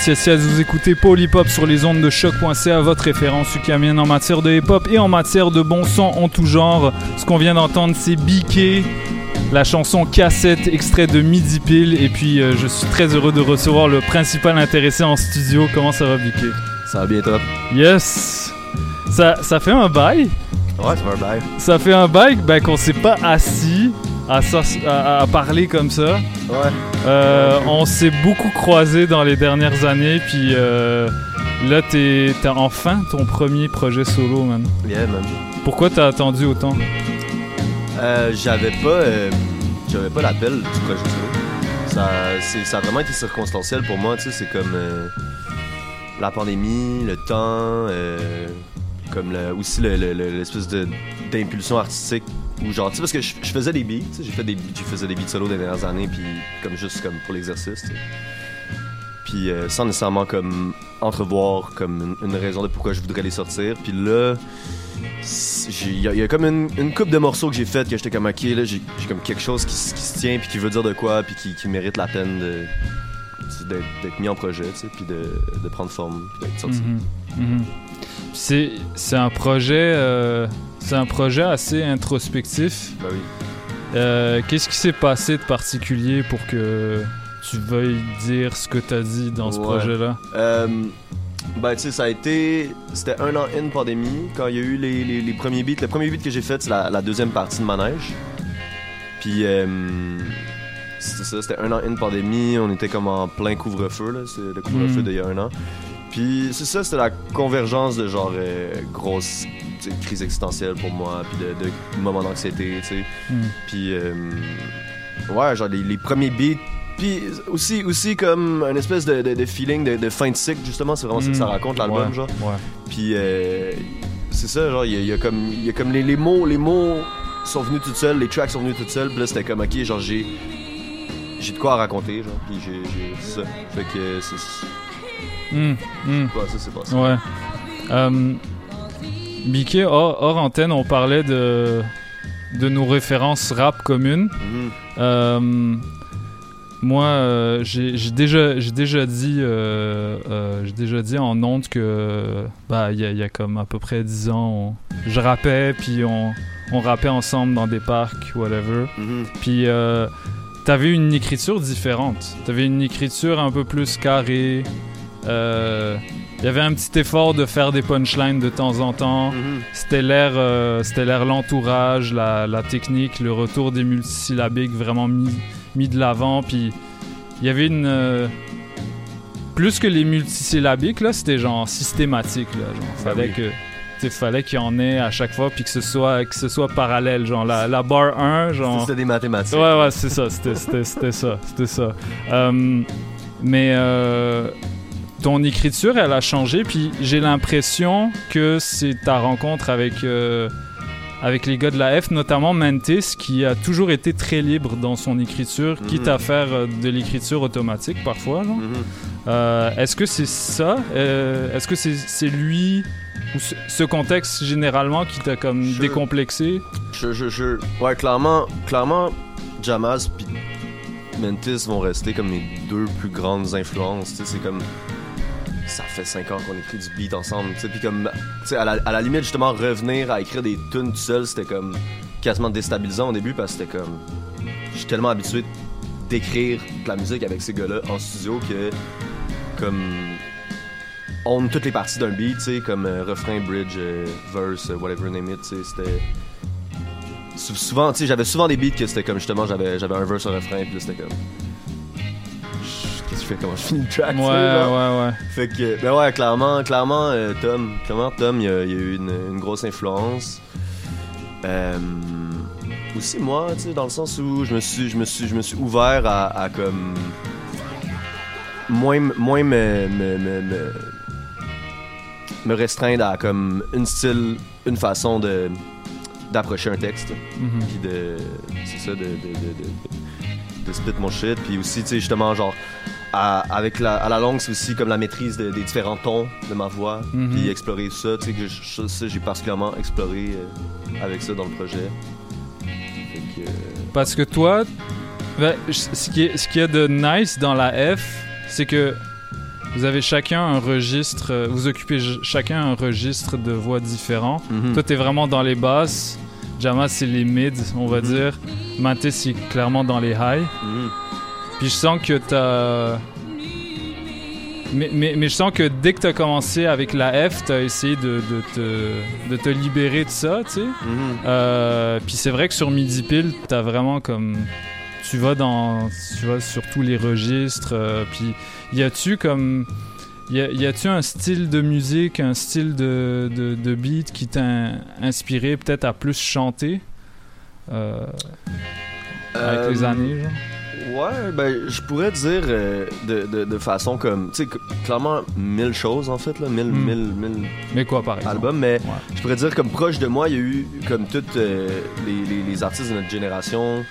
Yes, yes, yes, vous écoutez Hop sur les ondes de choc.ca, votre référence ukamienne en matière de hip hop et en matière de bon son en tout genre. Ce qu'on vient d'entendre, c'est BK, la chanson cassette, extrait de Midi Pile. Et puis, euh, je suis très heureux de recevoir le principal intéressé en studio. Comment ça va, BK Ça va bien, top. Yes Ça, ça fait un bail? Ouais, ça fait un bail. Ça fait un bail? Ben, qu'on s'est pas assis à, s'as- à- à parler comme ça. Ouais. Euh, on s'est beaucoup croisés dans les dernières années, puis euh, là, t'es- t'as enfin ton premier projet solo, man. Yeah, man. Pourquoi t'as attendu autant? Euh, j'avais pas, j'avais pas l'appel du projet solo. Ça, c'est, ça a vraiment été circonstanciel pour moi, tu sais, c'est comme la pandémie, le temps, comme le- aussi le- le- le- l'espèce de, d'impulsion artistique ou genre, tu sais, parce que je, faisais des beats, j'ai fait des, je faisais des beats solo des dernières années, puis comme juste comme pour l'exercice. Puis euh, sans nécessairement comme entrevoir comme une, raison de pourquoi je voudrais les sortir. Puis là, il y, a- comme une, une coupe de morceaux que j'ai fait que j'étais comme ok là, j'ai comme quelque chose qui, se tient puis qui veut dire de quoi puis qui, mérite la peine d'être mis en projet, tu sais, puis de, prendre forme, puis d'être sorti. Mhm, mhm. C'est c'est un projet euh, c'est un projet assez introspectif. Bah oui. Euh, Qu'est-ce qui s'est passé de particulier pour que tu veuilles dire ce que t'as dit dans ce projet-là? Euh, ben, tu sais, ça a été. C'était un an in pandémie quand il y a eu les, les, les premiers beats. Le premier beat que j'ai fait, c'est la, la deuxième partie de Manège. Puis, euh, c'était ça, c'était un an in pandémie. On était comme en plein couvre-feu, là. C'est le couvre-feu Mm. d'il y a un an. Puis, c'est ça, c'était la convergence de genre euh, grosse sais, crise existentielle pour moi, puis de, de moments d'anxiété, tu sais. Mm. Puis, euh, ouais, genre les, les premiers beats. Puis aussi, aussi comme un espèce de, de- de feeling de, de fin de cycle, justement, c'est vraiment ça que ça Mm. raconte l'album, Ouais, genre. ouais. Puis euh, c'est ça, genre, il y, a- y a comme, y a comme les, les mots, les mots sont venus tout seuls, les tracks sont venus tout seuls, puis là c'était comme, ok, genre j'ai. J'ai de quoi à raconter, genre, puis j'ai. C'est ça. Fait que c'est. c'est- Hmm, hmm. Ouais, ça, c'est pas ça. Ouais. Euh, Biké, hors, hors antenne, on parlait de, de nos références rap communes. Mhm. Euh, moi, euh, j'ai déjà, déjà dit, euh, j'ai déjà dit en honte que, bah, il y, a- il y a comme à peu près 10 ans, on- je rappais, puis on, on rappait ensemble dans des parcs, whatever. Mhm. Puis t'avais une écriture différente. T'avais une écriture un peu plus carrée. Euh, Il y avait un petit effort de faire des punchlines de temps en temps. C'était l'air, euh, c'était l'air l'entourage, la, la technique, le retour des multisyllabiques vraiment mis, mis de l'avant. Puis il y avait une euh, plus que les multisyllabiques là, c'était genre systématique là. Genre, fallait oui. que fallait qu'il y en ait à chaque fois puis que ce soit que ce soit parallèle genre la, la barre 1 genre C'était des mathématiques. Ouais, ouais, c'est ça. C'était, c'était, c'était ça. C'était ça. Euh, mais euh, ton écriture, elle a changé. Puis j'ai l'impression que c'est ta rencontre avec, euh, avec les gars de la F, notamment Mantis, qui a toujours été très libre dans son écriture, quitte à faire euh, de l'écriture automatique parfois. genre. Euh, est-ce que c'est ça Euh, Est-ce que c'est, lui ou ce, ce contexte généralement qui t'a comme décomplexé? Je, je, je- Ouais, clairement, clairement, Jamaz puis Mentis vont rester comme mes deux plus grandes influences. C'est comme. Ça fait 5 ans qu'on écrit du beat ensemble. Puis comme. À la, limite, justement, revenir à écrire des tunes tout seul, c'était comme quasiment déstabilisant au début parce que c'était comme. Je suis tellement habitué d'écrire de la musique avec ces gars-là en studio que. Comme on toutes les parties d'un beat, comme euh, refrain, bridge, euh, verse, euh, whatever name it, c'était... Sou- Souvent, j'avais souvent des beats que c'était comme, justement, j'avais, un verse, un refrain, puis c'était comme... fais, comment je finis le track, Ouais, ouais, ouais. Fait que, ben ouais, clairement, clairement, euh, Tom, clairement, Tom, il y a, il y a eu une, une grosse influence. Euh, aussi, moi, tu sais, dans le sens où je me suis, je me suis, je me suis ouvert à, à comme moins, moins me, me, me, me, me restreindre à comme une style, une façon de d'approcher un texte, Mhm. puis de, c'est ça, de, de, de, de, de spit mon shit, puis aussi, tu sais, justement, genre, à, avec la, à la longue, c'est aussi comme la maîtrise de- des différents tons de ma voix, Mhm. puis explorer ça, tu sais, que je- ça, j'ai particulièrement exploré euh, avec ça dans le projet. Fait que, euh, Parce que toi, ben, ce qui est, ce qui est de nice dans la F, c'est que vous avez chacun un registre, euh, vous occupez chacun un registre de voix différent. Mhm. Toi, t'es vraiment dans les basses. Jama, c'est les mids, on va Mhm. dire. Maté, c'est clairement dans les highs. Puis je sens que t'as. Mais, mais, mais je sens que dès que t'as commencé avec la F, t'as essayé de, de, te, de te libérer de ça, tu sais. Mhm. Euh, puis c'est vrai que sur Midi Pile, t'as vraiment comme. Tu vas dans. Tu vas sur tous les registres. euh, puis y a-tu comme. Y, a-tu un style de musique, un style de, de, de beat qui t'a inspiré peut-être à plus chanter euh, avec les années, genre? Ouais, ben, je pourrais dire euh, de, de, de façon comme, tu sais, clairement, mille choses en fait, là, mille, Hmm. mille, mille Mais quoi, par exemple? albums, mais je pourrais dire comme proche de moi, il y a eu comme toutes euh, les, les, les artistes de notre génération,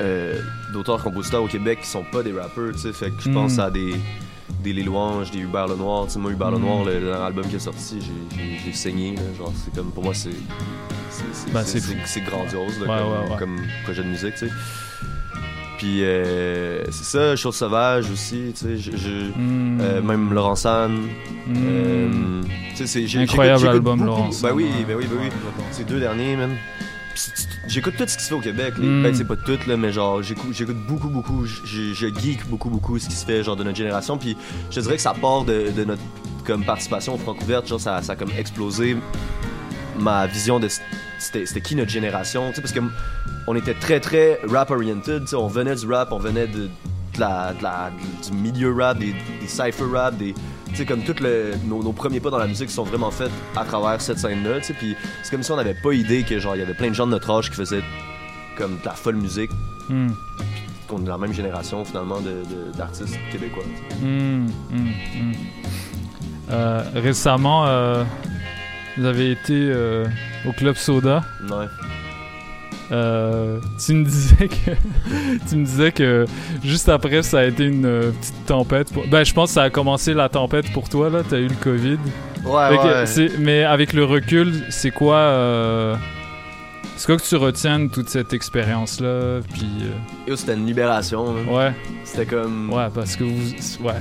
euh, d'auteurs-compositeurs au Québec qui sont pas des rappeurs, tu sais, fait que je Hmm. pense à des, des Les Louanges, des Hubert Lenoir, tu sais, moi, Hubert Hmm. Lenoir, le, le dernier album qui est sorti, j'ai- saigné, là, genre, c'est comme, pour moi, c'est. c'est- c'est- Ben, grandiose là, Ouais, comme, ouais, ouais. comme projet de musique, tu sais. Puis euh, c'est ça, Chose Sauvage aussi, tu sais, je, je- Mm. euh, même Laurent San. Mm. euh, Incroyable album, Laurent Ben San, oui, ben oui, ben oui. Ces deux derniers, même. J'écoute tout ce qui se fait au Québec. Mm. Ben, c'est pas tout, là, mais genre, j'écoute j'écoute beaucoup, beaucoup. Je, je geek beaucoup, beaucoup ce qui se fait, genre, de notre génération. Puis je te dirais que ça part de, de notre comme, participation au Francouverte. Genre, ça, ça a comme explosé ma vision de c'était qui notre génération. Tu sais, parce que on était très, très rap-oriented. tu sais, On venait du rap, on venait de, de la, de la- du milieu rap, des, des cypher rap, des. Tu sais, comme tous nos, nos premiers pas dans la musique sont vraiment faits à travers cette scène-là, tu sais. Puis c'est comme si on n'avait pas idée que, genre, il y avait plein de gens de notre âge qui faisaient comme de la folle musique. Hmm. Qu'on est la même génération, finalement, d'artistes québécois. Hmm, hmm, hmm. Euh, récemment, euh, vous avez été euh, au Club Soda. Ouais. Euh, tu me disais que tu me disais que juste après ça a été une euh, petite tempête. pour- Ben je pense que ça a commencé la tempête pour toi là. T'as eu le Covid. Ouais, que ouais. Mais avec le recul, c'est quoi euh, C'est quoi que tu retiens de toute cette expérience là Puis euh, c'était une libération. là. ouais. C'était comme. Ouais parce que vous ouais.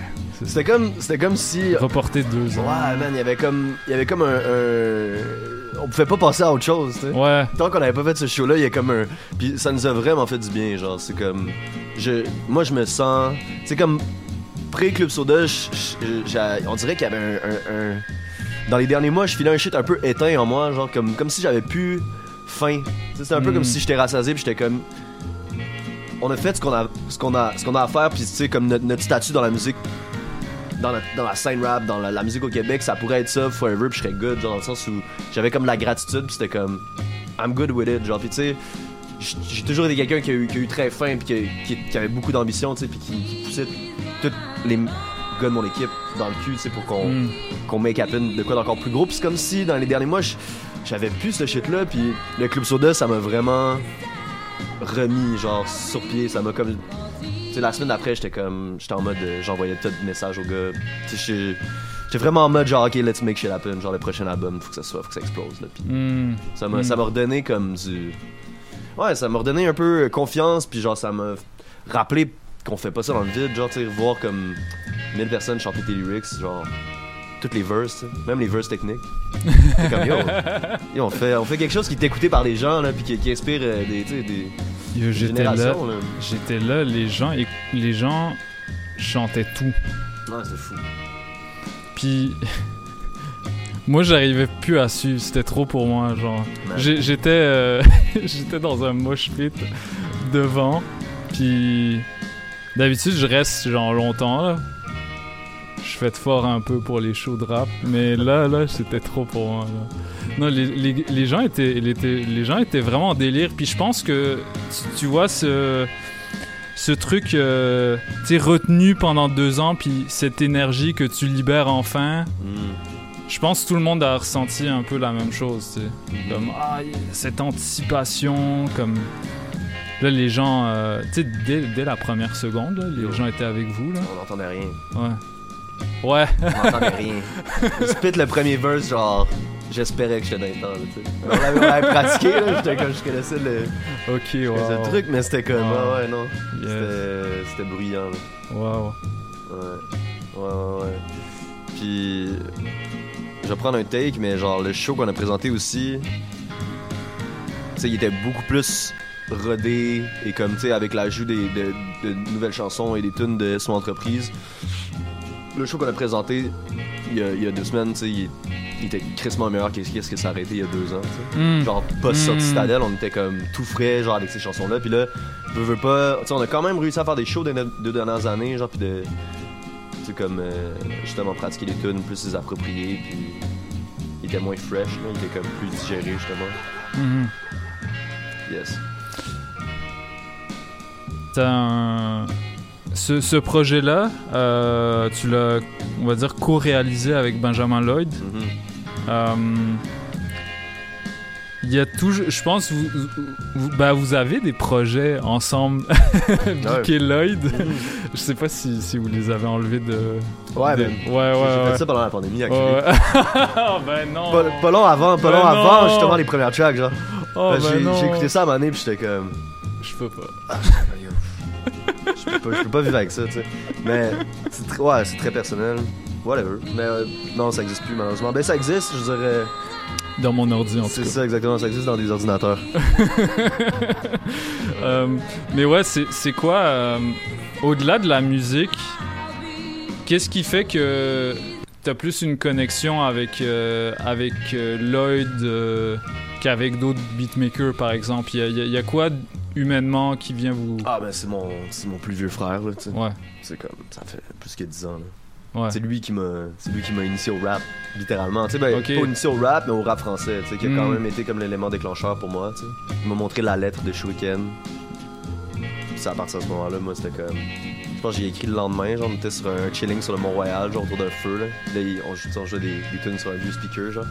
C'était comme, c'était comme si. Reporté deux ans. Ouais, man, il y avait comme, il y avait comme un, un- on pouvait pas passer à autre chose, tu sais. Ouais. Tant qu'on avait pas fait ce show-là, il y a comme un, puis ça nous a vraiment fait du bien, genre, c'est comme, je, moi je me sens, c'est comme pré Club Soda, je- je- j'ai- on dirait qu'il y avait un, un- un- dans les derniers mois, je filais un shit un peu éteint en moi, genre comme, comme si j'avais plus faim. C'était un peu Mm. comme si j'étais rassasié, puis j'étais comme, on a fait ce qu'on a, ce qu'on a, ce qu'on a à faire, puis tu sais comme notre, notre statut dans la musique dans la, dans la scène rap, dans la, la musique au Québec, ça pourrait être ça forever, puis je serais good, genre dans le sens où j'avais comme la gratitude, puis c'était comme I'm good with it, genre, puis tu sais, j'ai toujours été quelqu'un qui, a eu- qui a eu très faim, puis qui, qui- qui avait beaucoup d'ambition, tu sais, puis qui, poussait tous les gars de mon équipe dans le cul, tu sais, pour qu'on Mm. qu'on make happen de quoi d'encore plus gros, puis c'est comme si dans les derniers mois, j- j'avais plus ce shit-là, puis le Club Soda, ça m'a vraiment remis, genre, sur pied, ça m'a comme tu sais, la semaine d'après, j'étais comme. J'étais en mode. euh, J'envoyais tout de messages aux gars. Tu sais, j'étais- vraiment en mode genre, ok, let's make shit happen. Genre, le prochain album, faut que ça soit, faut que ça explose. Là. Puis Hmm. ça m'a Hmm. ça m'a redonné comme du. Ouais, ça m'a redonné un peu euh, confiance. Puis genre, ça m'a rappelé qu'on fait pas ça dans le vide. Genre, tu sais, voir comme 1000 personnes chanter tes lyrics. Genre, toutes les verses, même les verses techniques. C'est comme yo. yo, on, fait, on fait quelque chose qui est écouté par les gens, là, puis qui, qui inspire euh, des. tu sais, des j'étais là, générations, là. j'étais là, les gens, éc- les gens chantaient tout. Ouais, c'est fou. Puis moi, j'arrivais plus à suivre, c'était trop pour moi, genre. J'ai- J'étais, euh, j'étais dans un mosh pit devant, puis d'habitude je reste genre longtemps là. Je fais de fort un peu pour les shows de rap, mais là, là, c'était trop pour moi. là. Non, les, les- les gens étaient, les, gens étaient vraiment en délire. Puis je pense que, tu, tu vois, ce, ce truc, euh, tu retenu pendant deux ans, puis cette énergie que tu libères enfin, je pense que tout le monde a ressenti un peu la même chose, tu sais. Comme, ah, cette anticipation, comme... Là, les gens, euh, tu sais, dès, dès la première seconde, là, les gens étaient avec vous, là. On n'entendait rien. Ouais. Ouais. On n'entendait rien. Spit le premier verse, genre, j'espérais que j'étais dans les temps, là, tu sais. On l'avait pratiqué, là, j'étais comme, je connaissais le, Ok, wow. le truc, mais c'était comme, Wow. ah ouais, non. Yes. C'était- C'était bruyant, là. Wow. Ouais. Ouais, ouais, ouais. Puis, je vais prendre un take, mais genre, le show qu'on a présenté aussi, tu sais, il était beaucoup plus rodé et comme, tu sais, avec l'ajout des, de, de nouvelles chansons et des tunes de son entreprise. Le show qu'on a présenté il y a, il y a deux semaines, tu sais, il, il était crissement meilleur qu'est-ce que ça été il y a deux ans. Mm. Genre, pas sorti Mm. Citadel, on était comme tout frais, genre, avec ces chansons-là. Puis là, veux, veux pas, tu sais, on a quand même réussi à faire des shows des deux dernières années, genre, puis de, tu sais, comme, euh, justement, pratiquer les tunes, plus les approprier, puis il était moins fresh, là, il était comme plus digéré, justement. Mhm. Yes. T'as un- Ce, ce projet-là, euh, tu l'as, on va dire, co-réalisé avec Benjamin Lloyd. Euh, Il y a toujours, je pense, vous, vous, bah, vous avez des projets ensemble, Vic et Lloyd. je sais pas si, si vous les avez enlevés de. Ouais, de- ben, ouais, ouais, j'ai fait ça pendant la pandémie, actually. Ouais. ben non. Pas, pas long avant, pas Ben long avant, non. justement, les premières tracks, genre. Oh, ben j'ai écouté ça à un moment donné, puis j'étais comme. Je peux pas. Ah, je peux pas, je peux pas vivre avec ça, tu sais. Mais, c'est tr- ouais, c'est très personnel. Whatever. Mais euh, non, ça existe plus, malheureusement. Ben, ça existe, je dirais. Dans mon ordi, en tout C'est cas. ça, exactement. Ça existe dans des ordinateurs. Euh, mais ouais, c'est c'est quoi, euh, au-delà de la musique, qu'est-ce qui fait que t'as plus une connexion avec, euh, avec Lloyd qu'avec d'autres beatmakers, par exemple? Y y il y a quoi humainement qui vient vous... Ah, ben c'est mon, c'est mon plus vieux frère, là, tu sais. Ouais. C'est comme, ça fait plus que 10 ans, là. Ouais. C'est lui qui m'a c'est lui qui m'a initié au rap littéralement tu sais ben Ok. pas initié au rap mais au rap français tu sais qui a quand Mm. même été comme l'élément déclencheur pour moi tu sais il m'a montré la lettre de Shuriken Puis c'est à partir de ce moment-là moi c'était comme je pense que j'ai écrit le lendemain genre on était sur un chilling sur le Mont-Royal genre autour d'un feu là là on, on jouait des, des tunes sur un vieux speaker genre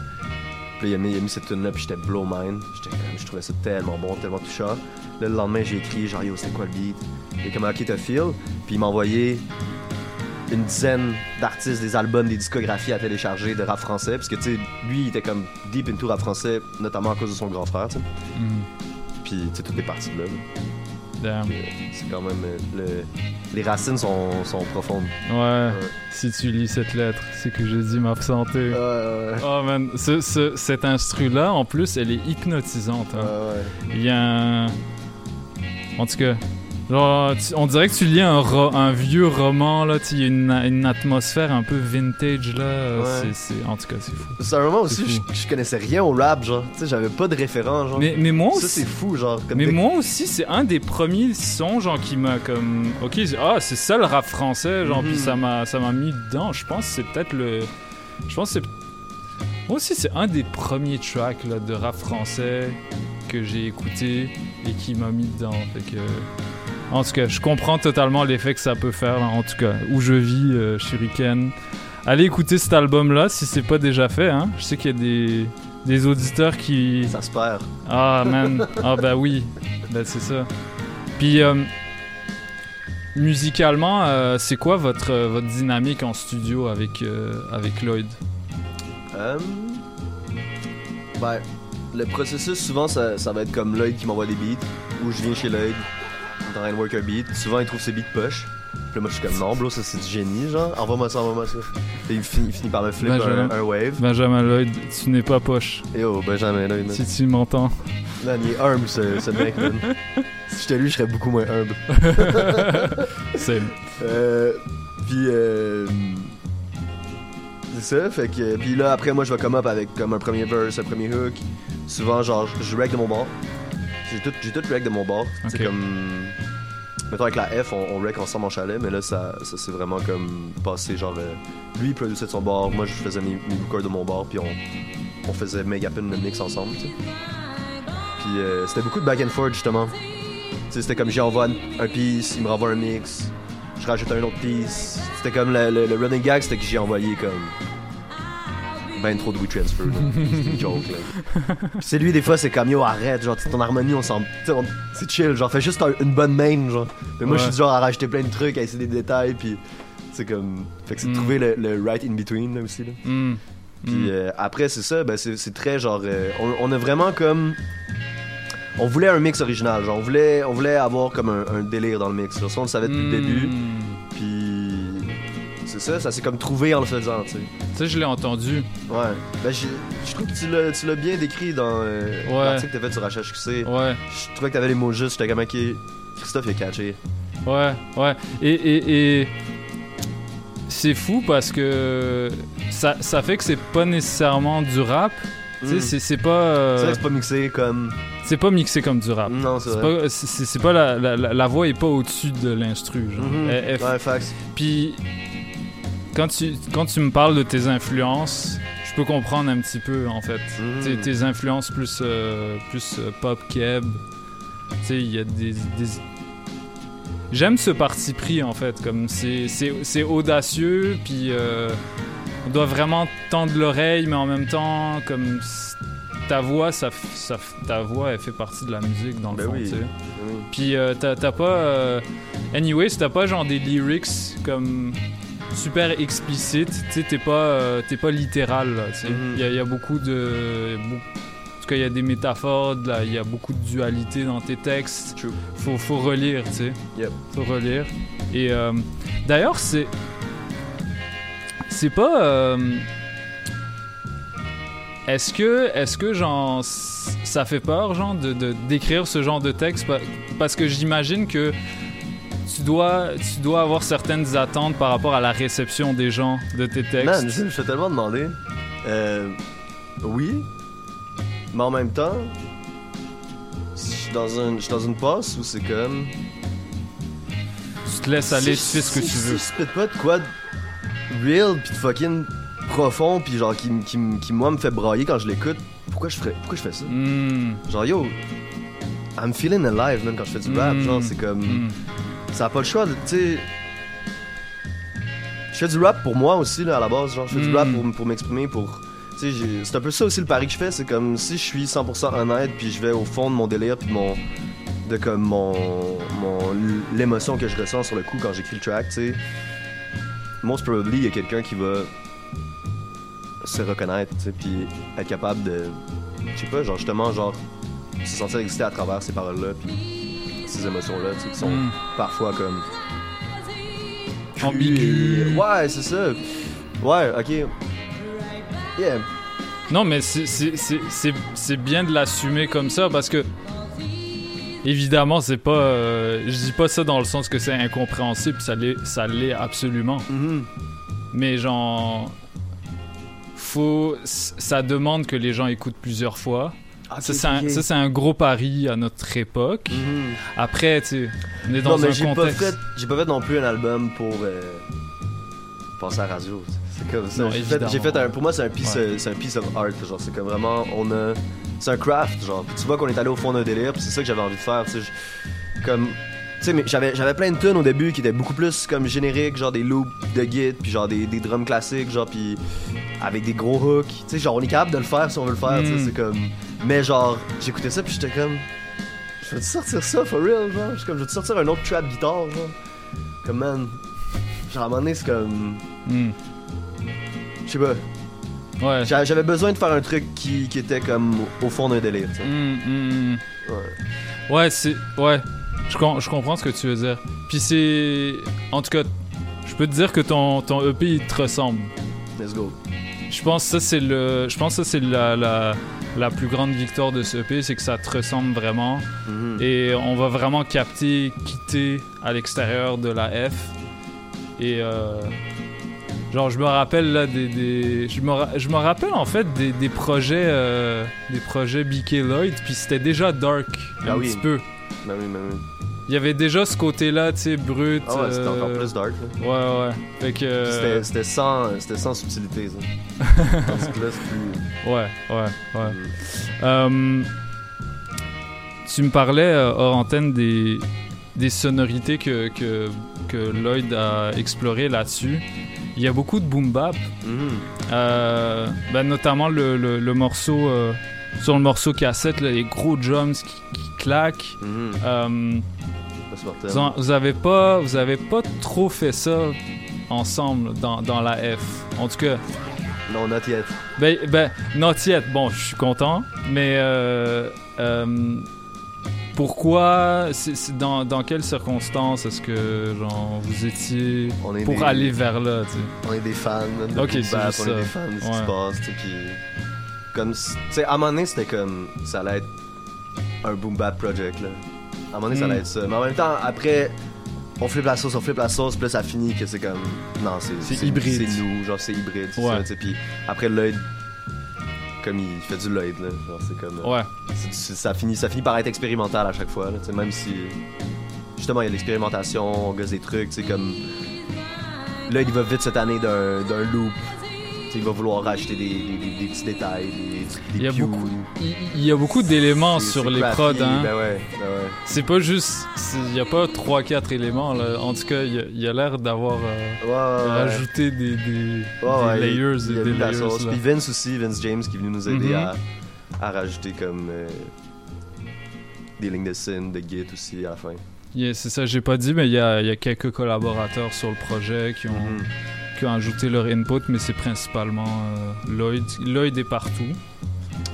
puis il a mis, il a mis cette tune là puis j'étais blow mind j'étais comme je trouvais ça tellement bon tellement touchant là le lendemain j'ai écrit genre yo c'était quoi le beat? Il est comme ok t'as feel puis il m'a envoyé une dizaine d'artistes, des albums, des discographies à télécharger de rap français. Parce que, tu sais, lui, il était comme deep into rap français, notamment à cause de son grand frère, tu sais. Mm. Puis, tu sais, tout est parti de là. là. Euh, C'est quand même. euh, le- Les racines sont, sont profondes. Ouais, si tu lis cette lettre, c'est que j'ai dit ma santé. Oh man, ce, ce- cet instru-là, en plus, elle est hypnotisante. hein. Il y a un... En tout cas, genre, tu- on dirait que tu lis un, ro- un vieux roman, là, tu- il y a une, une atmosphère un peu vintage, là. euh, Ouais. c'est- En tout cas, c'est fou. C'est un moment C'est aussi, je, je connaissais rien au rap, genre. Tu sais, j'avais pas de référent, genre. Mais, mais moi Ça, aussi. c'est fou, genre. Comme mais moi aussi, c'est un des premiers sons, genre, qui m'a comme. Ok, c'est- ah, c'est ça le rap français, genre, Mhm. puis ça m'a ça m'a mis dedans. Je pense que c'est peut-être le. Je pense que c'est. Moi aussi, c'est un des premiers tracks là, de rap français que j'ai écouté et qui m'a mis dedans. Fait que. En tout cas, je comprends totalement l'effet que ça peut faire, là, en tout cas, où je vis, euh, Shuriken. Allez écouter cet album-là si c'est pas déjà fait. Hein. Je sais qu'il y a des, des auditeurs qui. Ça se perd. Ah, man. ah, bah oui. Bah, c'est ça. Puis, euh, musicalement, euh, c'est quoi votre, euh, votre dynamique en studio avec, avec Lloyd? Ben, le processus, souvent, ça, ça va être comme Lloyd qui m'envoie des beats, ou je viens chez Lloyd, en train de work un beat. Souvent, il trouve ses beats poche. Puis là, moi, je suis comme, non, bro, ça, c'est du génie, genre. Envoie-moi ça, envoie-moi ça. Puis il finit, il finit par me flip un, un wave. Benjamin Lloyd, tu n'es pas poche. Et oh, Benjamin Lloyd, man. Si tu m'entends. Man, il est humble, ce, ce mec, man. Si j'étais lui, je serais beaucoup moins humble. Same. Euh, puis, euh, c'est ça, fait que. Puis là, après, moi, je vais come up avec comme un premier verse, un premier hook. Souvent, genre, je- je de mon bord. J'ai tout, j'ai tout rec de mon bord. C'est Ok. comme. Mettons, avec la F, on, on rec ensemble en chalet, mais là, ça, ça c'est vraiment comme passé, genre. euh, lui, il produisait de son bord, moi, je faisais mes, mes records de mon bord, puis on, on faisait Megapin le mix ensemble, tu sais. Puis euh, c'était beaucoup de back and forth, justement. C'était comme j'y envoie un, un piece, il me renvoie un mix, je rajoute un autre piece. C'était comme le, le- le running gag, c'était que j'ai envoyé comme. Ben trop de WeTransfer, là. C'était une joke, là. Puis c'est lui, des fois, c'est comme yo, arrête, genre, ton harmonie, on s'en. on- C'est chill, genre, fais juste un- une bonne main, genre. Mais moi, je suis du genre à rajouter plein de trucs, à essayer des détails, puis. C'est comme. Fait que c'est de Mm. trouver le, le right in between, là aussi, là. Mm. Puis Mm. euh, après, c'est ça, ben c'est c'est très genre. euh, on, on a vraiment comme. On voulait un mix original, genre on voulait, on voulait avoir comme un, un délire dans le mix. Genre, ça, on le savait depuis le début. C'est ça, ça s'est comme trouvé en le faisant, tu sais. Ça, je l'ai entendu. Ouais. Ben, je trouve que tu l'as tu l'as bien décrit dans euh, Ouais. l'article que t'as fait sur HHQC. Ouais. Je trouvais que t'avais les mots justes, j'étais comme, ok, Christophe, il a catché. Ouais, ouais. Et, et, et c'est fou parce que ça, ça fait que c'est pas nécessairement du rap. Tu sais, Mm. c'est- c'est pas. euh, C'est pas mixé comme. C'est pas mixé comme du rap. Non, c'est vrai. pas, c'est- pas la, la, la- voix est pas au-dessus de l'instru. genre. Mhm. Elle- Ouais, facts. Puis quand tu, quand tu me parles de tes influences, je peux comprendre un petit peu en fait. Mhm. Tes, tes influences plus, euh, plus euh, pop keb. Tu sais, il y a des. des- J'aime ce parti pris en fait, comme c'est audacieux, puis euh, on doit vraiment tendre l'oreille, mais en même temps, comme ta voix, ça, ça ta voix, elle fait partie de la musique dans le Ben fond, oui. tu sais. Ben oui. Puis euh, t'as t'as pas. euh, anyways, t'as pas genre des lyrics comme super explicites. Tu sais, t'es pas, euh, pas littéral. Mhm. Il y, a- il y a beaucoup de. En tout cas, il y a des métaphores, il y a beaucoup de dualité dans tes textes. Faut, faut relire, tu sais. Yep. Faut relire. Et euh, d'ailleurs, c'est. C'est pas. euh, est-ce que, est-ce que, genre, ça fait peur, genre, de, d'écrire ce genre de texte? Pa- Parce que j'imagine que tu dois, tu dois avoir certaines attentes par rapport à la réception des gens de tes textes. Man, je me fais tellement demander. Euh, oui, mais en même temps, je suis dans, un, je suis dans une passe où c'est comme. Tu te laisses aller, tu fais ce que tu veux. Si je pas de quoi de real pis de fucking profond pis genre qui, qui, qui moi me fait brailler quand je l'écoute, pourquoi je ferais, pourquoi je fais ça? Hmm. Genre yo, I'm feeling alive même quand je fais du rap, Mm. genre c'est comme. Ça a pas le choix de, tu sais. Je fais du rap pour moi aussi là à la base, genre je fais du rap pour, pour m'exprimer, pour. Tu sais, j'ai- c'est un peu ça aussi le pari que je fais, c'est comme si je suis 100% honnête puis je vais au fond de mon délire puis de mon. de comme mon. mon l'émotion que je ressens sur le coup quand j'écris le track, tu sais. Most probably, il y a quelqu'un qui va se reconnaître, tu sais, puis être capable de. Je sais pas, genre justement, genre se sentir exister à travers ces paroles-là, puis ces émotions-là, qui sont Mm. parfois comme. Ambigu. Ouais, c'est ça. Ouais, ok. Yeah. Non, mais c'est- bien de l'assumer comme ça parce que. Évidemment, c'est pas. euh, je dis pas ça dans le sens que c'est incompréhensible, ça l'est, absolument. Mm-hmm. Mais genre. Faut. Ça demande que les gens écoutent plusieurs fois. Ah, ça, c'est un, ok. ça, c'est un gros pari à notre époque. Après, tu sais, on est dans non, mais un j'ai pas contexte. fait, j'ai pas fait non plus un album pour euh, passer à la radio. C'est comme ça. Non, J'ai fait, évidemment. j'ai fait un, pour moi, c'est un piece, Ouais. euh, c'est un piece of art. Genre, c'est comme vraiment, on a, c'est un craft. Genre, tu vois qu'on est allé au fond d'un délire. C'est ça que j'avais envie de faire. Tu sais, je- comme, tu sais, mais j'avais, j'avais plein de tunes au début qui étaient beaucoup plus comme génériques, genre des loops de git, puis genre des, des drums classiques, genre puis avec des gros hooks. Tu sais, genre on est capable de le faire si on veut le faire. Mm. C'est comme, mais genre, j'écoutais ça puis j'étais comme. Je veux sortir ça for real, genre? Je comme, je veux sortir un autre trap guitare, genre? Comme, man. Genre, à un moment donné, c'est comme. Hmm. Je sais pas. Ouais. J'a- J'avais besoin de faire un truc qui, qui était comme au fond d'un délire, tu hmm, hmm. Ouais. Ouais, c'est. Ouais. Je, com- je comprends ce que tu veux dire. Puis c'est. En tout cas, je peux te dire que ton, ton EP il te ressemble. Let's go. Je pense que ça c'est le. Je pense que ça c'est la, la, la plus grande victoire de ce EP, c'est que ça te ressemble vraiment. Mhm. Et on va vraiment capter, quitter à l'extérieur de la F. Et euh, genre, je me rappelle là des. des- je, me ra- je me rappelle en fait des, des projets. euh, des projets BK Lloyd, puis c'était déjà dark Ah un oui. petit peu. Ben oui, ben oui. Il y avait déjà ce côté-là, tu sais, brut. Ah ouais, c'était euh, encore plus dark, là. Ouais, ouais. Fait que. euh, C'était- sans, c'était sans subtilité, ça. Tandis que là, c'est plus. Ouais, ouais, ouais. Euh, tu me parlais euh, hors antenne des, des sonorités que, que, que Lloyd a explorées là-dessus. Il y a beaucoup de boom bap. Euh, ben, notamment le, le, le morceau. euh, sur le morceau cassette, là, les gros drums qui, qui claquent. Euh, mortel. Vous, en- vous avez pas, vous avez pas trop fait ça ensemble dans, dans la F. En tout cas. Non, not yet. Ben, ben, not yet. Bon, je suis content, mais euh, euh, pourquoi, c'est, c'est dans, dans quelles circonstances est-ce que genre vous étiez On est pour des- aller vers là, tu sais? On est des fans de Ok, c'est on ça. est des fans de ce qui Ouais. se passe, tu comme, tu sais, à un moment donné, c'était comme, ça allait être un boom bap project, là. À un moment donné, ça Mm. allait être ça. Mais en même temps, après, on flippe la sauce, on flippe la sauce, puis là, ça finit que c'est comme, non, c'est C'est hybride. C'est nous, genre, c'est hybride, c'est Ouais. ça, puis après, Lloyd, comme il fait du Lloyd, là, genre, c'est comme, Ouais. ça finit, ça finit par être expérimental à chaque fois, là, même si, justement, il y a de l'expérimentation, on gosse des trucs, tu sais, comme, Là, il va vite cette année d'un d'un loop. Il va vouloir rajouter des, des- des- des petits détails, des, Il y a beaucoup, il, y a beaucoup d'éléments sur les prods, hein. Ben ouais, ben ouais. C'est pas juste, il y a pas 3-4 éléments là. En tout cas, il y a- l'air d'avoir euh, Ouais, rajouté des, layers il- et des layers. sauce. Puis Vince aussi, Vince James qui est venu nous aider Mhm. à, à rajouter comme euh, des lignes de synth, de git aussi à la fin. Yeah, c'est ça, j'ai pas dit, mais il y a, y a quelques collaborateurs sur le projet qui ont, Mhm. Qui ont ajouté leur input, mais c'est principalement euh, Lloyd. Lloyd est partout.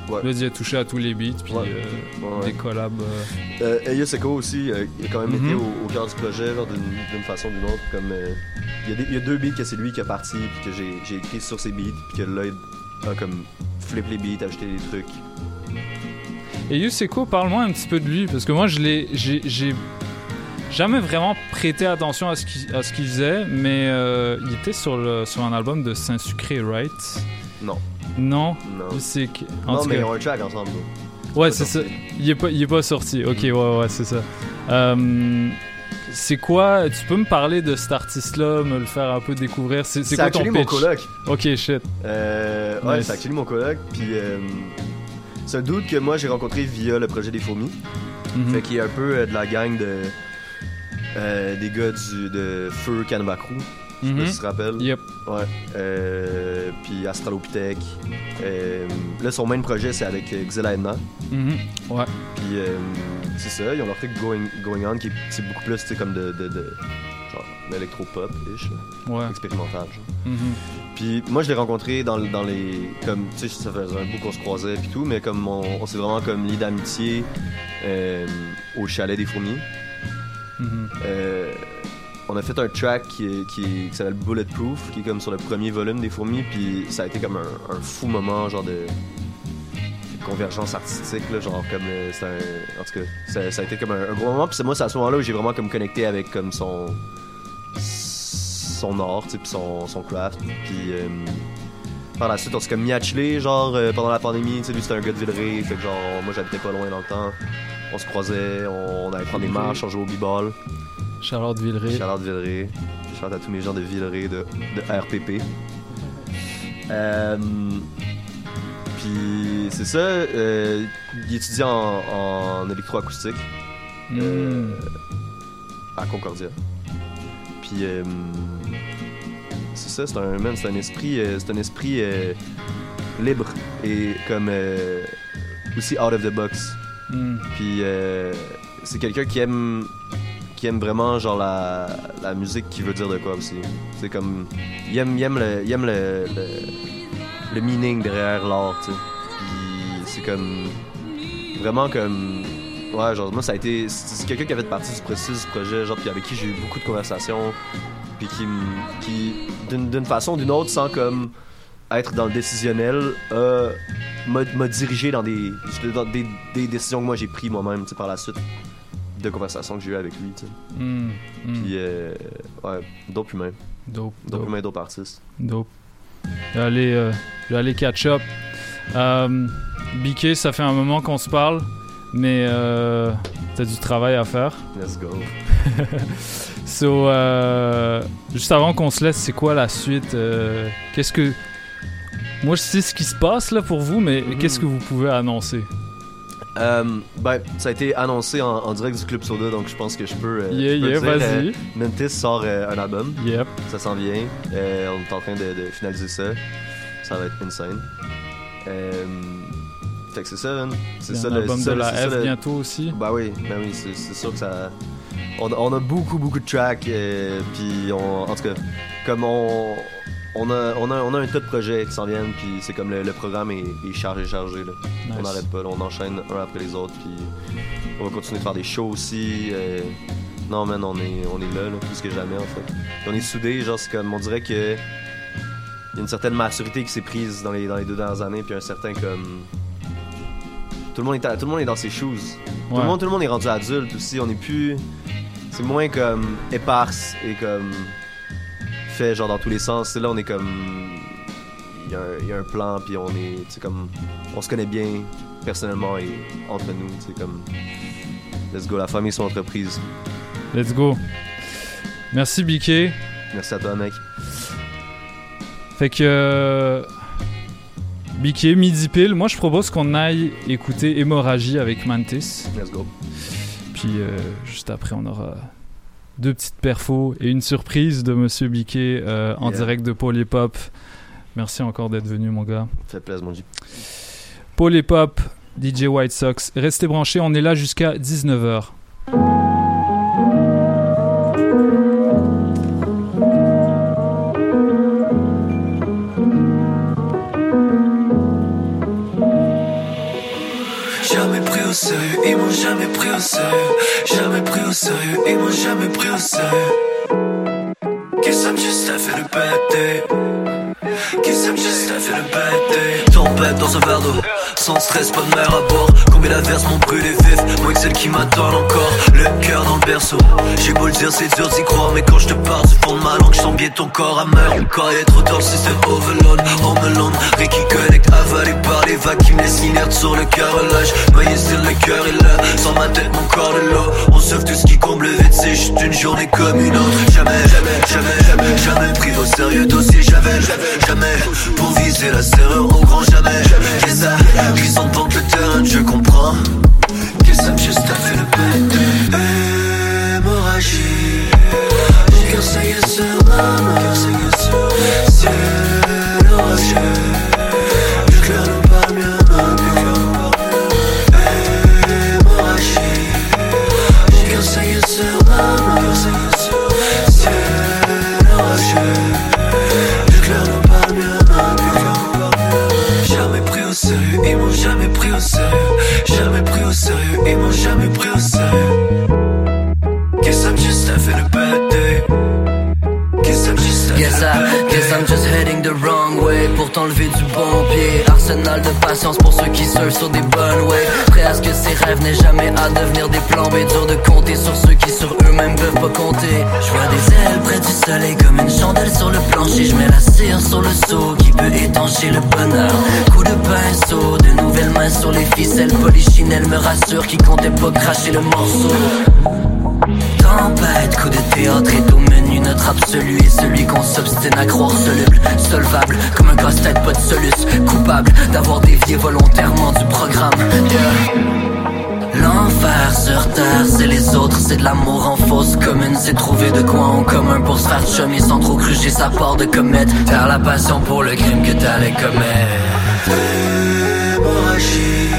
Ouais. Lloyd il a touché à tous les beats, puis Ouais. euh, Ouais, des collabs. euh, Euh, Eya Seko aussi, euh, il a quand même Mhm. été au, au cœur du projet d'une façon ou d'une autre. Comme, euh, il, y a des- il y a deux beats que c'est lui qui a parti, puis que j'ai écrit sur ses beats, puis que Lloyd a comme flip les beats, ajouter des trucs. Et Yuseko, parle-moi un petit peu de lui, parce que moi, je l'ai, j'ai jamais vraiment prêté attention à ce qu'il, faisait, mais euh, il était sur, le, sur un album de Saint-Sucré, right? Non. Non? Non. C'est Non, mais cas- ils ont un track ensemble. Ouais, c'est ça. Il est pas, il est pas sorti. Ok, ouais, ouais, c'est ça. Euh, c'est quoi Tu peux me parler de cet artiste-là, me le faire un peu découvrir? C'est, quoi ton actually mon pitch? coloc. Ok, shit. Euh, ouais, Nice. c'est actually mon coloc. Puis euh, c'est un dude que moi j'ai rencontré via le projet des fourmis. Mhm. Fait qu'il est un peu de la gang de. Euh, des gars du, de Feu Crew. Je sais Mhm. pas si tu te rappelles. Yep. Ouais. Euh, puis Astralopithèque. Euh, là, son main projet, c'est avec euh, Xela Edna. Mhm. Ouais. Puis euh, c'est ça, ils ont leur truc Going, going On qui est, c'est beaucoup plus, tu sais, comme de. de, de genre, là. Ouais. Expérimental, genre. Mhm. Puis moi, je l'ai rencontré dans, dans les. Comme, tu sais, ça faisait un bout qu'on se croisait, puis tout, mais comme on, on s'est vraiment comme lié d'amitié au chalet des fourmis. Euh, on a fait un track qui, s'appelle Bulletproof, qui est comme sur le premier volume des fourmis, puis ça a été comme un, fou moment, genre de, convergence artistique, genre comme. euh, un- en tout cas, ça, a été comme un, un gros moment, puis c'est moi, c'est à ce moment-là où j'ai vraiment comme connecté avec comme son. son art, puis son, son craft, puis. euh, par la suite, on s'est comme mis genre, pendant la pandémie, tu sais, lui c'était un gars de Villeray, fait que genre, moi j'habitais pas loin dans le temps. On se croisait, on, on allait prendre des marches, on jouait au b-ball. Charlotte Villeray. Charlotte Villeray. Shout à tous mes gens de Villeray, de, de RPP. Euh, puis c'est ça, euh, il étudie en, en électroacoustique euh, à Concordia. Puis c'est ça, c'est un, man, c'est un esprit, c'est un esprit libre et comme aussi out of the box. Mm. Puis euh, c'est quelqu'un qui aime qui aime vraiment genre la, la musique qui veut dire de quoi aussi. C'est comme il aime, il aime le il aime le, le, meaning derrière l'art. Puis c'est comme vraiment comme ouais, genre moi ça a été c'est quelqu'un qui avait fait partie du processus du projet, genre puis avec qui j'ai eu beaucoup de conversations puis qui qui d'une d'une façon ou d'une autre sans comme être dans le décisionnel euh, m'a dirigé dans des, dans des, des décisions que moi j'ai prises moi-même par la suite de conversations que j'ai eues avec lui. Mm, mm. puis euh, ouais dope humain Dope, dope dope. humain dope artiste Dope. Je vais aller, euh, je vais aller catch up. Euh, Biké, ça fait un moment qu'on se parle, mais euh, t'as du travail à faire. let's go So, euh, juste avant qu'on se laisse, c'est quoi la suite euh, Qu'est-ce que. Moi, je sais ce qui se passe là pour vous, mais Mhm. qu'est-ce que vous pouvez annoncer? Euh, ben, ça a été annoncé en, en direct du Club Soda, donc je pense que je peux. euh, Yeah, je peux yeah, vas-y. euh, Memphis sort euh, un album. Yep. Ça s'en vient. Euh, on est en train de, de finaliser ça. Ça va être insane. Euh, fait que c'est ça. C'est ça un le album c'est ça de la ça F le- bientôt aussi. Bah oui, ben oui, c'est sûr que ça. On, on a beaucoup, beaucoup de tracks. euh, puis on, en tout cas, comme on. On a, on, a, on a un tas de projets qui s'en viennent, puis c'est comme le, le programme est, est chargé, chargé. Là. Nice. On n'arrête pas, là, on enchaîne un après les autres, puis on va continuer de faire des shows aussi. euh, non, man, on est, on est là, là, plus que jamais, en fait. Puis on est soudés, genre, c'est comme, on dirait que y a une certaine maturité qui s'est prise dans les, dans les deux dernières années, puis un certain, comme... Tout le monde est, à- tout le monde est dans ses shoes. Tout, le monde, tout le monde est rendu adulte aussi, on est plus... C'est moins comme éparse et comme fait genre dans tous les sens. C'est là on est comme il y, a un- il y a un plan puis on est tu sais comme on se connaît bien personnellement et entre nous, tu sais comme let's go la famille son entreprise. Let's go. Merci Biké. Merci à toi mec. Fait que. euh, Biké, midi pile. Moi, je propose qu'on aille écouter Hémorragie avec Mantis. Let's go. Puis, euh, juste après, on aura deux petites perfos et une surprise de Monsieur Biké euh, en Yeah. direct de Polypop. Merci encore d'être venu, mon gars. Fait plaisir mon G. Polypop, DJ White Sox. Restez branchés, on est là jusqu'à 19h. Ils m'ont jamais pris au sérieux. Jamais pris au sérieux, ils m'ont jamais pris au sérieux. Qui sommes juste à faire le péter. Qui s'aime juste à fait le bête Tempête dans un verre d'eau. Sans stress, pas de mer à bord. Combien d'averses m'ont brûlé vif. Moins que celles qui m'attendent encore. Le cœur dans le berceau. J'ai beau le dire, c'est dur d'y croire. Mais quand je te parle du fond de ma langue Je bien ton corps. À meurtre Quand il est trop tard, le système overload Home alone, rien qui connecte Avalé par les vagues qui me laissent inerte sur le carrelage Noyé still, le cœur est là Sans ma tête, mon corps de l'eau. On sauve tout ce qui comble vite C'est juste une journée comme une autre. Jamais, jamais, jamais, jamais Jamais pris au sérieux dossier Jamais, jamais, jamais. Pour viser la serrure au grand jamais. Qu'est-ce ça Qui s'en le terrain je comprends Que ça juste a fait le bête Hémorragie maman Cœur est sur C'est l'orageux I'm I'm just heading the wrong way Pour t'enlever du bon pied. Arsenal de patience pour ceux qui surfent sur des bonnes waves Prêt à ce que ces rêves n'aient jamais à devenir des plans B. Dur de compter sur ceux qui sur eux-mêmes peuvent pas compter. Je vois des ailes près du soleil comme une chandelle sur le plancher. Je mets la cire sur le seau qui peut étancher le bonheur. Coup de pinceau, de nouvelles mains sur les ficelles. Polichinelle me rassure qui comptait pas cracher le morceau. Tempête, coup de théâtre est au menu. Notre absolu est celui qu'on s'obstine à croire Solvable, comme un casse-tête, pas de soluce Coupable d'avoir dévié volontairement du programme. L'enfer sur terre, c'est les autres, c'est de l'amour en fausse commune. C'est trouver de quoi en commun pour se faire chummer sans trop gruger sa part de comète. Faire la passion pour le crime que t'allais commettre. Hémorragie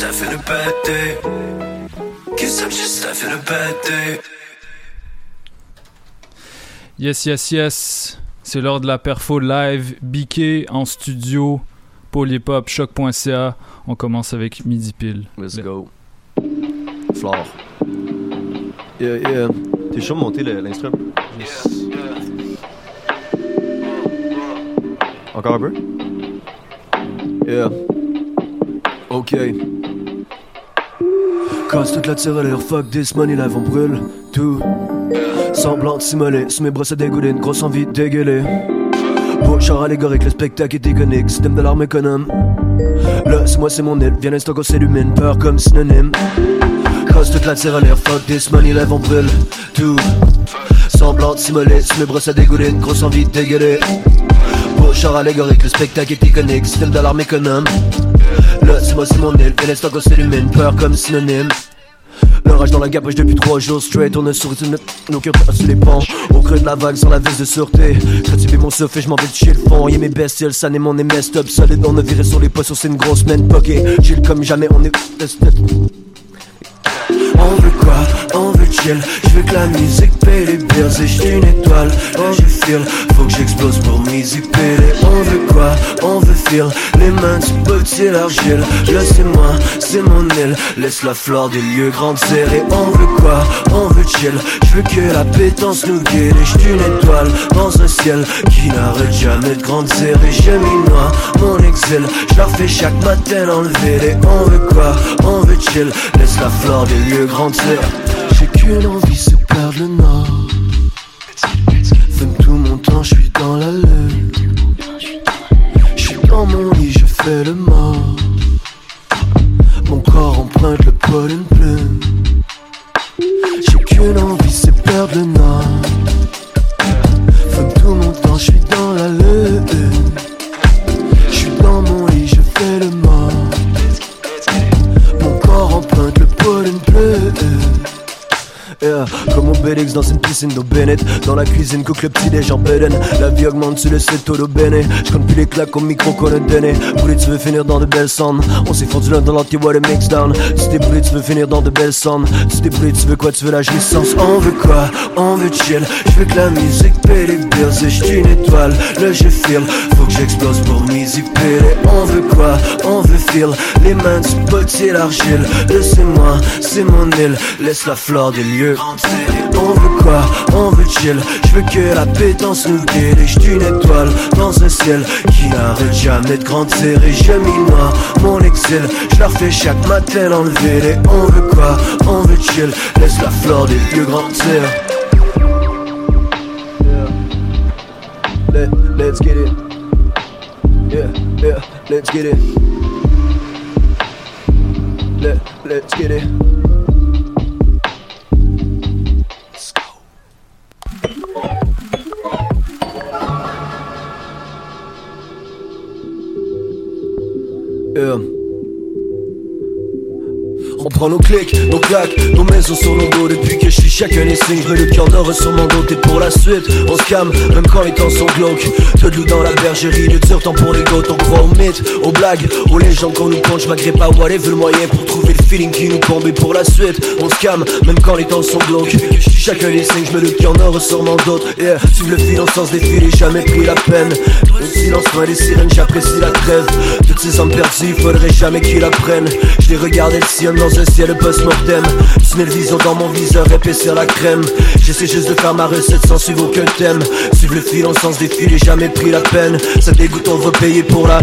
just having a bad day. Guess I'm just having a bad day. Yes, yes, yes. C'est l'heure de la perfo live. Biquet en studio. Polypop, choc.ca. On commence avec Midi Pile. Let's go. Flore. Yeah, yeah. T'es chaud de monter le- l'instrument? Encore un peu? Yeah. Ok. Casse toute la tirelire, fuck this money live, on brûle tout. Semblant de simuler, sous mes brosses à dégouliner, grosse envie de dégueuler. Pochard allégorique, le spectacle est iconique, système de l'arme économe. Là, c'est moi, c'est mon île, viens l'instant qu'on s'illumine, peur comme synonyme. Casse toute la tirelire, fuck this money live, on brûle tout. Semblant de simuler, sous mes brosses à dégouliner, grosse envie de dégueuler. Pochard allégorique, le spectacle est iconique, de l'arme économe. Là, c'est moi, c'est mon île, viens l'instant qu'on peur comme synonyme. L'orage dans la gapoche depuis trois jours straight On sur une nos cœurs sur les ponts Au creux de la vague sans la vis de sûreté. J'ai mon souffle et je m'en vais de chez le fond. Y'a mes bestioles, ça n'est mon MS top solide. On a viré sur les poissons, c'est une grosse semaine poké Chill comme jamais, on est on veut quoi On veut chill. Je veux que la musique paye les bills. Et je une étoile quand je file. Faut que j'explose pour m'easy payer On veut quoi On veut feel. Les mains du petit l'argile Là c'est moi, c'est mon île. Laisse la flore des lieux grandir. Et on veut quoi On veut chill. Je veux que la pétence nous guide. Et je une étoile dans un ciel Qui n'arrête jamais de grandir. Et j'ai mis noir mon exil. Je leur fais chaque matin enlever. Et on veut quoi On veut chill. Laisse la flore des lieux J'ai qu'une envie, c'est perdre le nord. Fume tout mon temps, je suis dans la lune Je suis dans mon lit, je fais le mort. Mon corps emprunte le poil une plume. J'ai qu'une envie, c'est perdre le nord. Fume tout mon temps, je suis dans la lune Yeah. Comme Obélix Netflix dans une piscine d'eau bénite. Dans la cuisine, cook le petit déj en beden. La vie augmente, tu le sais, todo bene. Je compte plus les claques au micro qu'on a donné. Boulé, tu veux finir dans de belles cendres. On l'un dans what a mix down. Si t'es boulé, tu veux finir dans de belles cendres. Si t'es boulé, tu veux quoi, tu veux la jouissance? On veut quoi, on veut chill. Je veux que la musique paie les bills. Et je une étoile, là je file. Faut que j'explose pour m'easy. On veut quoi, on veut feel. Les mains du potier, l'argile. Laissez-moi, c'est mon île. Laisse la fleur des lieux. On veut quoi, on veut chill. Je veux que la pétence nous guide. Et je une étoile dans un ciel qui n'arrête jamais de grandir. Et je m'y mon exil. Je leur fais chaque matin enlever les on veut quoi, on veut chill. Laisse la fleur des lieux grandir. Let, let's get it. Yeah, yeah, let's get it. Let, let's get it. Yeah. On prend nos clics, nos claques, nos maisons sur nos dos Depuis que je suis chacun des signes, je mets le cœur d'or sur mon dos T'es pour la suite, on se calme, même quand les temps sont glauques. De loup dans la bergerie, de dur temps pour les gouttes. On croit aux mythes, aux blagues, aux légendes qu'on nous compte Je m'agrippe à whatever le moyen pour trouver le feeling qui nous tombe Et pour la suite, on se calme, même quand les temps sont glauques. Chacun des signes, je mets le cœur d'or sur mon dos Yeah, le fil en sens défilé, jamais pris la peine. Le silence, loin des sirènes, j'apprécie la trêve. Toutes ces âmes perdues, faudrait jamais qu'ils apprennent Je les regarde, elles sillonnent dans un ciel post-mortem. Tunnel vision dans mon viseur, épaissir la crème. J'essaie juste de faire ma recette sans suivre aucun thème. Suivre le fil en sens défilé, jamais pris la peine. Ça dégoûte, on veut payer pour la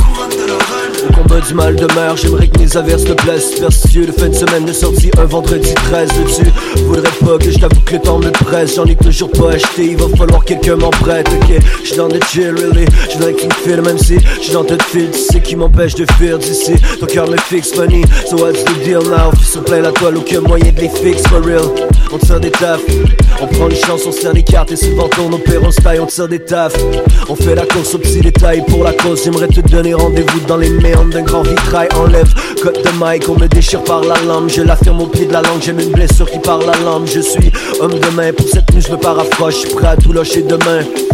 au combat du mal de mer, j'aimerais que mes averses te plaisent Superstitieux de fin de semaine de sortie un vendredi 13 dessus Voudrais pas que je t'avoue que le temps me presse. J'en ai toujours pas acheté, il va falloir que quelqu'un m'en prête. Ok, j'suis dans the chill really. Je voudrais que tu me files même si j'suis dans te fil Tu sais qui m'empêche de fuir d'ici. Ton cœur me fixe money, so what's the deal now? Fils sur plein la toile, aucun moyen de les fixe for real. On tire des tafs, on prend une chance, on serre des cartes Et souvent tourne au père, on taille, on tire des tafs. On fait la course aux petits détails pour la cause. J'aimerais te donner rendez-vous dans les méandres d'un grand vitrail. Enlève cote de mic, on me déchire par la lame. Je l'affirme au pied de la langue, j'ai une blessure qui parle la lame Je suis homme de main, pour cette nuit je me suis prêt à tout lâcher demain. on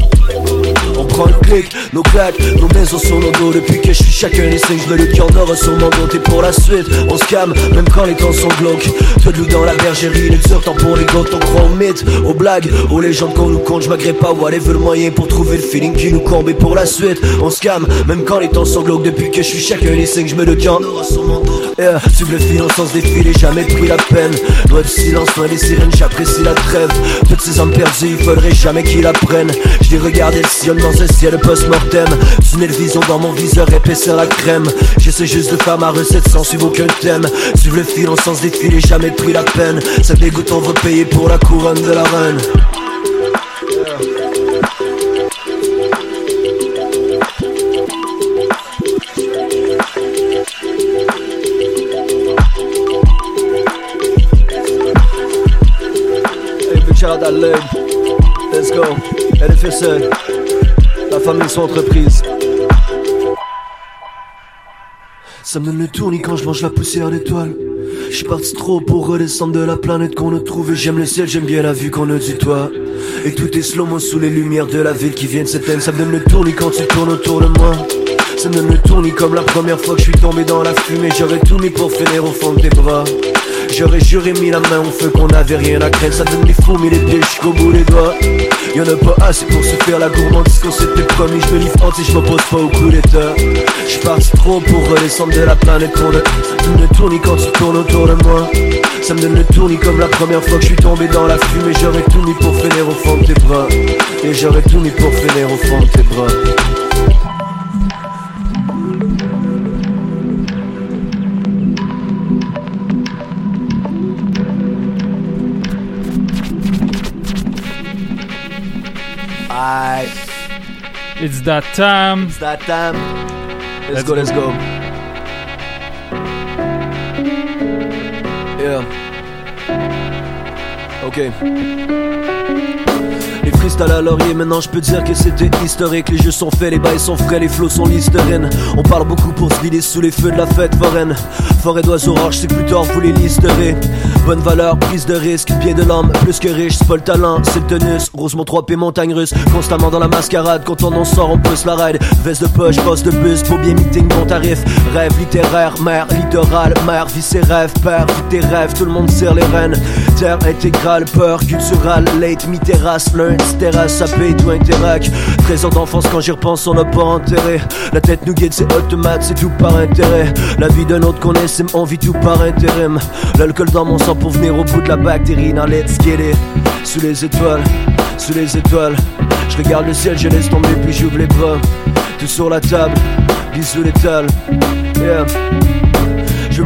prend le clic, nos claques, nos maisons sur nos dos. Depuis que je suis chacun des signes, je le cœur d'or sur mon dos T'es pour la suite, on se calme, même quand les temps sont glauques. Te loup dans la bergerie, les temps pour les gouttes On croit aux mythes, aux blagues, aux légendes qu'on nous compte Je m'agrée pas, whatever le moyen pour trouver le feeling qui nous combe Et pour la suite, on se calme, même quand les temps sont glauques. Depuis que je suis chacun des signes, je mets le cœur d'or sur mon dos Yeah, suivre le fil en sens défilé, jamais pris la peine. Loin du silence, loin des sirènes, j'apprécie la trêve. Toutes ces âmes perdues, il faudrait jamais qu'ils apprennent. Je les regarde, elles sillonnent dans un ciel post-mortem Tunnel vision dans mon viseur, épaissir la crème J'essaie juste de faire ma recette sans suivre aucun thème Suivre le fil en sens défilé, jamais pris la peine Ça dégoûte, on veut payer pour la couronne de la reine. Let's go. LFSE. La famille. Ça me donne le tournis quand je mange la poussière d'étoiles. Je parti trop pour redescendre de la planète qu'on a trouvée. J'aime le ciel, j'aime bien la vue qu'on a du toit. Et tout est slow-mo sous les lumières de la ville qui viennent s'éteindre. Ça me donne le tournis quand tu tournes autour de moi. Ça me donne le tournis comme la première fois que je suis tombé dans la fumée. J'aurais tout mis pour finir au fond de tes bras. J'aurais juré mis la main au feu qu'on avait rien à craindre. Ça donne des fous mis les pieds jusqu'au bout des doigts. Y'en a pas assez pour se faire la gourmandise qu'on s'était promis Je me livre entier, je m'oppose pas au coup d'état J'suis parti trop pour redescendre de la planète qu'on a Ça me le quand tu tournes autour de moi. Ça me donne le tournis comme la première fois que je suis tombé dans la fumée. J'aurais tout mis pour finir au fond de tes bras. Et j'aurais tout mis pour finir au fond de tes bras It's that time. It's that time. Let's, Let's go, go. let's go. Yeah. Ok. Les cristal à laurier, maintenant je peux dire que c'était historique. Les jeux sont faits, les bails sont frais, les flots sont listerine. On parle beaucoup pour se vider sous les feux de la fête foraine. Forêt d'oiseaux rares, c'est plus tard, vous les listerez. Bonne valeur, prise de risque, pied de l'homme, plus que riche, c'est pas le talent, c'est le tenus. Rosemont 3P, montagne russe, constamment dans la mascarade. Quand on en sort, on pousse la ride. Veste de poche, poste de bus, beau bien meeting, bon tarif. Rêve littéraire, mère littoral, mère, vie ses rêves, père, vie tes rêves, tout le monde serre les rênes. Terre intégrale, peur culturelle, late, mi-terrasse, lundi, terrasse, ça paye tout interac. 13 ans d'enfance, quand j'y repense, on n'a pas enterré. La tête nous guide, c'est automate, c'est tout par intérêt. La vie d'un autre qu'on estime, on vit tout par intérim. L'alcool dans mon sang pour venir au bout de la bactérie. Now let's get. Sous les étoiles, sous les étoiles. Je regarde le ciel, je laisse tomber, puis j'ouvre les bras. Tout sur la table, bisous l'étal. Yeah.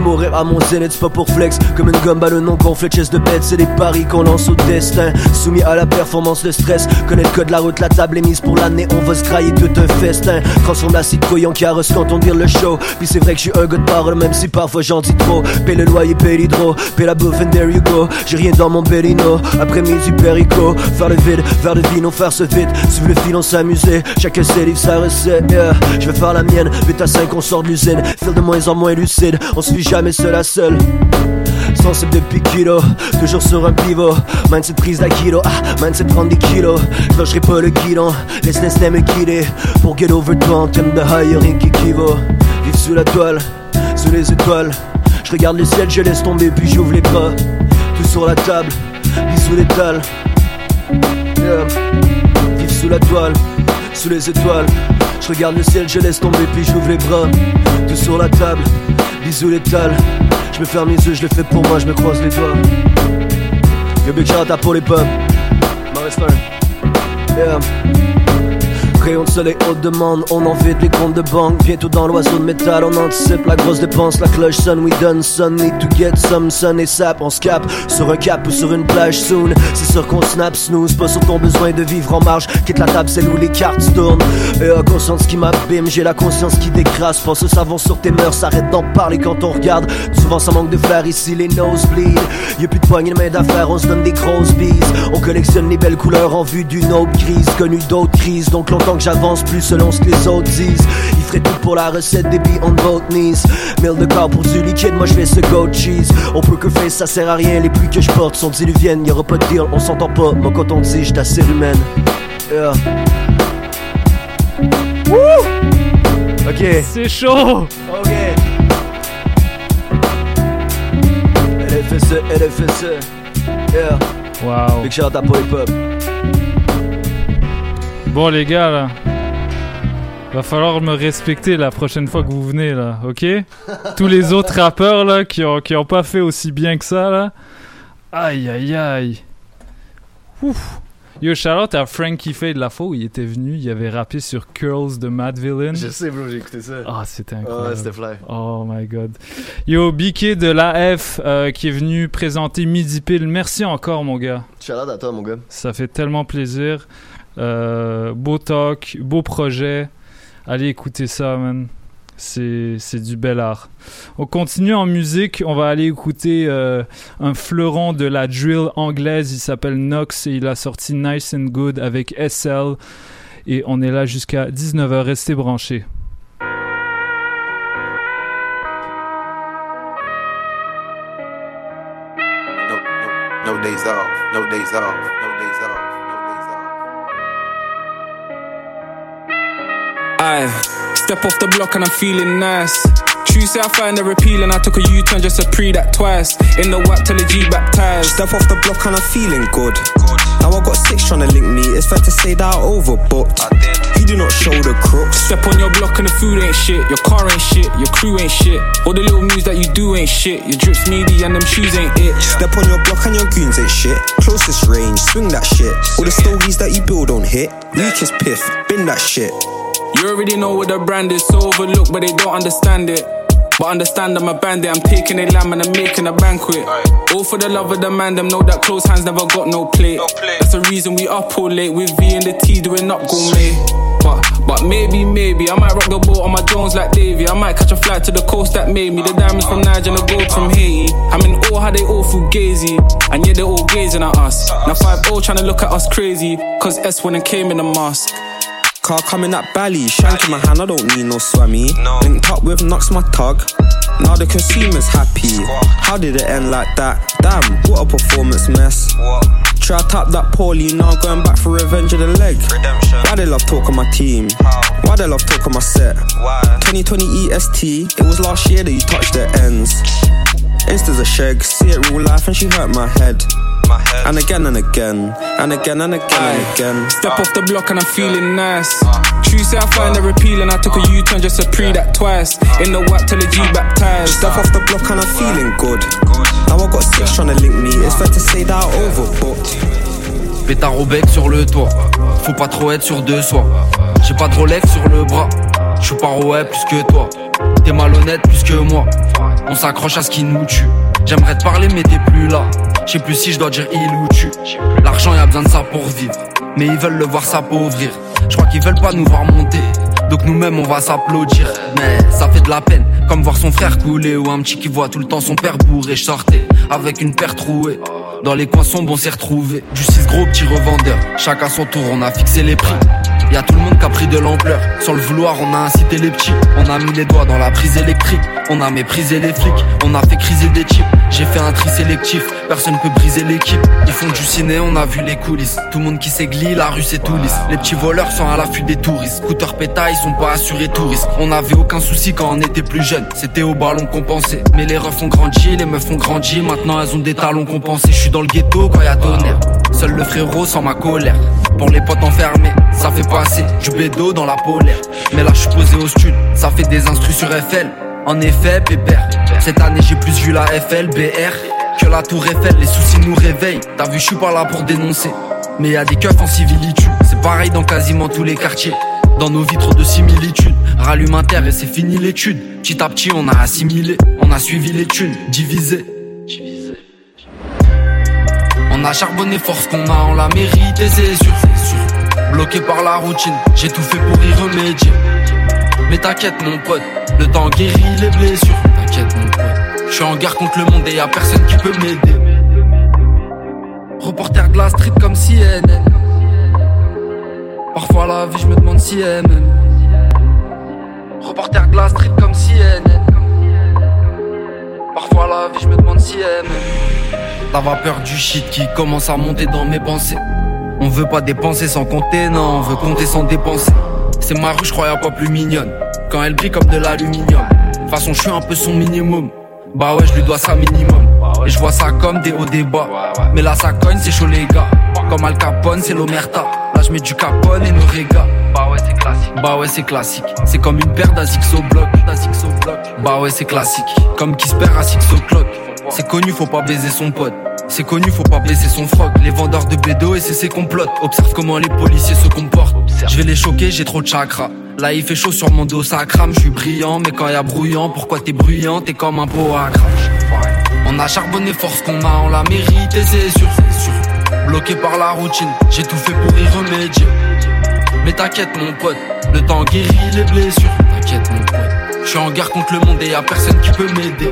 À mon zénith, pas pour flex. Comme une gomme ballonnon qu'on fait chest de bête C'est des paris qu'on lance au destin. Soumis à la performance, le stress. Connaît le code, la route, la table est mise pour l'année. On va se grailler tout un festin Transforme la citrouille en carrosse quand on dire le show. Puis c'est vrai que je suis un gars parole Même si parfois j'en dis trop. Paye le loyer, paye l'hydro. Paye la bouffe and there you go. J'ai rien dans mon bellino Après midi perico. Faire le vide, vers le vino, faire ce vite Suivre le filon, s'amuser Chacun ses livres, sa recette yeah. Je vais faire la mienne. Vite à 5 on sort de l'usine. Feel de moins en moins lucide. On se jamais seul à seul. Sensible depuis kilo, toujours sur un pivot. Mindset prise d'akilo, ah, mindset prendre des kilos. Je pas le guidon, laisse l'instinct me guider. Pour get over toi en termes de high, rien qui équivaut. Vivre sous la toile, sous les étoiles. Je regarde le ciel, je laisse tomber, puis j'ouvre les bras. Tout sur la table, sous l'étal. Yeah. Vivre sous la toile, sous les étoiles. Je regarde le ciel, je laisse tomber, puis j'ouvre les bras. Tout sur la table, bisous l'étal. Je me ferme les yeux, je le fais pour moi, je me croise les doigts. Yo, big shout out pour les pubs. Maurice Yeah. Rayon de soleil haute demande, on en vide les comptes de banque. Bientôt dans l'oiseau de métal, on anticipe la grosse dépense. La cloche sonne, we done son, need to get some sun et sap. On se cap sur un cap ou sur une plage soon. C'est sûr qu'on snap, snooze, pas sur ton besoin de vivre en marge. Quitte la table, c'est où les cartes tournent. Et à conscience qui m'abîme, j'ai la conscience qui décrase. Pense au savon sur tes mœurs, arrête d'en parler quand on regarde. Souvent ça manque de flair ici, les nosebleeds. Y'a plus de poignées de main d'affaires, on se donne des grosses bises. On collectionne les belles couleurs en vue d'une autre crise. Connu d'autres crises, donc longtemps que j'avance plus selon ce que les autres disent. Il ferait tout pour la recette des billes on both knees. Mille de corps pour du liquide, moi je fais ce goat cheese. On peut que faire, ça sert à rien. Les pluies que je porte sont diluviennes. Y'aura pas de deal, on s'entend pas. Moi quand on dit, j'suis assez humaine. Yeah. Woo! Ok. C'est chaud! Ok. LFSE, LFSE. Yeah. Wow. Big shout out hip hop. Bon les gars là, va falloir me respecter la prochaine fois que vous venez là, ok? Tous les autres rappeurs là qui ont, qui ont pas fait aussi bien que ça là, aïe aïe aïe. Ouf. Yo, shout à Frankie Faye de la où il était venu, il avait rappé sur Curls de Mad Villain. Je sais, bro, j'ai écouté ça. Ah, c'était Ouais, incroyable. c'était fly. Oh my god. Yo, BK de l'AF euh, qui est venu présenter Midi Pile. Merci encore, mon gars. Shout out à toi, mon gars. Ça fait tellement plaisir. Euh, beau talk, beau projet. Allez écouter ça, man. C'est du bel art. On continue en musique. On va aller écouter euh, un fleuron de la drill anglaise. Il s'appelle Nox et il a sorti Nice and Good avec SL. Et on est là jusqu'à 19h. Restez branchés. No off, no days off, no days off, Aye, step off the block and I'm feeling nice. Tuesday I find her appealing. I took a U-turn just to pre that twice. In the whack till the G baptized. Step off the block and I'm feeling good. Now I got six trying to link me. It's fair to say that I overbooked. You do not show the crooks. Step on your block and the food ain't shit. Your car ain't shit. Your crew ain't shit. All the little moves that you do ain't shit. Your drips meaty and them shoes ain't it. Step on your block and your goons ain't shit. Closest range, swing that shit. All the stories that you build don't hit. Weakest piff, bin that shit. You already know what the brand is, so overlooked, but they don't understand it. But understand I'm a bandit, I'm taking a lamb and I'm making a banquet. All for the love of the man, them know that close hands never got no plate. That's the reason we up all late with V and the T doing up gourmet. But, but maybe, maybe I might rock the boat on my Jones like Davy. I might catch a flight to the coast that made me. The diamonds from Niger and the gold from Haiti. I mean, all how they all feel gazy, and yeah, they all gazing at us. Now 5 0 trying to look at us crazy, cause S when it came in the mask. Car coming at Bally, shank in my hand, I don't need no swammy. Linked up with Knox, my tug. Now the consumer's happy. How did it end like that? Damn, what a performance mess. Try to tap that poorly, now going back for revenge of the leg. Why they love talk on my team? Why they love talk on my set? 2020 EST, it was last year that you touched the ends. Insta's a shag, see it real life and she hurt my head. And again and again, and again and again and again. Step off the block and I'm feeling nice. True say I find it appealing. I took a U-turn just to pre that twice. In the whack till the G baptized. Step off the block and I'm feeling good. Now I got six trying to link me. It's fair to say that I overbooked. Pétard au bec sur le toit. Faut pas trop être sur deux soi. J'ai pas de Rolex sur le bras. J'suis pas ouais plus que toi. T'es malhonnête plus que moi. On s'accroche à ce qui nous tue. J'aimerais te parler mais t'es plus là. J'sais plus si je dois dire il ou tu. L'argent y a besoin de ça pour vivre. Mais ils veulent le voir s'appauvrir. Je crois qu'ils veulent pas nous voir monter. Donc nous-mêmes on va s'applaudir. Mais ça fait de la peine. Comme voir son frère couler ou un petit qui voit tout le temps son père bourré. Je sortais avec une paire trouée. Dans les coins sombres on s'est retrouvés. Du 6 gros petit revendeur. Chacun son tour on a fixé les prix. Y a tout le monde qui a pris de l'ampleur. Sans le vouloir, on a incité les petits. On a mis les doigts dans la prise électrique. On a méprisé les flics. On a fait criser des chips. J'ai fait un tri sélectif. Personne peut briser l'équipe. Ils font du ciné, on a vu les coulisses. Tout le monde qui s'églie, la rue c'est tout lisse. Les petits voleurs sont à l'affût des touristes. Scooter péta, ils sont pas assurés touristes. On avait aucun souci quand on était plus jeune. C'était au ballon pensait. Mais les refs ont grandi, les meufs ont grandi. Maintenant elles ont des talons compensés. Je suis dans le ghetto quand y a tonnerre. Seul le frérot sans ma colère. Pour les potes enfermés, ça fait passer du bédo dans la polaire. Mais là je suis posé au stud, ça fait des instrus sur FL. En effet, pépère. Cette année j'ai plus vu la FL, BR que la tour Eiffel. Les soucis nous réveillent. T'as vu, je suis pas là pour dénoncer. Mais y a des keufs en civilitude. C'est pareil dans quasiment tous les quartiers. Dans nos vitres de similitudes, rallume un terre et c'est fini l'étude. Petit à petit, on a assimilé, on a suivi les thunes, divisé. On a charbonné force qu'on a, on l'a mérité, c'est sûr. Bloqué par la routine, j'ai tout fait pour y remédier. Mais t'inquiète, mon pote, le temps guérit les blessures. T'inquiète, mon pote, je suis en guerre contre le monde et y a personne qui peut m'aider. Reporter de la street comme CNN. Parfois la vie, je me demande si elle. Reporter de la street comme CNN. Parfois la vie, je me demande si elle. La vapeur du shit qui commence à monter dans mes pensées. On veut pas dépenser sans compter, non, on veut compter sans dépenser. C'est ma rue, je y'a pas plus mignonne. Quand elle brille comme de l'aluminium. De toute façon, je suis un peu son minimum. Bah ouais, je lui dois ça minimum. Et je vois ça comme des hauts débats. Mais là, ça cogne, c'est chaud, les gars. Comme Al Capone, c'est l'Omerta. Là, je mets du Capone et Norega. Bah ouais, c'est classique. Bah ouais, c'est classique. C'est comme une paire d'Azix au bloc. Bah ouais, c'est classique. Comme qui se perd à Six o'clock. C'est connu, faut pas baiser son pote. C'est connu, faut pas blesser son froc. Les vendeurs de bédo et c'est ses complots. Observe comment les policiers se comportent. Je vais les choquer, j'ai trop de chakra. Là il fait chaud sur mon dos, ça crame, je suis brillant, mais quand y a brouillant, pourquoi t'es bruyant, t'es comme un pot à crash. On a charbonné force qu'on a, on l'a mérité, c'est sûr, c'est sûr. Bloqué par la routine, j'ai tout fait pour y remédier. Mais t'inquiète mon pote, le temps guérit les blessures. T'inquiète mon pote, je suis en guerre contre le monde et y a personne qui peut m'aider.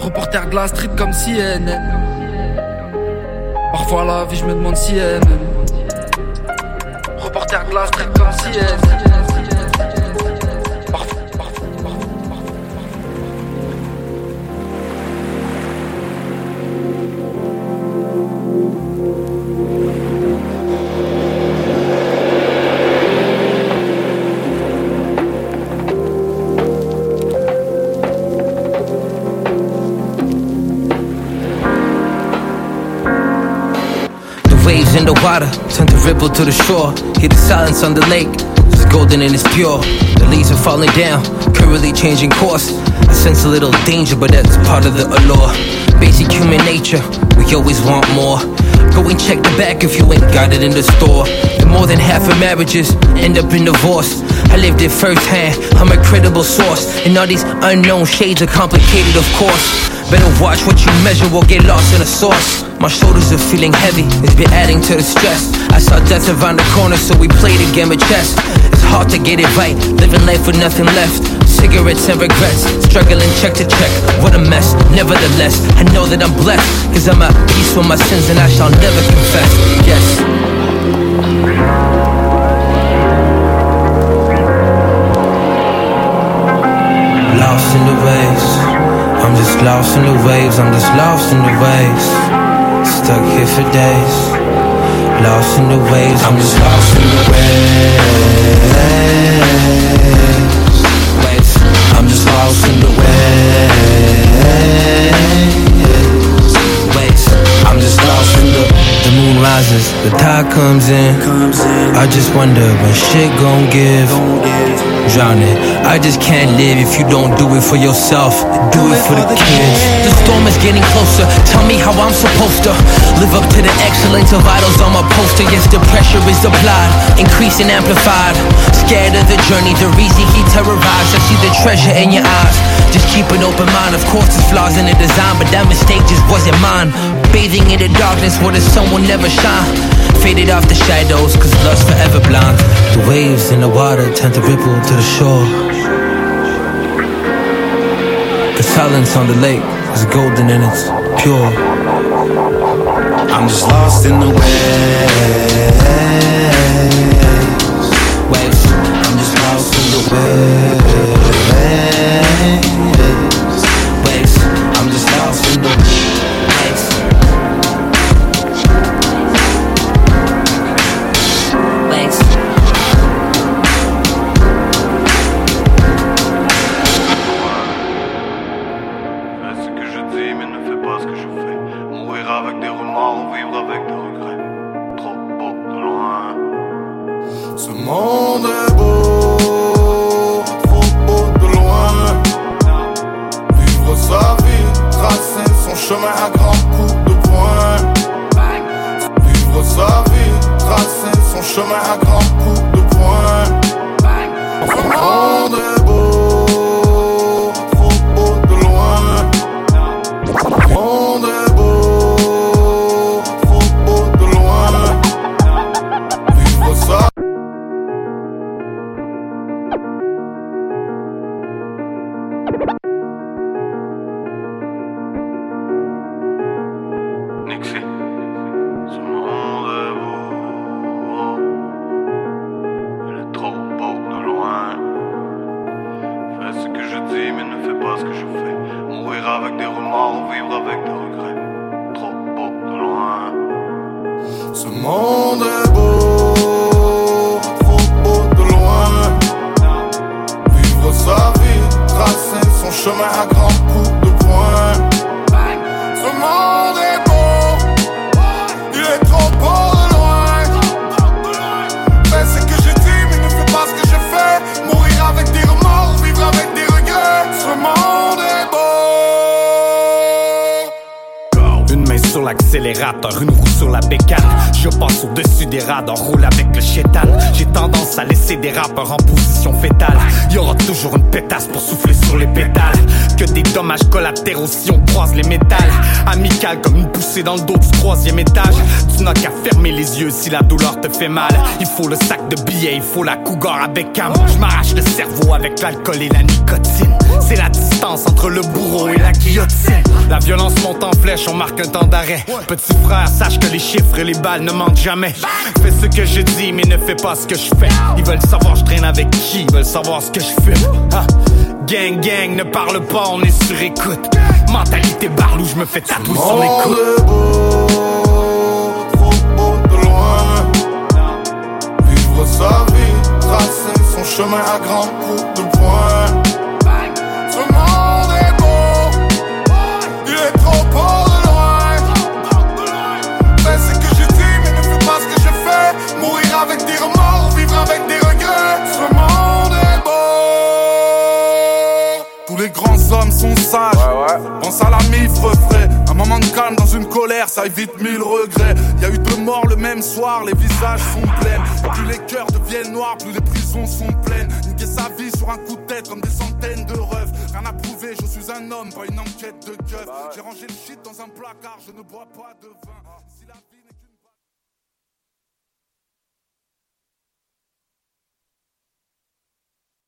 Reporter de la street comme CNN. Parfois la vie, je me demande si elle. Reporter de la street comme CNN. The water turn to ripple to the shore. Hear the silence on the lake, it's golden and it's pure. The leaves are falling down, currently changing course. I sense a little danger, but that's part of the allure. Basic human nature, we always want more. Go and check the back if you ain't got it in the store. And more than half of marriages end up in divorce. I lived it firsthand, I'm a credible source. And all these unknown shades are complicated, of course. Better watch what you measure or get lost in the sauce. My shoulders are feeling heavy, it's been adding to the stress. I saw death around the corner, so we played a game of chess. It's hard to get it right, living life with nothing left. Cigarettes and regrets, struggling check to check. What a mess, nevertheless, I know that I'm blessed. Cause I'm at peace with my sins and I shall never confess. Yes. Just lost in the waves. I'm just lost in the waves. Stuck here for days. Lost in the waves. I'm just lost in the waves. Waves. I'm just lost in the waves. Waves. I'm just lost in the. The moon rises, the tide comes in. I just wonder when shit gon' give. Drowning. I just can't live if you don't do it for yourself. Do it for the kids. The storm is getting closer. Tell me how I'm supposed to live up to the excellence of idols on my poster. Yes, the pressure is applied, increasing, amplified. Scared of the journey, the reason he terrorized. I see the treasure in your eyes. Just keep an open mind. Of course, there's flaws in the design, but that mistake just wasn't mine. Bathing in the darkness where the sun will never shine. Faded off the shadows, cause love's forever blind. The waves in the water tend to ripple to the shore. The silence on the lake is golden and it's pure. I'm just lost in the waves. Waves. I'm just lost in the waves. Waves. I'm just lost in the. Waves. Si la douleur te fait mal. Il faut le sac de billets, il faut la cougar avec cam. Je m'arrache le cerveau avec l'alcool et la nicotine. C'est la distance entre le bourreau et la guillotine. La violence monte en flèche, on marque un temps d'arrêt. Petit frère, sache que les chiffres et les balles ne mentent jamais. Fais ce que je dis, mais ne fais pas ce que je fais. Ils veulent savoir je traîne avec qui, ils veulent savoir ce que je fume. Ah. Gang, gang, ne parle pas, on est sur écoute. Mentalité barlou, je me fais tatouer sur les monde chemin à coups de poing. Ce monde est beau, il est trop beau de loin. Fais ce que je dis, mais ne fais pas ce que je fais. Mourir avec des remords, vivre avec des regrets. Ce monde est beau. Tous les grands hommes sont sages. Pense à la mif refrais. Un moment de calme dans une colère, ça évite mille regrets. Y a eu deux morts le même soir, les visages sont pleins. Plus les cœurs deviennent noirs, plus les prisons sont pleines. Niquer sa vie sur un coup de tête comme des centaines de rêves. Rien à prouver, je suis un homme pas une enquête de keuf. J'ai rangé le shit dans un placard, je ne bois pas de vin.